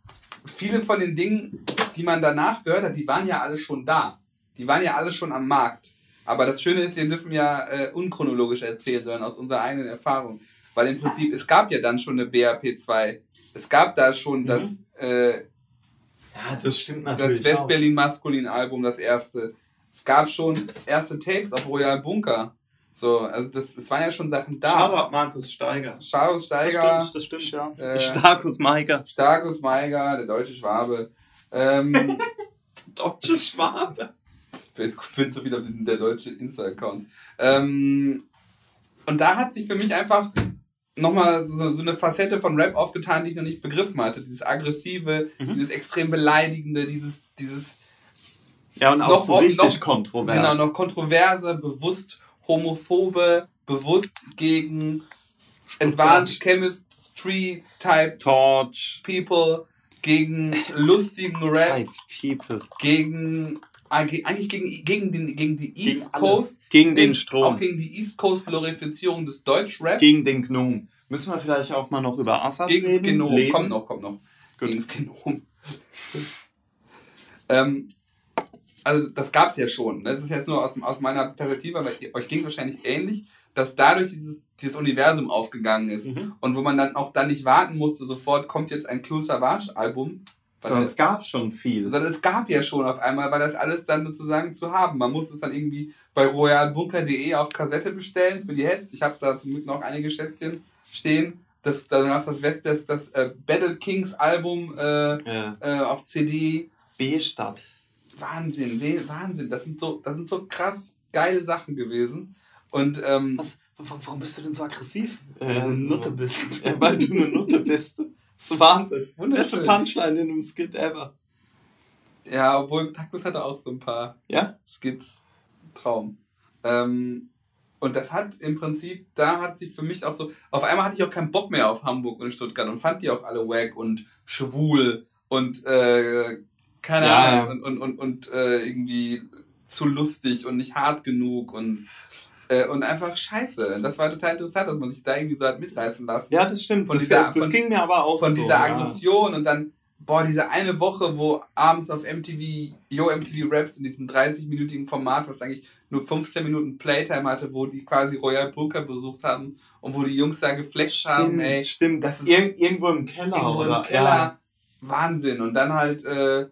viele von den Dingen, die man danach gehört hat, die waren ja alle schon da. Die waren ja alle schon am Markt. Aber das Schöne ist, wir dürfen ja äh, unchronologisch erzählen, sondern aus unserer eigenen Erfahrung. weil im Prinzip, es gab ja dann schon eine BRP 2. Es gab da schon das, äh, Ja, das stimmt das natürlich. auch. West-Berlin Maskulin Album, das erste. Es gab schon erste Tapes auf Royal Bunker. So, also das, es waren ja schon Sachen da. Shoutout Markus Steiger. Das Steiger, stimmt, das stimmt, ja. äh, Starkus Maiger. Starkus Meiger, der deutsche Schwabe. Ähm, Deutsche Schwabe. bin, bin so wieder der deutsche Insta-Account. Ähm, und da hat sich für mich einfach nochmal so, so eine Facette von Rap aufgetan, die ich noch nicht begriffen hatte. Dieses aggressive, Mhm. dieses extrem beleidigende, dieses, dieses Ja, und auch Noch- so richtig noch- kontrovers. genau noch kontroverse, bewusst homophobe, bewusst gegen Advanced Chemistry Type Torch. People, gegen lustigen Rap, Type People. gegen eigentlich gegen, gegen, den, gegen die Gegen East alles. Coast, Gegen den gegen- Strom. auch gegen die East Coast Glorifizierung des Deutschrap, Gegen den Gnom. Müssen wir vielleicht auch mal noch über Assad gegen das reden? Genom. Leben? Kommt noch, kommt noch. Gut. Gegen das Genom. ähm, also das gab es ja schon. Das ist jetzt nur aus, aus meiner Perspektive, aber euch ging wahrscheinlich ähnlich, dass dadurch dieses, dieses Universum aufgegangen ist. Mhm. Und wo man dann auch dann nicht warten musste, sofort kommt jetzt ein Q Savage Album. Sondern es gab schon viel. sondern es gab ja schon auf einmal, war das alles dann sozusagen zu haben. Man musste es dann irgendwie bei royalbunker.de auf Kassette bestellen für die Heads. Ich habe da zum Glück noch einige Schätzchen stehen. Das, es das, West- das, das äh, Battle Kings Album äh, Ja. äh, auf CD. B-Stadt. Wahnsinn, Wahnsinn. Das sind so, das sind so krass geile Sachen gewesen. Und ähm, Was, wa- warum bist du denn so aggressiv? Äh, Weil du eine Nutte bist. Ja, weil du eine Nutte bist. Das ist Wahnsinn. Beste Punchline in einem Skit ever. ja, obwohl Taktus hatte auch so ein paar Ja? Skits. Traum. Ähm, und das hat im Prinzip, da hat sich für mich auch so, auf einmal hatte ich auch keinen Bock mehr auf Hamburg und Stuttgart und fand die auch alle wack und schwul und äh, keine Ja, Ahnung und, und, und, und äh, irgendwie zu lustig und nicht hart genug und, äh, und einfach scheiße. Das war total interessant, dass man sich da irgendwie so hat mitreißen lassen Ja, das stimmt. Von das dieser- das von- ging mir aber auch von so. dieser ja. Aggression und dann, boah, diese eine Woche, wo abends auf MTV, Yo MTV Raps in diesem 30-minütigen Format, was eigentlich nur 15 Minuten Playtime hatte, wo die quasi Royal Bunker besucht haben und wo die Jungs da geflext haben, ey, stimmt. das ist Ir irgendwo im Keller. irgendwo oder? im Keller, Wahnsinn. Und dann halt äh,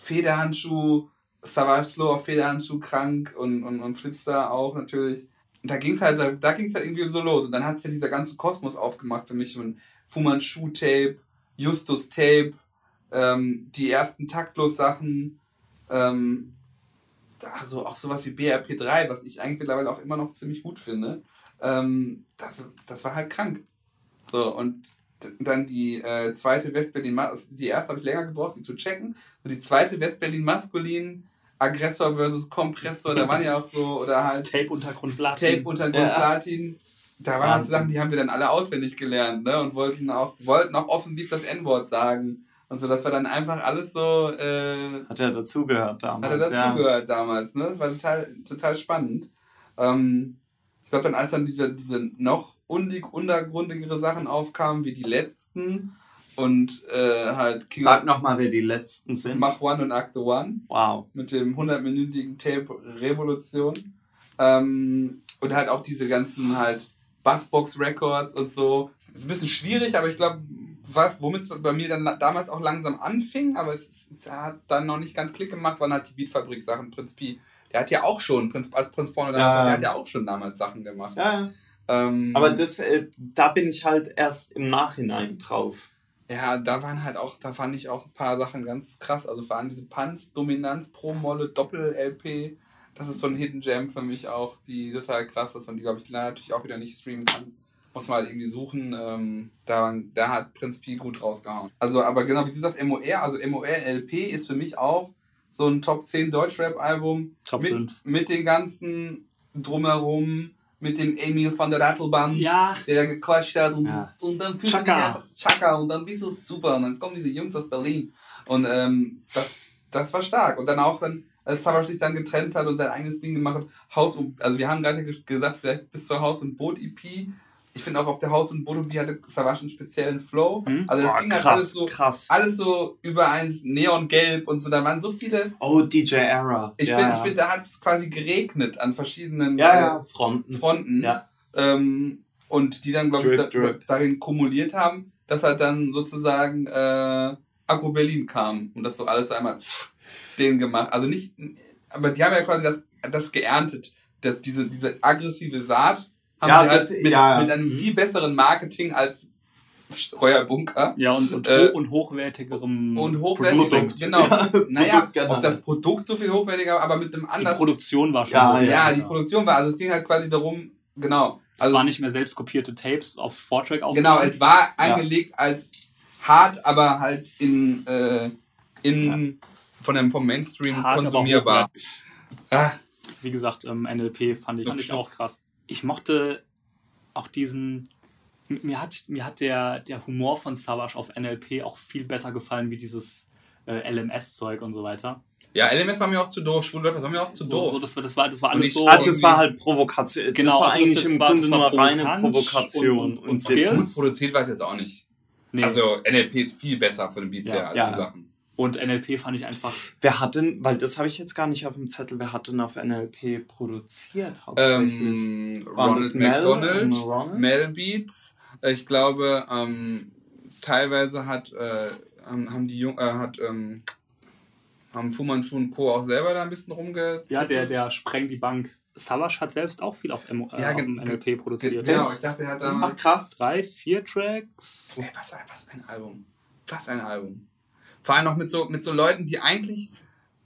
Federhandschuh, Savage Slow auf Federhandschuh krank und, und, und Flipstar auch natürlich. Und da ging's halt, da, da ging's halt irgendwie so los. Und dann hat sich ja dieser ganze Kosmos aufgemacht für mich. Und Fu Manchu Tape, Justus Tape, ähm, die ersten Taktlos-Sachen, ähm, also auch sowas wie BRP3, was ich eigentlich mittlerweile auch immer noch ziemlich gut finde. Ähm, das, das war halt krank. So, und dann die äh, zweite Westberlin, also die erste habe ich länger gebraucht, die zu checken. Und die zweite Westberlin maskulin, Aggressor versus Kompressor, da waren ja auch so, oder halt Tape Untergrund Blatt. Tape unter Ja. Platin. Da waren halt. Sachen, die haben wir dann alle auswendig gelernt, ne? Und wollten auch, wollten auch offensiv das N-Wort sagen. Und so, das war dann einfach alles so, äh, Hat er dazugehört damals. hat er ja. dazugehört damals, ne? Das war total, total spannend. Ähm, ich glaube dann, als dann diese, diese noch undig, untergrundigere Sachen aufkamen, wie die letzten und äh, halt King Sag nochmal, wer die letzten sind. Mach One und Acte One Wow. mit dem 100-minütigen Tape Revolution. Ähm, und halt auch diese ganzen halt Bassbox Records und so. Ist ein bisschen schwierig, aber ich glaube, womit es bei mir dann damals auch langsam anfing, aber es, es hat dann noch nicht ganz Klick gemacht, waren halt die Beatfabrik Sachen. Prinz Pi, der hat ja auch schon, Prinz, als Prinz Porno damals, Ja. der hat ja auch schon damals Sachen gemacht. Ja. Ähm, Aber das, äh, da bin ich halt erst im Nachhinein drauf. Ja, da waren halt auch, da fand ich auch ein paar Sachen ganz krass. Also vor allem diese Panz, Dominanz, Pro-Molle, Doppel-LP. Das ist so ein Hidden Gem für mich auch, die total krass ist und die, glaube ich, leider natürlich auch wieder nicht streamen kannst. Muss mal halt irgendwie suchen. Ähm, da, da hat Prinz Pi gut rausgehauen. Also, aber genau wie du sagst, MOR, also MOR LP ist für mich auch so ein Top 10 Deutschrap-Album. Mit, 5. mit den ganzen drumherum, mit dem Emil von der Rattelband Ja, der da gequatscht hat und, Ja. und dann fühlst Chaka. du dich einfach Chaka und dann bist du super und dann kommen diese Jungs aus Berlin und ähm, das, das war stark und dann auch dann als Savage sich dann getrennt hat und sein eigenes Ding gemacht hat, Haus also wir haben gerade ge- gesagt, vielleicht bis zur Haus- und Boot-EP, ich finde auch auf der Haus- und Boot-EP hatte Savage einen speziellen Flow, Hm? also es Boah, ging halt krass, alles so, krass. alles so über eins Neongelb und so, da waren so viele, Oh, DJ Era. ich ja. finde, find, da hat es quasi geregnet an verschiedenen Ja, äh, ja, Fronten. Fronten. Ja. Ähm, und die dann, glaube ich, da, drip. darin kumuliert haben, dass halt dann sozusagen äh, Agro Berlin kam und das so alles einmal den gemacht. Also nicht, aber die haben ja quasi das, das geerntet. Das, diese, diese aggressive Saat Ja, sie halt das- mit, ja, ja. mit einem viel besseren Marketing als Streuer Bunker. Ja, und, und, Äh, und hochwertigerem Und hochwertig, Produkt. genau. Ja, naja, Produkt, genau. ob das Produkt so viel hochwertiger war, aber mit einem Die anderen. Produktion war schon Ja, hochwertiger. ja, die Produktion war, also es ging halt quasi darum, genau. Es Also war nicht mehr selbst kopierte Tapes auf Vortrack Genau, aufgenommen. es war angelegt als hart, aber halt in, äh, in von dem, vom Mainstream Hart, aber konsumierbar. hochwertig. Ah, Wie gesagt, ähm, NLP fand ich, fand ich auch krass. Ich mochte auch diesen. Mir hat, mir hat der, der Humor von Savage auf NLP auch viel besser gefallen wie dieses äh, LMS-Zeug und so weiter. ja, LMS war mir auch zu doof, Schwulwörter war mir auch zu so, doof. So, das, war, das, war, das war alles ich- so. Ah, das war halt Provokation. Genau, das war also das- eigentlich das im war- Grunde nur reine Provokation. und- und- und Und, produziert war es jetzt auch nicht. nee. Also NLP ist viel besser von den Beats Ja, her als ja. die Sachen. Und NLP fand ich einfach. Wer hat denn, weil das habe ich jetzt gar nicht auf dem Zettel, wer hat denn auf NLP produziert hauptsächlich? Ähm, Ronald Mel McDonald, Ronald? Mel Beats. Ich glaube, ähm, teilweise hat, äh, haben, haben die Jung, äh, hat, ähm, haben Fu Manchu und Co. auch selber da ein bisschen rumgezogen. Ja, der, der sprengt die Bank. Savage hat selbst auch viel auf, M äh, Ja, auf NLP produziert. Genau, ich dachte, er hat Ach damals. krass. Drei, vier Tracks. Ey, was, was ein Album. Was ein Album. Vor allem noch mit so, mit so Leuten, die eigentlich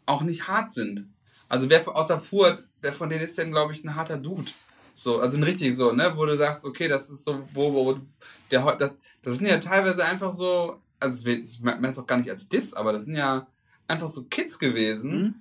auch nicht hart sind. Also wer außer Furt, wer von denen ist denn, glaube ich, ein harter Dude? So, also ein richtig so, ne? Wo du sagst, okay, das ist so, wo, wo, der, das, das sind ja teilweise einfach so, also ich meine es auch gar nicht als Diss, aber das sind ja einfach so Kids gewesen, Mhm.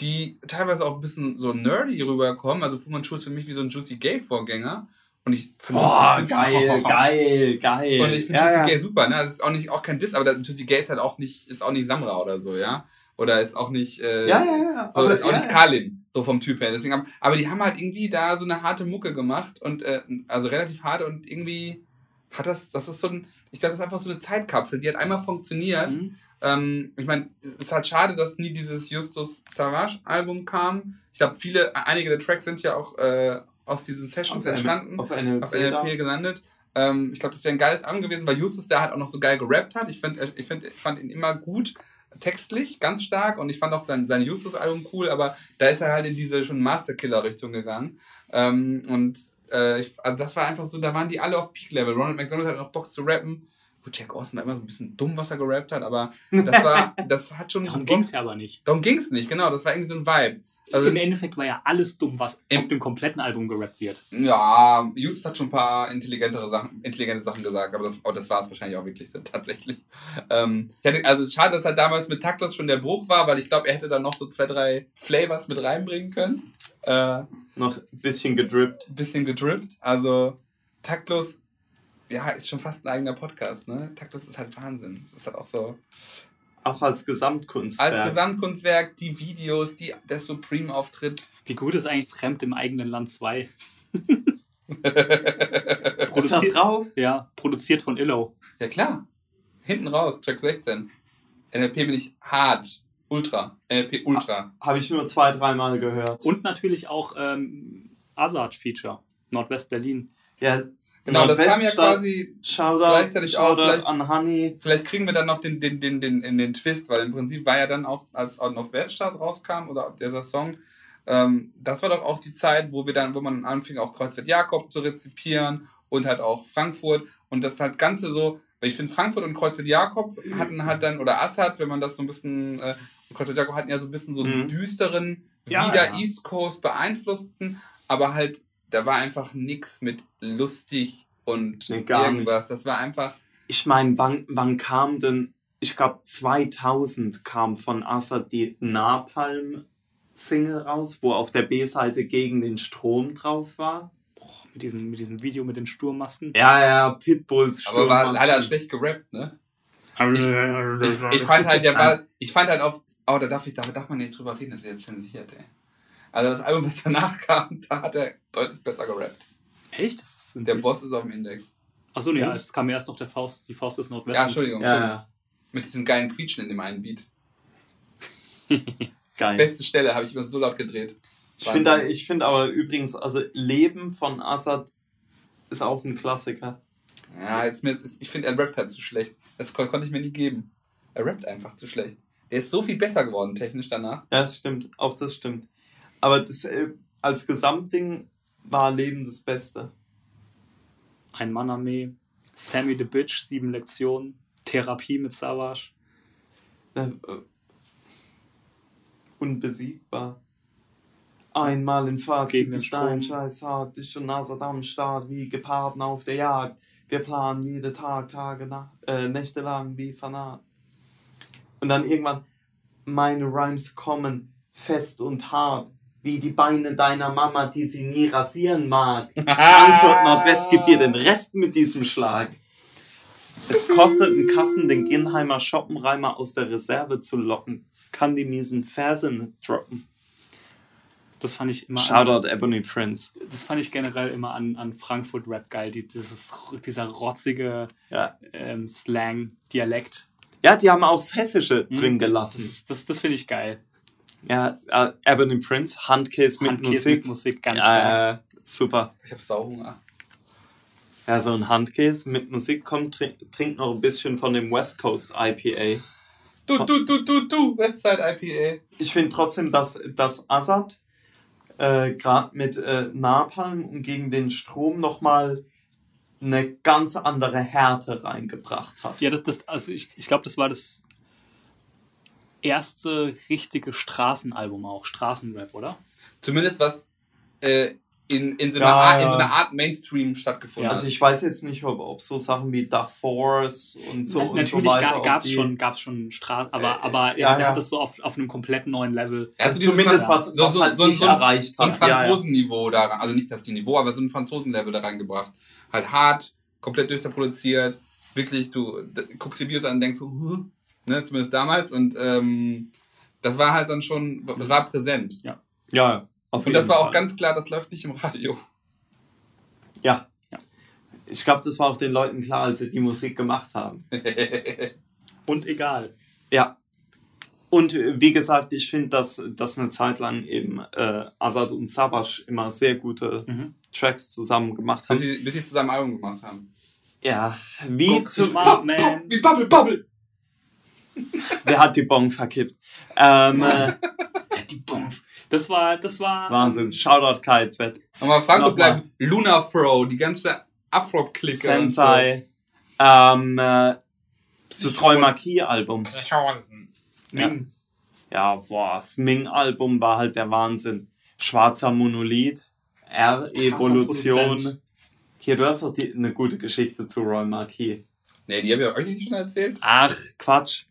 die teilweise auch ein bisschen so nerdy rüberkommen. Also Fu Manchu ist für mich wie so ein Juicy Gay-Vorgänger. Und ich finde ich find- geil, geil, geil. und ich finde ja, Juicy ja. Gay super, ne? Das ist auch nicht auch kein Diss, aber der Gay ist halt auch nicht, ist auch nicht Samra oder so, ja? Oder ist auch nicht, äh, Ja, ja, ja. so, ist auch ja, nicht. Kalim, so vom Typ her. Deswegen haben, aber die haben halt irgendwie da so eine harte Mucke gemacht und äh, also relativ hart und irgendwie hat das, das ist so ein, ich glaube, das ist einfach so eine Zeitkapsel, die hat einmal funktioniert. Mhm. Ähm, ich meine, es ist halt schade, dass nie dieses Justus Savage Album kam. Ich glaube, viele, einige der Tracks sind ja auch äh, aus diesen Sessions Auf entstanden Auf NLP. auf NLP gelandet. Ähm, ich glaube, das wäre ein geiles Album gewesen, weil Justus der halt auch noch so geil gerappt hat. Ich, find, ich, find, ich fand ihn immer gut textlich, ganz stark und ich fand auch sein, sein Justus-Album cool, aber da ist er halt in diese schon Masterkiller-Richtung gegangen. Ähm, und äh, ich, also das war einfach so, da waren die alle auf Peak-Level. Ronald McDonald hat noch Bock zu rappen. Gut, Jack Austin war immer so ein bisschen dumm, was er gerappt hat, aber das war, das hat schon. Darum ging es ja aber nicht. Darum ging's nicht, genau. Das war irgendwie so ein Vibe. Also, Im Endeffekt war ja alles dumm, was Im- auf dem kompletten Album gerappt wird. Ja, Justus hat schon ein paar intelligentere Sachen, intelligente Sachen gesagt, aber das, oh, das war es wahrscheinlich auch wirklich dann tatsächlich. Ähm, ich hatte, also schade, dass halt damals mit Taktlos schon der Bruch war, weil ich glaube, er hätte da noch so zwei, drei Flavors mit reinbringen können. Äh, Noch ein bisschen gedrippt. ein bisschen gedrippt. Also Taktlos, ja, ist schon fast ein eigener Podcast, ne? Taktlos ist halt Wahnsinn. Das ist halt auch so. Auch als Gesamtkunstwerk. Als Gesamtkunstwerk, die Videos, die, der Supreme-Auftritt. Wie gut ist eigentlich Fremd im eigenen Land 2? Ist produziert, drauf? ja, produziert von Illo. Ja klar. Hinten raus, Track 16. NLP bin ich hart. Ultra. NLP Ultra. Habe ich nur zwei, dreimal gehört. Und natürlich auch ähm, Azad-Feature. Nordwest-Berlin. Ja, Genau, das kam ja quasi. Shoutout, gleichzeitig auch Shoutout vielleicht- an Honey. Vielleicht kriegen wir dann noch den, den, den, den, in den Twist, weil im Prinzip war ja dann auch, als auch noch Weststadt rauskam oder dieser Song, ähm, das war doch auch die Zeit, wo wir dann, wo man anfing, auch Kreuzfeld Jakob zu rezipieren und halt auch Frankfurt und das halt Ganze so, weil ich finde, Frankfurt und Kreuzfeld Jakob hatten halt dann, oder Assad, wenn man das so ein bisschen, äh, Kreuzfeld Jakob hatten ja so ein bisschen so einen Mhm. düsteren, Ja, wieder ja. East Coast beeinflussten, aber halt, da war einfach nix mit lustig und Nee, gar irgendwas. Das war einfach. Ich meine, wann, wann kam denn, ich glaube 2000 kam von Assad die Napalm-Single raus, wo auf der B-Seite gegen den Strom drauf war. Mit diesem, mit diesem Video mit den Sturmmasken. Ja, ja, Pitbulls Aber war leider schlecht gerappt, ne? Ich, ich fand halt, der war, ich fand halt auf, oh, da darf ich, da darf man nicht drüber reden, das ist jetzt zensiert, ey. Also das Album, was danach kam, da hat er deutlich besser gerappt. Echt? Das Der Boss ist auf dem Index. Achso, nee, es kam erst noch der Faust, die Faust des Nordwestens. Ja, Entschuldigung. Ja, stimmt. ja, Mit diesem geilen Quietschen in dem einen Beat. geil. Beste Stelle, habe ich immer so laut gedreht. Ich finde ich find aber übrigens, also Leben von Assad ist auch ein Klassiker. Ja, jetzt mir, ich finde, er rappt halt zu schlecht. Das kon konnte ich mir nie geben. Er rappt einfach zu schlecht. Der ist so viel besser geworden technisch danach. Ja, das stimmt. Auch das stimmt. Aber das, äh, als Gesamtding war Leben das Beste. Ein Mann-Armee, Sammy the Bitch, sieben Lektionen, Therapie mit Savage. Äh, äh, unbesiegbar. Einmal in Fahrt Gegen den Strom. Scheiß hart, ich und Nasat am Start, wie Geparden auf der Jagd. Wir planen jede Tag, Tage, nach, äh, Nächte lang wie Fanat. Und dann irgendwann, meine Rhymes kommen fest und hart, wie die Beine deiner Mama, die sie nie rasieren mag. Frankfurt Nordwest gibt dir den Rest mit diesem Schlag. Es kostet einen Kassen, den Ginheimer Schoppenreimer aus der Reserve zu locken. Kann die miesen Verse nicht droppen. Das fand ich immer. Shoutout Ebony Prince. das fand ich generell immer an, an Frankfurt Rap geil, die, dieses, dieser rotzige Ja. ähm, Slang, Dialekt. ja, die haben auch das Hessische Hm? drin Das, gelassen. ist- das, das finde ich geil. Ja, äh, Ebony Prince, Handcase mit Handkäse Musik. mit Musik, ganz stark. Ja, äh, super. Ich hab Sauhunger. Ja, so ein Handcase mit Musik kommt, trink, trinkt noch ein bisschen von dem West Coast IPA. Du, du, du, du, du, Westside IPA. Ich finde trotzdem, dass, dass Assad äh, gerade mit äh, Napalm und gegen den Strom nochmal eine ganz andere Härte reingebracht hat. Ja, das, das, also ich, ich glaube, das war das erste richtige Straßenalbum auch, Straßenrap, oder? Zumindest was äh, in, in, so Ja, einer Art, in ja. so einer Art Mainstream stattgefunden Ja. hat. Also ich weiß jetzt nicht, ob, ob so Sachen wie Da Force und so Na, und Natürlich so weiter. gab es schon, gab's schon Straßen, aber, Äh, aber ja, er ja. hat das so auf, auf einem komplett neuen Level. Also dieses zumindest was, so- was so- halt so- nicht so ein- erreicht so ein hat. Ja, ja. Franzosenniveau da, also nicht das Niveau, aber so ein Franzosenlevel da reingebracht. Halt hart, komplett durchproduziert, wirklich, du guckst die Videos an und denkst so, huh? Ne, zumindest damals und ähm, das war halt dann schon, das war präsent. Ja, auf Und das war auch Fall. ganz klar, das läuft nicht im Radio. Ja. Ja. Ich glaube, das war auch den Leuten klar, als sie die Musik gemacht haben. Und egal. Ja. Und äh, wie gesagt, ich finde, dass, dass eine Zeit lang eben äh, Azad und Sabash immer sehr gute Mhm. Tracks zusammen gemacht bis, haben. sie, bis sie zusammen ein Album gemacht haben. Ja, wie Guck zu, mal, man. Wie Bubble Bubble! Wer hat die Bon verkippt? Ähm, äh, Die Bonf. Das war, das war. Wahnsinn. Shoutout KZ. Frankfurt Nochmal. bleiben. Luna Fro, die ganze Afro-Clique. so. Sensei. Ähm, äh, das Roy Marquis-Album. Ming. Ja, boah, das Ming-Album war halt der Wahnsinn. Schwarzer Monolith, R-Evolution. Hier, du hast doch die, eine gute Geschichte zu Roy Marquis. Nee, die habe ich euch nicht schon erzählt. Ach, Quatsch.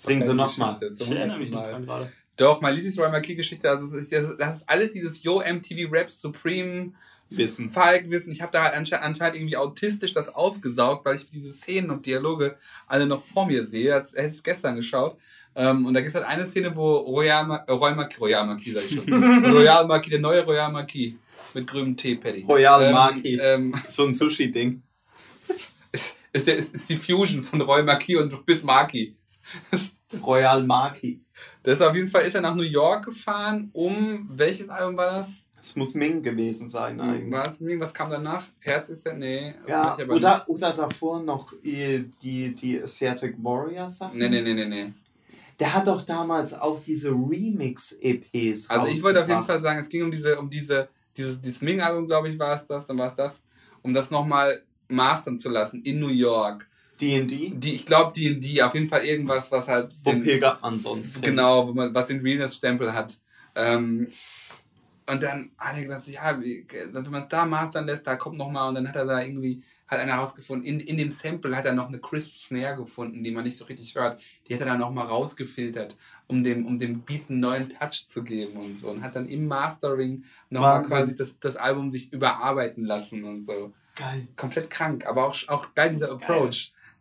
Das Bring ist sie doch noch keine mal. Geschichte, Ich erinnere mich nicht dran gerade. Doch, meine Lieblings-Roy Marquis-Geschichte, also das ist, das ist alles dieses Yo MTV Rap Supreme Wissen. Falk-Wissen. Ich habe da halt ansche anscheinend irgendwie autistisch das aufgesaugt, weil ich diese Szenen und Dialoge alle noch vor mir sehe. Als hätte ich es gestern geschaut. Ähm, und da gibt es halt eine Szene, wo Royal, Ma äh, Roy Marquis, Royal Marquis, sag ich schon. Royal Marquis, der neue Royal Marquis mit grünem Tee-Paddy. Royal ähm, Marquis. Ähm, So ein Sushi-Ding. ist, ist, ist die Fusion von Roy Marquis und Bismarcky. Royal Marquis. Das ist auf jeden Fall ist er nach New York gefahren, um welches Album war das? Das muss Ming gewesen sein eigentlich. War es was kam danach? Herz ist ja nee. Ja, weiß ich aber oder, oder davor noch die, die, die Asiatic Warrior Sachen. nicht. Nee, nee, nee, nee, nee. Der hat doch damals auch diese Remix-EPs Also ich wollte auf jeden. Fall sagen, es ging um diese, um diese, dieses, dieses Ming-Album, glaube ich, war es das, dann war es das, um das nochmal mastern zu lassen in New York. D&D. Die, ich glaube, die auf jeden Fall irgendwas, was halt Wo den- pilgert man sonst? Genau, wo man, was den Realness-Stempel hat. Ähm, und dann hat er gesagt, so, ja, wie- wenn man es da mastern lässt, da kommt noch mal und dann hat er da irgendwie, hat einer herausgefunden, in, in dem Sample hat er noch eine Crisp Snare gefunden, die man nicht so richtig hört. Die hat er dann noch mal rausgefiltert, um dem, um dem Beat einen neuen Touch zu geben und so. Und hat dann im Mastering noch mal Wahnsinn. quasi das, das Album sich überarbeiten lassen und so Geil. komplett krank, aber auch, auch geil dieser Das ist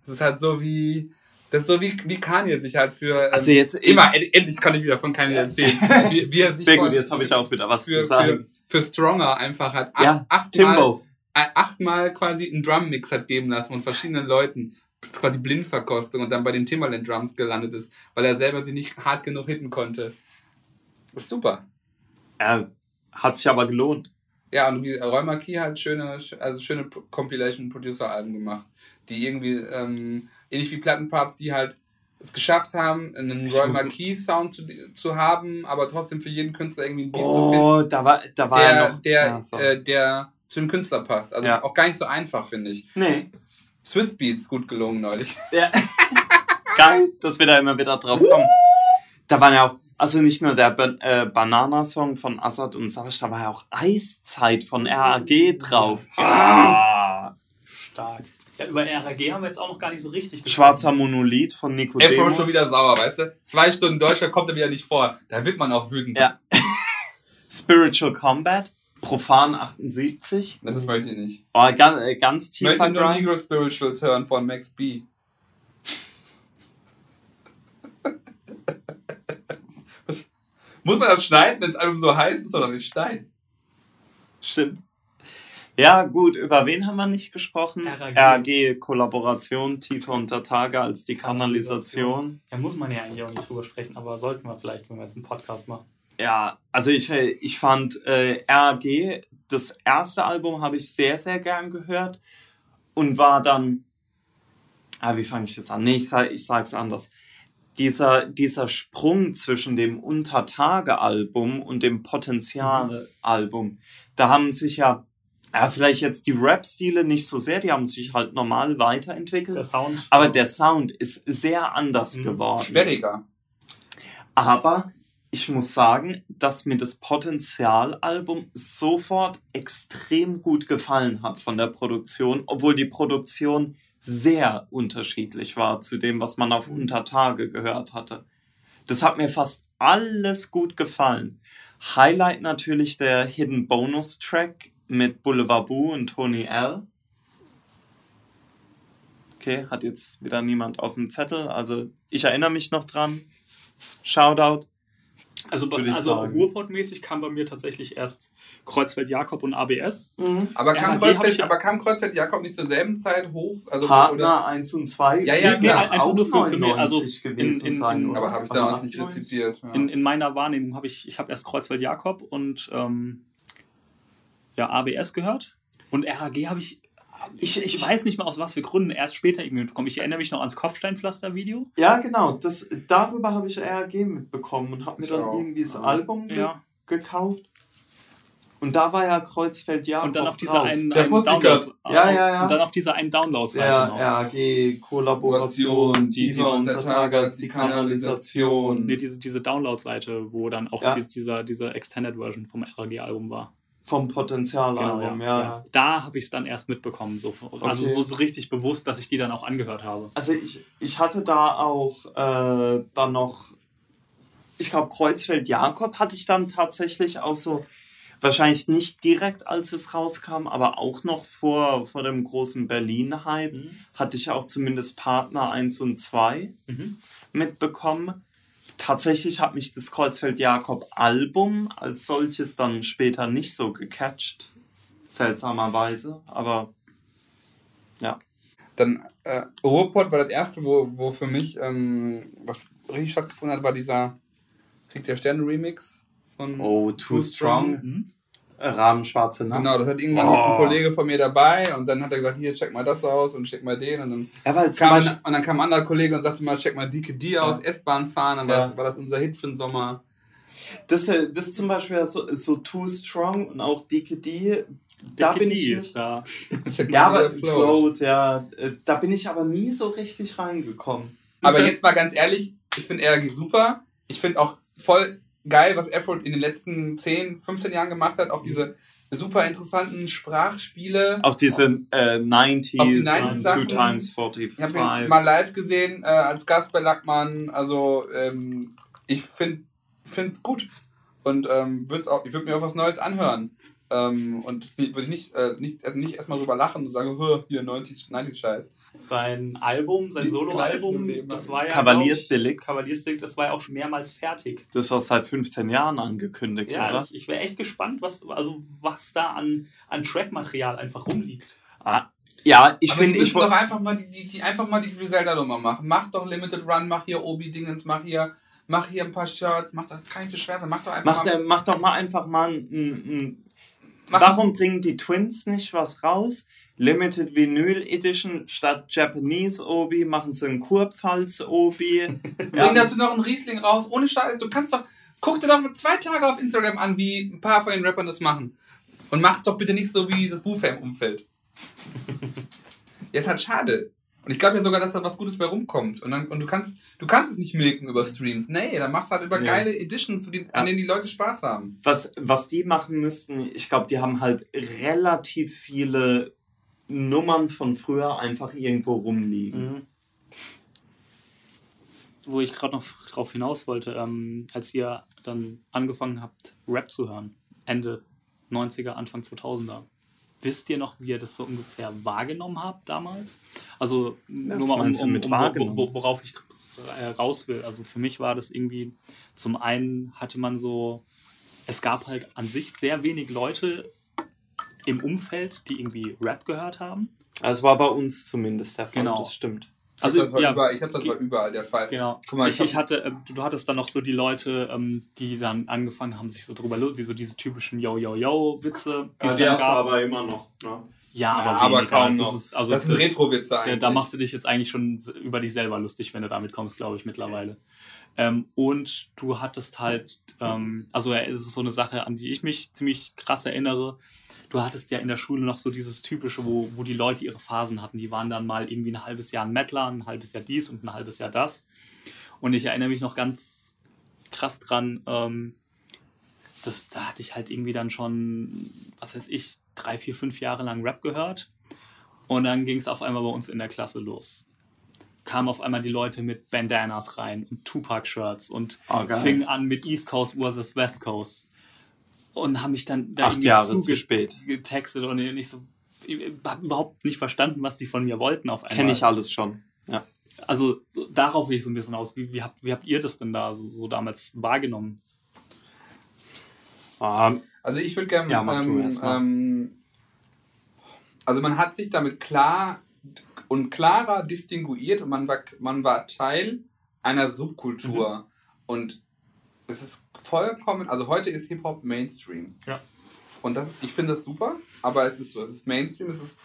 Das ist halt so wie, das ist so wie, wie Kanye sich halt für, ähm, Also jetzt immer, end- endlich kann ich wieder von Kanye erzählen, wie, wie er sich Sehr gut, jetzt habe ich auch wieder was für, zu sagen. für, für Stronger einfach halt acht, ja, achtmal, Timbo. achtmal quasi einen Drum-Mix hat geben lassen von verschiedenen Leuten. Das ist quasi Blindverkostung und dann bei den Timberland Drums gelandet ist, weil er selber sie nicht hart genug hitten konnte. Das ist super. Ja, hat sich aber gelohnt. Ja, und wie Roy Marquis hat schöne, also schöne Pro- Compilation-Producer-Alben gemacht, die irgendwie, ähm, ähnlich wie Plattenpapst, die halt es geschafft haben, einen Roy muss- Marquis-Sound zu, zu haben, aber trotzdem für jeden Künstler irgendwie ein Beat zu finden, Oh, da war, da war der, ja noch. der, ja, äh, der zu dem Künstler passt. Also Ja. auch gar nicht so einfach, finde ich. nee. Swiss Beats gut gelungen neulich. Ja. Geil, dass wir da immer wieder drauf kommen. Da waren ja auch, also nicht nur der ba äh, Banana-Song von Assad und Savage, da war ja auch Eiszeit von RAG drauf. Ah. Stark. Ja, über RAG haben wir jetzt auch noch gar nicht so richtig Schwarzer Monolith von Afro Nicodemus. schon wieder sauer, weißt du? Zwei Stunden Deutschland kommt er wieder nicht vor. Da wird man auch wütend. Ja. Spiritual Combat, Profan 78. Das möchte ich nicht. Oh, ganz, äh, ganz Ich möchte tiefer nur Grind. Negro Spirituals hören von Max B. Muss man das schneiden, wenn das Album so heiß muss, oder nicht schneiden? Stimmt. Ja, gut, über wen haben wir nicht gesprochen? RAG. RAG, Kollaboration, tiefer unter Tage als die Kanalisation. Da muss man ja eigentlich auch nicht drüber sprechen, aber sollten wir vielleicht, wenn wir jetzt einen Podcast machen. Ja, also ich, ich fand äh, RAG, das erste Album habe ich sehr, sehr gern gehört und war dann, ah, wie fange ich das an? Nee, ich, sag, ich sag's anders. Dieser, dieser Sprung zwischen dem Untertage-Album und dem Potenziale-Album, da haben sich ja, ja, vielleicht jetzt die Rap-Stile nicht so sehr, die haben sich halt normal weiterentwickelt, Der Sound. aber der Sound ist sehr anders Mhm. geworden. Sperriger. Aber ich muss sagen, dass mir das Potenzialalbum sofort extrem gut gefallen hat von der Produktion, obwohl die Produktion sehr unterschiedlich war zu dem, was man auf Untertage gehört hatte. Das hat mir fast alles gut gefallen. Highlight natürlich der Hidden Bonus Track mit Boulevard Boo und Tony L. Okay, hat jetzt wieder niemand auf dem Zettel. Also ich erinnere mich noch dran. Shoutout. Also, also. Ruhrpott-mäßig kam bei mir tatsächlich erst Kreuzfeld Jakob und ABS. Aber kam, Kreuzfeld, aber kam Kreuzfeld Jakob nicht zur selben Zeit hoch? Also, Partner 1 und 2. Ja, ja, klar. auch nur für- für mich, also 99 gewesen in- in- sein, in- oder? aber habe ich damals nicht 98? rezipiert. Ja. In, in meiner Wahrnehmung habe ich, ich habe erst Kreuzfeld Jakob und ähm, ja, ABS gehört. Und RAG habe ich, ich, ich weiß nicht mal aus was für Gründen erst später irgendwie mitbekommen. Ich erinnere mich noch ans Kopfsteinpflaster-Video. Ja, genau. Das, darüber habe ich RAG mitbekommen und habe mir dann Ja. irgendwie das Ja. Album ge Ja. gekauft. Und da war ja Kreuzfeld Jakob Und dann auf dieser drauf. einen, einen. Download. Ja, ja, ja. Und dann auf dieser einen Download-Seite Ja, noch. RAG, Kollaboration, tiefer unter die Kanalisation. Nee, diese, diese Download-Seite, wo dann auch Ja. dies, dieser, diese Extended Version vom RAG-Album war. Vom Potenzialalbum, Genau, ja. ja. Da habe ich es dann erst mitbekommen. So, also Okay. so, so richtig bewusst, dass ich die dann auch angehört habe. Also ich, ich hatte da auch äh, dann noch, ich glaube, Kreuzfeld Jakob hatte ich dann tatsächlich auch so, wahrscheinlich nicht direkt, als es rauskam, aber auch noch vor, vor dem großen Berlin-Hype, hatte ich auch zumindest Partner 1 und 2 Mhm. mitbekommen. Tatsächlich hat mich das Kreuzfeld Jakob Album als solches dann später nicht so gecatcht. Seltsamerweise, aber ja. Dann äh, Ruhrpott war das erste, wo, wo für mich, ähm, was richtig stattgefunden hat, war dieser Krieg der Sterne Remix von. Oh, Too Strong. Mhm. Rahmen schwarze Nacht. Genau, das hat irgendwann Oh. ein Kollege von mir dabei und dann hat er gesagt, hier, check mal das aus und check mal den und dann Ja, weil kam, Beispiel, ein, und dann kam ein anderer Kollege und sagte mal, check mal DKD aus, S-Bahn fahren, dann war, Ja. das, war das unser Hit für den Sommer. das, äh, das zum Beispiel ist so, ist so Too Strong und auch DKD, da bin ich ist nicht. da. Ja, aber der Float, ja, äh, da bin ich aber nie so richtig reingekommen. Aber jetzt mal ganz ehrlich, ich finde RG super. Ich finde auch voll geil, was Erfurt in den letzten 10, 15 Jahren gemacht hat. Auch diese super interessanten Sprachspiele. Auch diese äh, 90s, Auf die und 90s Sachen. 2 times 45. Ich habe ihn mal live gesehen äh, als Gast bei Lackmann. Also ähm, ich finde es gut. Und ähm, würd's auch, ich würde mir auch was Neues anhören. Ähm, und würde ich nicht, äh, nicht, also nicht erstmal drüber lachen und sagen, "Hö, hier 90s, 90s Scheiß. Sein Album, sein Soloalbum, das war ja. Kavaliersdelikt. Kavaliersdelikt, das war ja auch schon mehrmals fertig. Das auch seit 15 Jahren angekündigt, Ja, oder? ich, ich wäre echt gespannt, was, also, was da an, an Trackmaterial einfach rumliegt. Ah, ja, ich finde, ich doch einfach mal die, die, die einfach mal die Griselda-Nummer machen. Mach doch Limited Run, mach hier Obi-Dingens, mach hier, mach hier ein paar Shirts, mach das, das kann nicht so schwer sein, mach doch einfach Mach, mal. der, mach doch mal einfach mal ein, ein, machen- warum bringen die Twins nicht was raus? Limited Vinyl Edition statt Japanese Obi machen sie ein Kurpfalz Obi. Bring dazu noch einen Riesling raus, ohne Scheiß. Du kannst doch, guck dir doch mal zwei Tage auf Instagram an, wie ein paar von den Rappern das machen. Und mach's doch bitte nicht so wie das Wu-Fam-Umfeld. Jetzt halt schade. Und ich glaube ja sogar, dass da was Gutes bei rumkommt. Und, dann, und du kannst du kannst es nicht milken über Streams. Nee, dann machst du halt über Nee. geile Editions, an denen die Leute Spaß haben. Was, was die machen müssten, ich glaube, die haben halt relativ viele Nummern von früher einfach irgendwo rumliegen. Mhm. Wo ich gerade noch drauf hinaus wollte, ähm, als ihr dann angefangen habt, Rap zu hören, Ende 90er, Anfang 2000er. Wisst ihr noch, wie ihr das so ungefähr wahrgenommen habt damals? Also nur mal um, um, mit um, wahrgenommen? wo, wo, worauf ich äh, raus will. Also für mich war das irgendwie, zum einen hatte man so, es gab halt an sich sehr wenig Leute im Umfeld, die irgendwie Rap gehört haben. Also war bei uns zumindest der Fall, Genau. das stimmt. Also das war ja, überall, ich habe das war überall der Fall. Genau. Guck mal, ich, ich hab- ich hatte, ähm, du, du hattest dann noch so die Leute, ähm, die dann angefangen haben, sich so drüber, die so diese typischen Yo-Yo-Yo-Witze, die es Die hast du aber immer noch. Ne? Ja, aber, aber weniger. kaum Also noch. das ist- also das sind Retro-Witze da, eigentlich. da machst du dich jetzt eigentlich schon über dich selber lustig, wenn du damit kommst, glaube ich, mittlerweile. Ähm, und du hattest halt, ähm, also ja, es ist so eine Sache, an die ich mich ziemlich krass erinnere. Du hattest ja in der Schule noch so dieses typische, wo, wo die Leute ihre Phasen hatten. Die waren dann mal irgendwie ein halbes Jahr ein Mettler, ein halbes Jahr dies und ein halbes Jahr das. Und ich erinnere mich noch ganz krass dran, ähm, das, da hatte ich halt irgendwie dann schon, was weiß ich, drei, vier, fünf Jahre lang Rap gehört. Und dann ging es auf einmal bei uns in der Klasse los. Kamen auf einmal die Leute mit Bandanas rein und Tupac-Shirts und Oh, fingen an mit East Coast versus West Coast. Und haben mich dann da Acht irgendwie Jahre zu spät. getextet und ich so, ich habe überhaupt nicht verstanden, was die von mir wollten auf einmal. Kenne ich alles schon. Ja. Also so, darauf will ich so ein bisschen aus. Wie, wie, habt, wie habt ihr das denn da so, so damals wahrgenommen? Ah, Also ich würde gerne, Ja, ähm, ähm, also man hat sich damit klar und klarer distinguiert und man war, man war Teil einer Subkultur. Mhm. Und es ist vollkommen, also heute ist Hip-Hop Mainstream. Ja. Und das, ich finde das super, aber es ist so, es ist Mainstream, es ist,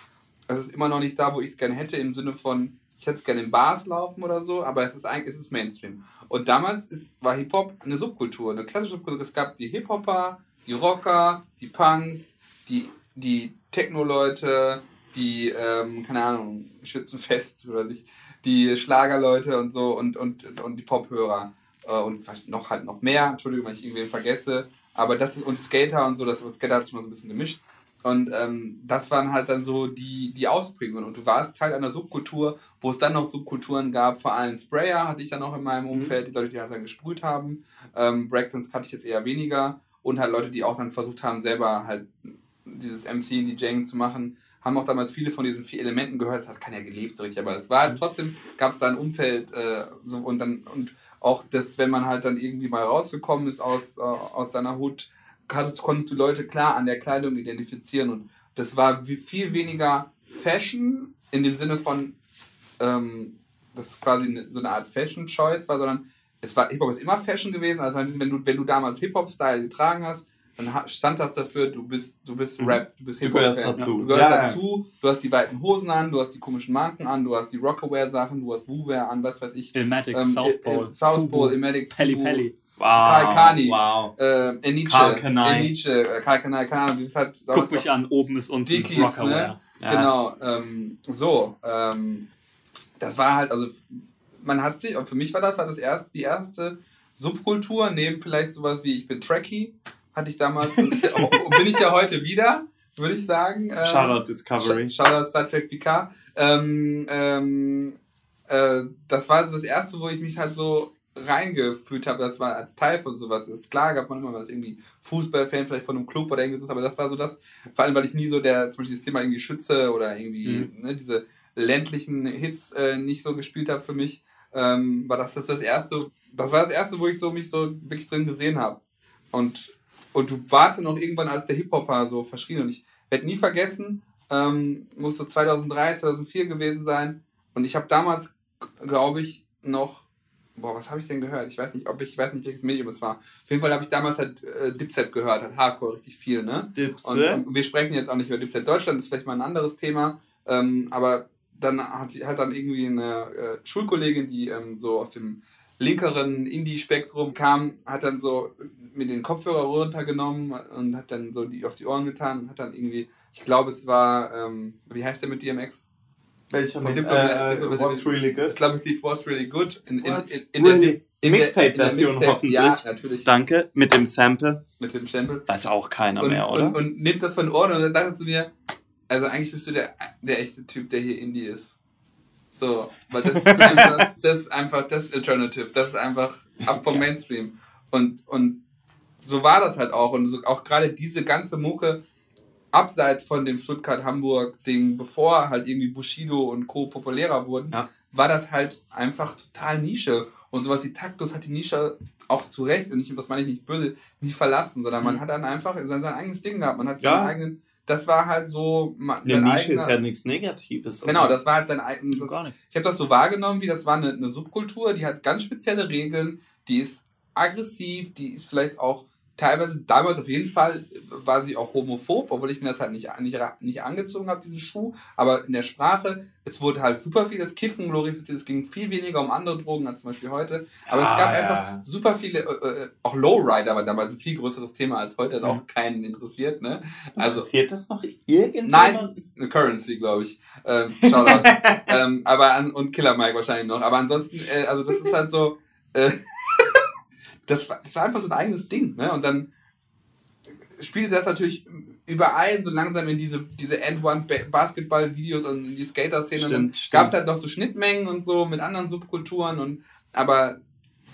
es ist immer noch nicht da, wo ich es gerne hätte, im Sinne von, ich hätte es gerne in Bars laufen oder so, aber es ist eigentlich, es ist Mainstream. Und damals ist, war Hip-Hop eine Subkultur, eine klassische Subkultur. Es gab die Hip-Hopper, die Rocker, die Punks, die, die Techno-Leute, die, ähm, keine Ahnung, Schützenfest oder nicht, die Schlagerleute und so und, und, und die Pophörer. Äh, und vielleicht noch halt noch mehr, Entschuldigung, wenn ich irgendwen vergesse. Aber das ist, und Skater und so, das Skater hat sich schon so ein bisschen gemischt. Und ähm, das waren halt dann so die, die Ausprägungen. Und du warst Teil einer Subkultur, wo es dann noch Subkulturen gab. Vor allem Sprayer hatte ich dann auch in meinem Umfeld, die Leute, die halt dann gesprüht haben. Ähm, Breakdance hatte ich jetzt eher weniger. Und halt Leute, die auch dann versucht haben, selber halt dieses MC und DJing zu machen. Haben auch damals viele von diesen vier Elementen gehört. Das hat keiner gelebt so richtig. Aber es war halt trotzdem, gab es da ein Umfeld äh, so und dann und auch das, wenn man halt dann irgendwie mal rausgekommen ist aus, äh, aus seiner Hut, hattest, konntest du Leute klar an der Kleidung identifizieren. Und das war viel weniger Fashion in dem Sinne von, ähm, das ist quasi eine, so eine Art Fashion-Choice war, sondern es war, Hip-Hop ist immer Fashion gewesen, also wenn du, wenn du damals Hip-Hop-Style getragen hast, dann stand das dafür, du bist, du bist Mhm. Rap, du bist Du gehörst dazu. Du gehörst Ja, dazu, du hast die weiten Hosen an, du hast die komischen Marken an, du hast die Rockaware-Sachen, du hast Wu-Wear an, was weiß ich. Ilmatic, Ähm, South Pole, äh, South Pole, Ilmatic, Pelli Pelli. wow. Karl Kani. Wow. Äh, Enice, Karl Kanai. Enice, äh, Karl Kanai, keine Ahnung, wie es halt Guck mich an, oben ist unten Dickies, Rockaware. ne? Ja. Genau, ähm, so, ähm, das war halt, also man hat sich, und für mich war das halt das erste, die erste Subkultur, neben vielleicht sowas wie ich bin Trekkie, hatte ich damals, und, ja, bin ich ja heute wieder, würde ich sagen. Ähm, Shoutout Discovery. Sh- Shoutout Star Trek PK. Ähm, ähm, äh, das war so das erste, wo ich mich halt so reingefühlt habe, das war als Teil von sowas. Ist klar, gab man immer mal irgendwie Fußballfan, vielleicht von einem Club oder irgendwas, aber das war so das, vor allem weil ich nie so der, zum Beispiel das Thema irgendwie Schütze oder irgendwie ne, diese ländlichen Hits äh, nicht so gespielt habe für mich, ähm, war das, das das erste, das war das erste, wo ich so mich so wirklich drin gesehen habe. Und, und du warst dann auch irgendwann als der Hip-Hopper so verschrien und ich werde nie vergessen, ähm, muss so 2003, 2004 gewesen sein und ich habe damals, glaube ich, noch boah, was habe ich denn gehört? Ich weiß nicht, ob ich, ich weiß nicht, welches Medium es war. Auf jeden Fall habe ich damals halt äh, Dipset gehört, halt Hardcore richtig viel, ne? Dipset? Und, und wir sprechen jetzt auch nicht über Dipset Deutschland, das ist vielleicht mal ein anderes Thema. Ähm, aber dann hat, hat dann irgendwie eine äh, Schulkollegin, die ähm, so aus dem linkeren Indie-Spektrum kam, hat dann so mir den Kopfhörer runtergenommen und hat dann so die auf die Ohren getan und hat dann irgendwie, ich glaube es war, ähm, wie heißt der mit DMX? Welcher Von mit, Diplo- äh, Diplo- What's Really Ich Good? glaube, es lief What's Really Good. In, in, in, in, der- Really- Mixtape-Version Mixtape, hoffentlich. Ja, natürlich. Danke, mit dem Sample. Mit dem Stempel. Weiß auch keiner Und, mehr, oder? und, und nimmt das von den Ohren und dann sagt er zu mir, also eigentlich bist du der, der echte Typ, der hier Indie ist. So, weil das ist einfach, das ist einfach, das Alternative, das ist einfach ab vom Mainstream. Und, und so war das halt auch. Und so, auch gerade diese ganze Mucke, abseits von dem Stuttgart-Hamburg-Ding, bevor halt irgendwie Bushido und Co. populärer wurden, Ja. war das halt einfach total Nische. Und sowas wie Taktus hat die Nische auch zu Recht, und ich, das meine ich nicht böse, nicht verlassen, sondern man hat dann einfach sein, sein eigenes Ding gehabt. Man hat seinen Mhm. Ja. eigenen, das war halt so ma- Eine Nische eigener- ist ja nichts Negatives. also Genau, das war halt sein eigenes. Gar nicht. Ich habe das so wahrgenommen, wie das war eine, eine Subkultur, die hat ganz spezielle Regeln, die ist aggressiv, die ist vielleicht auch teilweise, damals auf jeden Fall war sie auch homophob, obwohl ich mir das halt nicht, nicht, nicht angezogen habe, diesen Schuh, aber in der Sprache, es wurde halt super viel das Kiffen glorifiziert, es ging viel weniger um andere Drogen als zum Beispiel heute, aber es Ah, gab ja. einfach super viele, äh, äh, auch Lowrider war damals ein viel größeres Thema als heute, hat auch keinen interessiert, ne? Also, Interessiert das noch irgendjemand? Nein, eine Currency, glaube ich. Ähm, Shoutout. ähm, aber an, und Killer Mike wahrscheinlich noch. Aber ansonsten, äh, also das ist halt so, äh, das, war, das war einfach so ein eigenes Ding. Ne? Und dann spielte das natürlich überall so langsam in diese, diese End-One-Basketball-Videos und in die Skater-Szene. Und dann Stimmt, gab es stimmt. halt noch so Schnittmengen und so mit anderen Subkulturen. Und, aber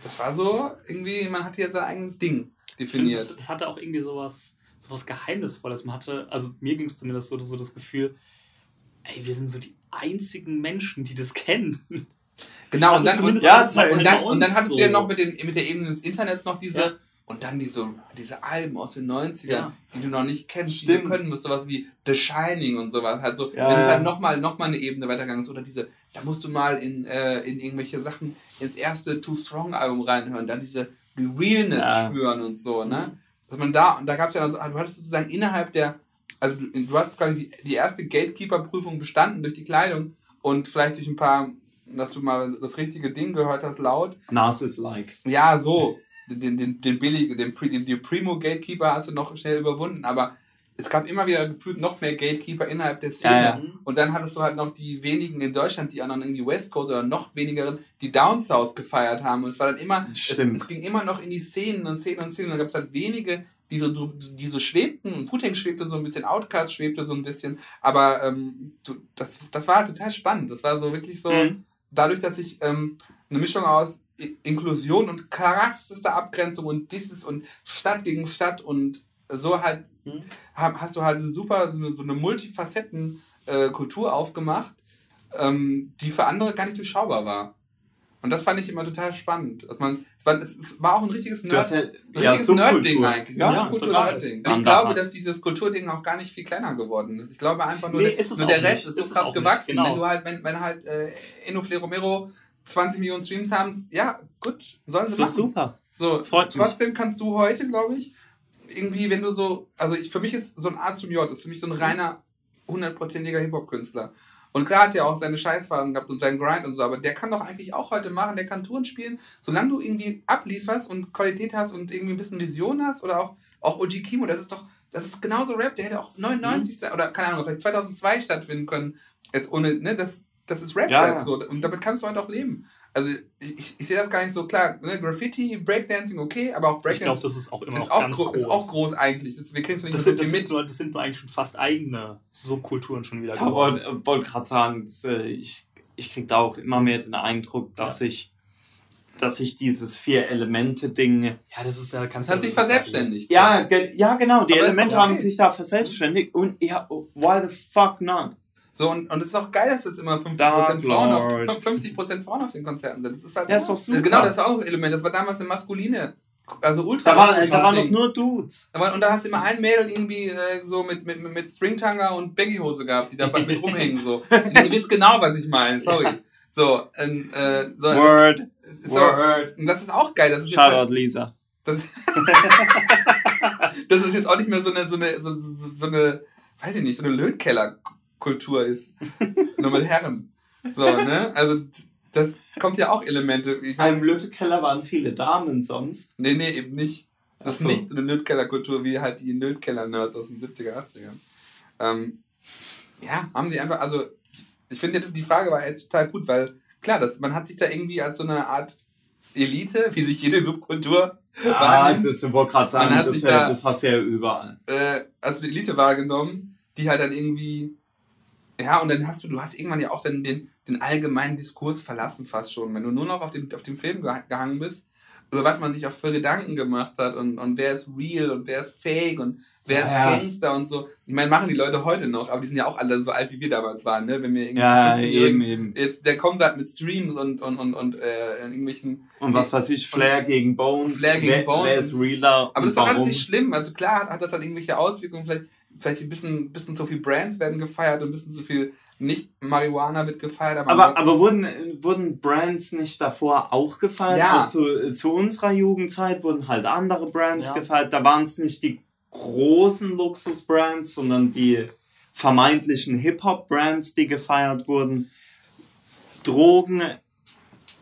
das war so, irgendwie, man hatte jetzt sein eigenes Ding Ich finde, das, definiert. das hatte auch irgendwie sowas, sowas Geheimnisvolles. Man hatte, also mir ging es zumindest so, so das Gefühl, ey, wir sind so die einzigen Menschen, die das kennen. Genau, Also und, dann, und, ja, und, dann, und dann hattest du ja so. noch mit, den, mit der Ebene des Internets noch diese, Ja. und dann diese, diese Alben aus den 90ern, Ja. die du noch nicht kennst, die Stimmt. du können musst, sowas wie The Shining und sowas. Halt so, Ja, wenn es halt nochmal noch mal eine Ebene weitergegangen ist, oder diese, da musst du mal in, äh, in irgendwelche Sachen ins erste Too Strong Album reinhören, dann diese die Realness Ja. spüren und so, ne? Dass man da, und da gab es ja, also, du hattest sozusagen innerhalb der, also du, du hast quasi die, die erste Gatekeeper-Prüfung bestanden durch die Kleidung und vielleicht durch ein paar, dass du mal das richtige Ding gehört hast, laut. Narcis-like. Ja, so. Den, den, den billigen, den, den, den Primo Gatekeeper hast du noch schnell überwunden, aber es gab immer wieder gefühlt noch mehr Gatekeeper innerhalb der Szene. Ja, ja. Und dann hattest du halt noch die wenigen in Deutschland, die auch noch irgendwie West Coast oder noch wenigeren, die Down South gefeiert haben. Und es war dann immer, es, es ging immer noch in die Szenen und Szenen und Szenen. Und dann gab es halt wenige, die so, die so schwebten. Und Wu-Tang schwebte so ein bisschen, Outcast schwebte so ein bisschen. Aber ähm, das, das war halt total spannend. Das war so wirklich so, Mhm. Dadurch, dass ich ähm, eine Mischung aus Inklusion und krassester Abgrenzung und dieses und Stadt gegen Stadt und so halt Mhm. ha- hast du halt eine super, so eine, so eine Multifacetten äh, Kultur aufgemacht, ähm, die für andere gar nicht durchschaubar war. Und das fand ich immer total spannend. Dass man, es, war, es, es war auch ein richtiges Du hast Nerd, ja, ein ja, richtiges Nerd-Ding Subkultur. eigentlich. Ja, ein ja. Nerd-Ding. Und ich glaube, Art. dass dieses Kulturding auch gar nicht viel kleiner geworden ist. Ich glaube einfach nur, Nee, der, nur der Rest nicht. ist so Ist krass gewachsen. genau. Wenn du halt, wenn, wenn halt äh, Eno Romero 20 Millionen Streams haben, ja, gut, sollen sie So machen. super. So, Freut mich. trotzdem kannst du heute, glaube ich, irgendwie, wenn du so, also ich, für mich ist so ein A zum J, ist für mich so ein reiner, hundertprozentiger Hip-Hop-Künstler. Und klar hat er auch seine Scheißphasen gehabt und seinen Grind und so, aber der kann doch eigentlich auch heute machen, der kann Touren spielen, solange du irgendwie ablieferst und Qualität hast und irgendwie ein bisschen Vision hast oder auch, auch OG Kimo, das ist doch, das ist genauso Rap, der hätte auch 99 sein- oder keine Ahnung, vielleicht 2002 stattfinden können, jetzt ohne, ne, das, das ist Rap, Ja, Rap ja. so und damit kannst du heute auch leben. Also ich, ich, ich sehe das gar nicht so klar. Ne? Graffiti, Breakdancing, okay, aber auch Ich Breakdancing glaube, das ist auch immer ist, noch auch ganz gro- groß. ist auch groß eigentlich. Das, wir kriegen es nicht das, so sind, das, viel sind mit. nur, das sind nur eigentlich schon fast eigene Subkulturen schon wieder Ich wollte wollt gerade sagen, dass, äh, ich, ich kriege da auch immer mehr den Eindruck, dass ich dass ich dieses Vier-Elemente-Ding. Ja, das ist ja, kannst Das hat du- sich verselbständigt. Ja, ge ja, genau, die Aber Elemente doch haben okay. sich da verselbstständigt und ja, why the fuck not? So, und, und es ist auch geil, dass jetzt immer 50%, Dark Frauen auf, Lord. 50 Frauen auf den Konzerten sind. Das ist halt Ja, ist doch super. Genau, das ist auch ein Element. Das war damals eine maskuline, also ultra Da, war, da waren doch nur Dudes. Da war- Und da hast du immer ein Mädel irgendwie äh, so mit, mit, mit Stringtanga und Baggyhose gehabt, die da mit rumhängen. So. Ihr wisst genau, was ich meine, sorry. So, ähm, äh, so, Word. so, Word. Und das ist auch geil. Das ist jetzt halt, Shoutout Lisa. das, dass es jetzt auch nicht mehr so eine, so eine, so, so, so eine, weiß ich nicht, so eine Lötkellerkultur ist. Nur mit Herren. So, ne? Also, das kommt ja auch Elemente. Ich mein, Im Lötekeller waren viele Damen sonst. nee, nee, eben nicht. Das ist so. nicht so eine Lötkellerkultur wie halt die Lötkeller-Nerds aus den 70er, 80ern. Ähm, ja, haben sie einfach, also, ich, ich finde, die Frage war echt total gut, weil, klar, das, man hat sich da irgendwie als so eine Art Elite, wie sich jede Subkultur Ah, wahrnimmt, das wollte gerade sagen, Man hat das, sich ja, da- das hast du ja überall. äh, als eine Elite wahrgenommen, die halt dann irgendwie, ja, und dann hast du, du hast irgendwann ja auch dann den, den allgemeinen Diskurs verlassen fast schon, wenn du nur noch auf dem, auf dem Film geha- gehangen bist, über was man sich auch für Gedanken gemacht hat und, und wer ist real und wer ist fake und wer ist Ja. Gangster und so. Ich meine, machen die Leute heute noch, aber die sind ja auch alle so alt, wie wir damals waren, ne? Wenn wir irgendwie Ja, 15-Jährigen- eben, eben. Jetzt, der kommt halt mit Streams und, und, und, und äh, irgendwelchen Und was weiß ich, Flair gegen Bones. Flair gegen wer, Bones Wer ist realer? Aber das ist doch alles nicht schlimm. Also klar hat das halt irgendwelche Auswirkungen. Vielleicht, vielleicht ein bisschen, bisschen zu viel Brands werden gefeiert und ein bisschen zu viel nicht-Marihuana wird gefeiert. Aber, Aber, aber wurden, wurden Brands nicht davor auch gefeiert? Ja. Auch zu, zu unserer Jugendzeit wurden halt andere Brands Ja. gefeiert. Da waren es nicht die großen Luxusbrands, sondern die vermeintlichen Hip-Hop-Brands, die gefeiert wurden. Drogen,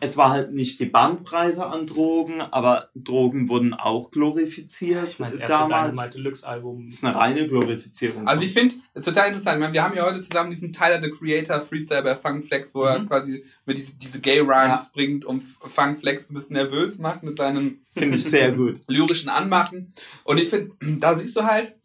es war halt nicht die Bandbreite an Drogen, aber Drogen wurden auch glorifiziert Ich meine, das erste damals. Dynamite Deluxe Album. Das ist eine reine Glorifizierung. also ich finde es total interessant. Ich meine, wir haben ja heute zusammen diesen Tyler, the Creator, Freestyle bei Funk Flex, wo er Mhm. quasi mit diese, diese Gay-Rhymes Ja. bringt, um Funk Flex ein bisschen nervös macht mit seinen Finde ich sehr gut. lyrischen Anmachen. Und ich finde, da siehst du halt,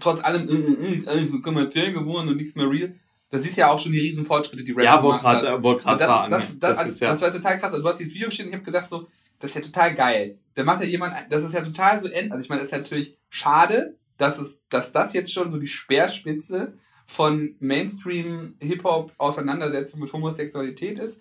trotz allem, äh, äh, äh, alles so kommerziell geworden und nichts mehr real, da siehst du ja auch schon die riesen Fortschritte, die Rap Ja, wollte gemacht hat. gerade wollt So, grad das, sagen. das, das, das also, ist ja, das war total krass. Also, du hast dieses Video geschrieben und ich habe gesagt, so, das ist ja total geil. Da macht ja jemand, das ist ja total so end. Also, ich meine, das ist natürlich schade, dass, es, dass das jetzt schon so die Speerspitze von Mainstream-Hip-Hop-Auseinandersetzung mit Homosexualität ist.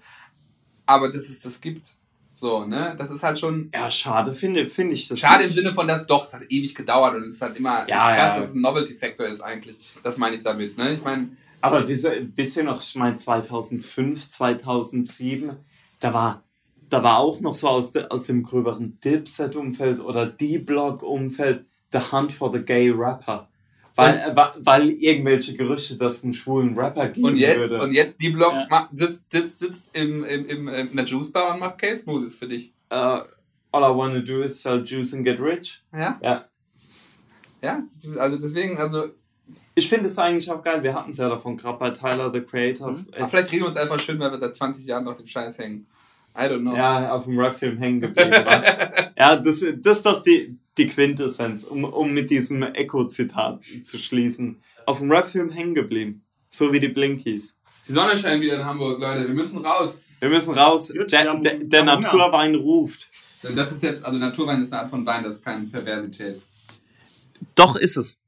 Aber dass es das gibt. So, ne? Das ist halt schon ja, schade finde finde ich das. schade im. Sinne von, dass doch, es hat ewig gedauert und es ist halt immer Ja, ist krass, ja. dass es ein Novelty-Factor ist eigentlich. Das meine ich damit, ne? Ich meine, Aber wisst ihr wisst ihr noch, ich meine 2005, 2007, da war, da war auch noch so aus, de, aus dem gröberen Dipset-Umfeld oder D-Block-Umfeld The Hunt for the Gay Rapper. Weil, äh, weil irgendwelche Gerüchte, dass es einen schwulen Rapper geben Und jetzt, würde. und jetzt die Block Ja. ma- sitzt, sitzt, sitzt im, im, im, in der Juice Bar und macht Case Smoothies für dich. äh, all I wanna do is sell juice and get rich. Ja? Ja. Ja, also deswegen, also, Ich finde es eigentlich auch geil, wir hatten es ja davon, gerade bei Tyler, the Creator. Mhm. Äh, aber vielleicht reden wir uns einfach schön, weil wir seit 20 Jahren auf dem Scheiß hängen. I don't know. Ja, auf dem Rap-Film hängen geblieben. ja, das, das ist doch die, die Quintessenz, um, um mit diesem Echo-Zitat zu schließen. Auf dem Rap-Film hängen geblieben. So wie die Blinkies. Die Sonne scheint wieder in Hamburg, Leute. Wir müssen raus. Wir müssen raus. Gut, der der, der. Naturwein ruft. Das ist jetzt, also Naturwein ist eine Art von Wein, das ist keine Perversität. Doch ist es.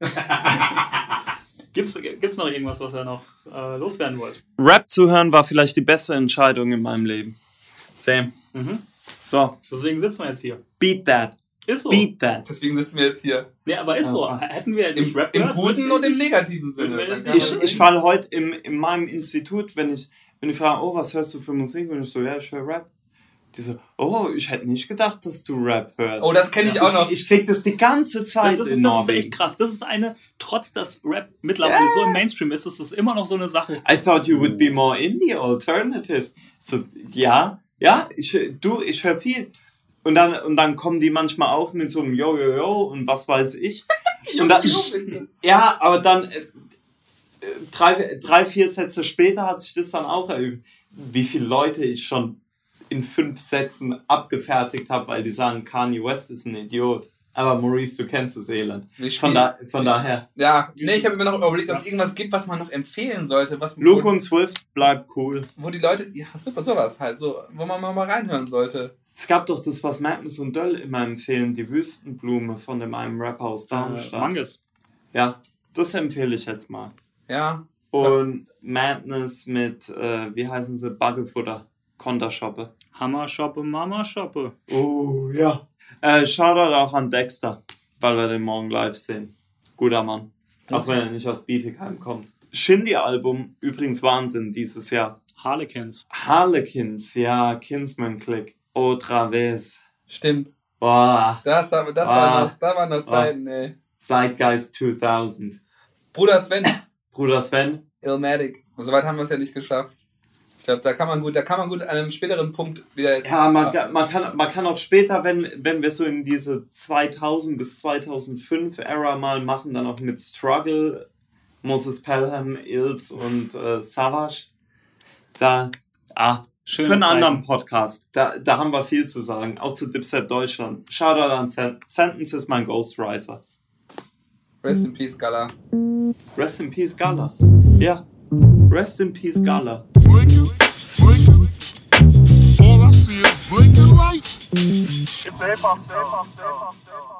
Gibt's, gibt's noch irgendwas, was ihr noch äh, loswerden wollt? Rap zu hören war vielleicht die beste Entscheidung in meinem Leben. Same. Mhm. So, Deswegen sitzen wir jetzt hier. beat that. Ist so. Beat that. Deswegen sitzen wir jetzt hier. Ja, aber ist so. Hätten wir Im, nicht Rap im gehört, guten würden und im negativen Sinne. Ich, ich falle heute im, in meinem Institut, wenn ich, wenn ich frage, oh, was hörst du für Musik? Und ich so, ja, ich höre Rap. Die so, oh, ich hätte nicht gedacht, dass du Rap hörst. Oh, das kenne ich auch noch. Ich, ich krieg das die ganze Zeit Das in ist, das ist Norwegen. echt krass. Das ist eine, trotz dass Rap mittlerweile so im Mainstream ist, ist das immer noch so eine Sache. I thought you would be more indie alternative. So, ja, ja, ich, du, ich höre viel. Und dann, und dann kommen die manchmal auch mit so einem Yo, Yo, Yo und was weiß ich. Und dann, ja, aber dann äh, drei, drei, vier Sätze später hat sich das dann auch erübt. Wie viele Leute ich schon in fünf Sätzen abgefertigt habe, weil die sagen, Kanye West ist ein Idiot. Aber Maurice, du kennst das Elend. Von, da, von daher. Ja, nee, ich habe mir noch überlegt, ob es irgendwas gibt, was man noch empfehlen sollte. Was, Luke und Swift bleibt cool. wo die Leute, ja, super, sowas halt, so, wo man mal, reinhören sollte. Es gab doch das, was Magnus und Döll immer empfehlen, die Wüstenblume von dem einen Rapper aus Äh, Darmstadt. Manges. ja, das empfehle ich jetzt mal. Ja, Und Madness mit, äh, wie heißen sie, Baggefutter, Kontershoppe. Hammer-Shoppe, Mama-Shoppe. Oh, ja. Äh, Shoutout auch an Dexter, weil wir den morgen live sehen. Guter Mann. Auch wenn er nicht aus Bietigheim kommt. Shindy-Album, übrigens Wahnsinn dieses Jahr. Harlequins. Harlequins, ja, Kinsman Click. Otra vez. Stimmt. Boah, Das, das, Ah. war noch, da waren noch Zeiten, ey. Zeitgeist 2000. Bruder Sven, Bruder Sven, Illmatic. Soweit haben wir es ja nicht geschafft. Ich glaube, da kann man gut, da kann man gut an einem späteren Punkt wieder. Ja, man, kann- man, kann, man kann auch später, wenn, wenn wir so in diese 2000 bis 2005 Ära mal machen, dann auch mit Struggle, Moses Pelham, Ills und äh, Savage. Da, ah, Schöne für einen Zeiten. anderen Podcast. Da, da haben wir viel zu sagen. Auch zu Dipset Deutschland. Shoutout an Sen Sentence ist mein Ghostwriter. Rest in Peace, Gala. Rest in Peace Gala. Ja. Rest in Peace Gala. Blinking, blinking. All I see is blinking lights. It's a hip hop, hip hop, hip hop, hip hop.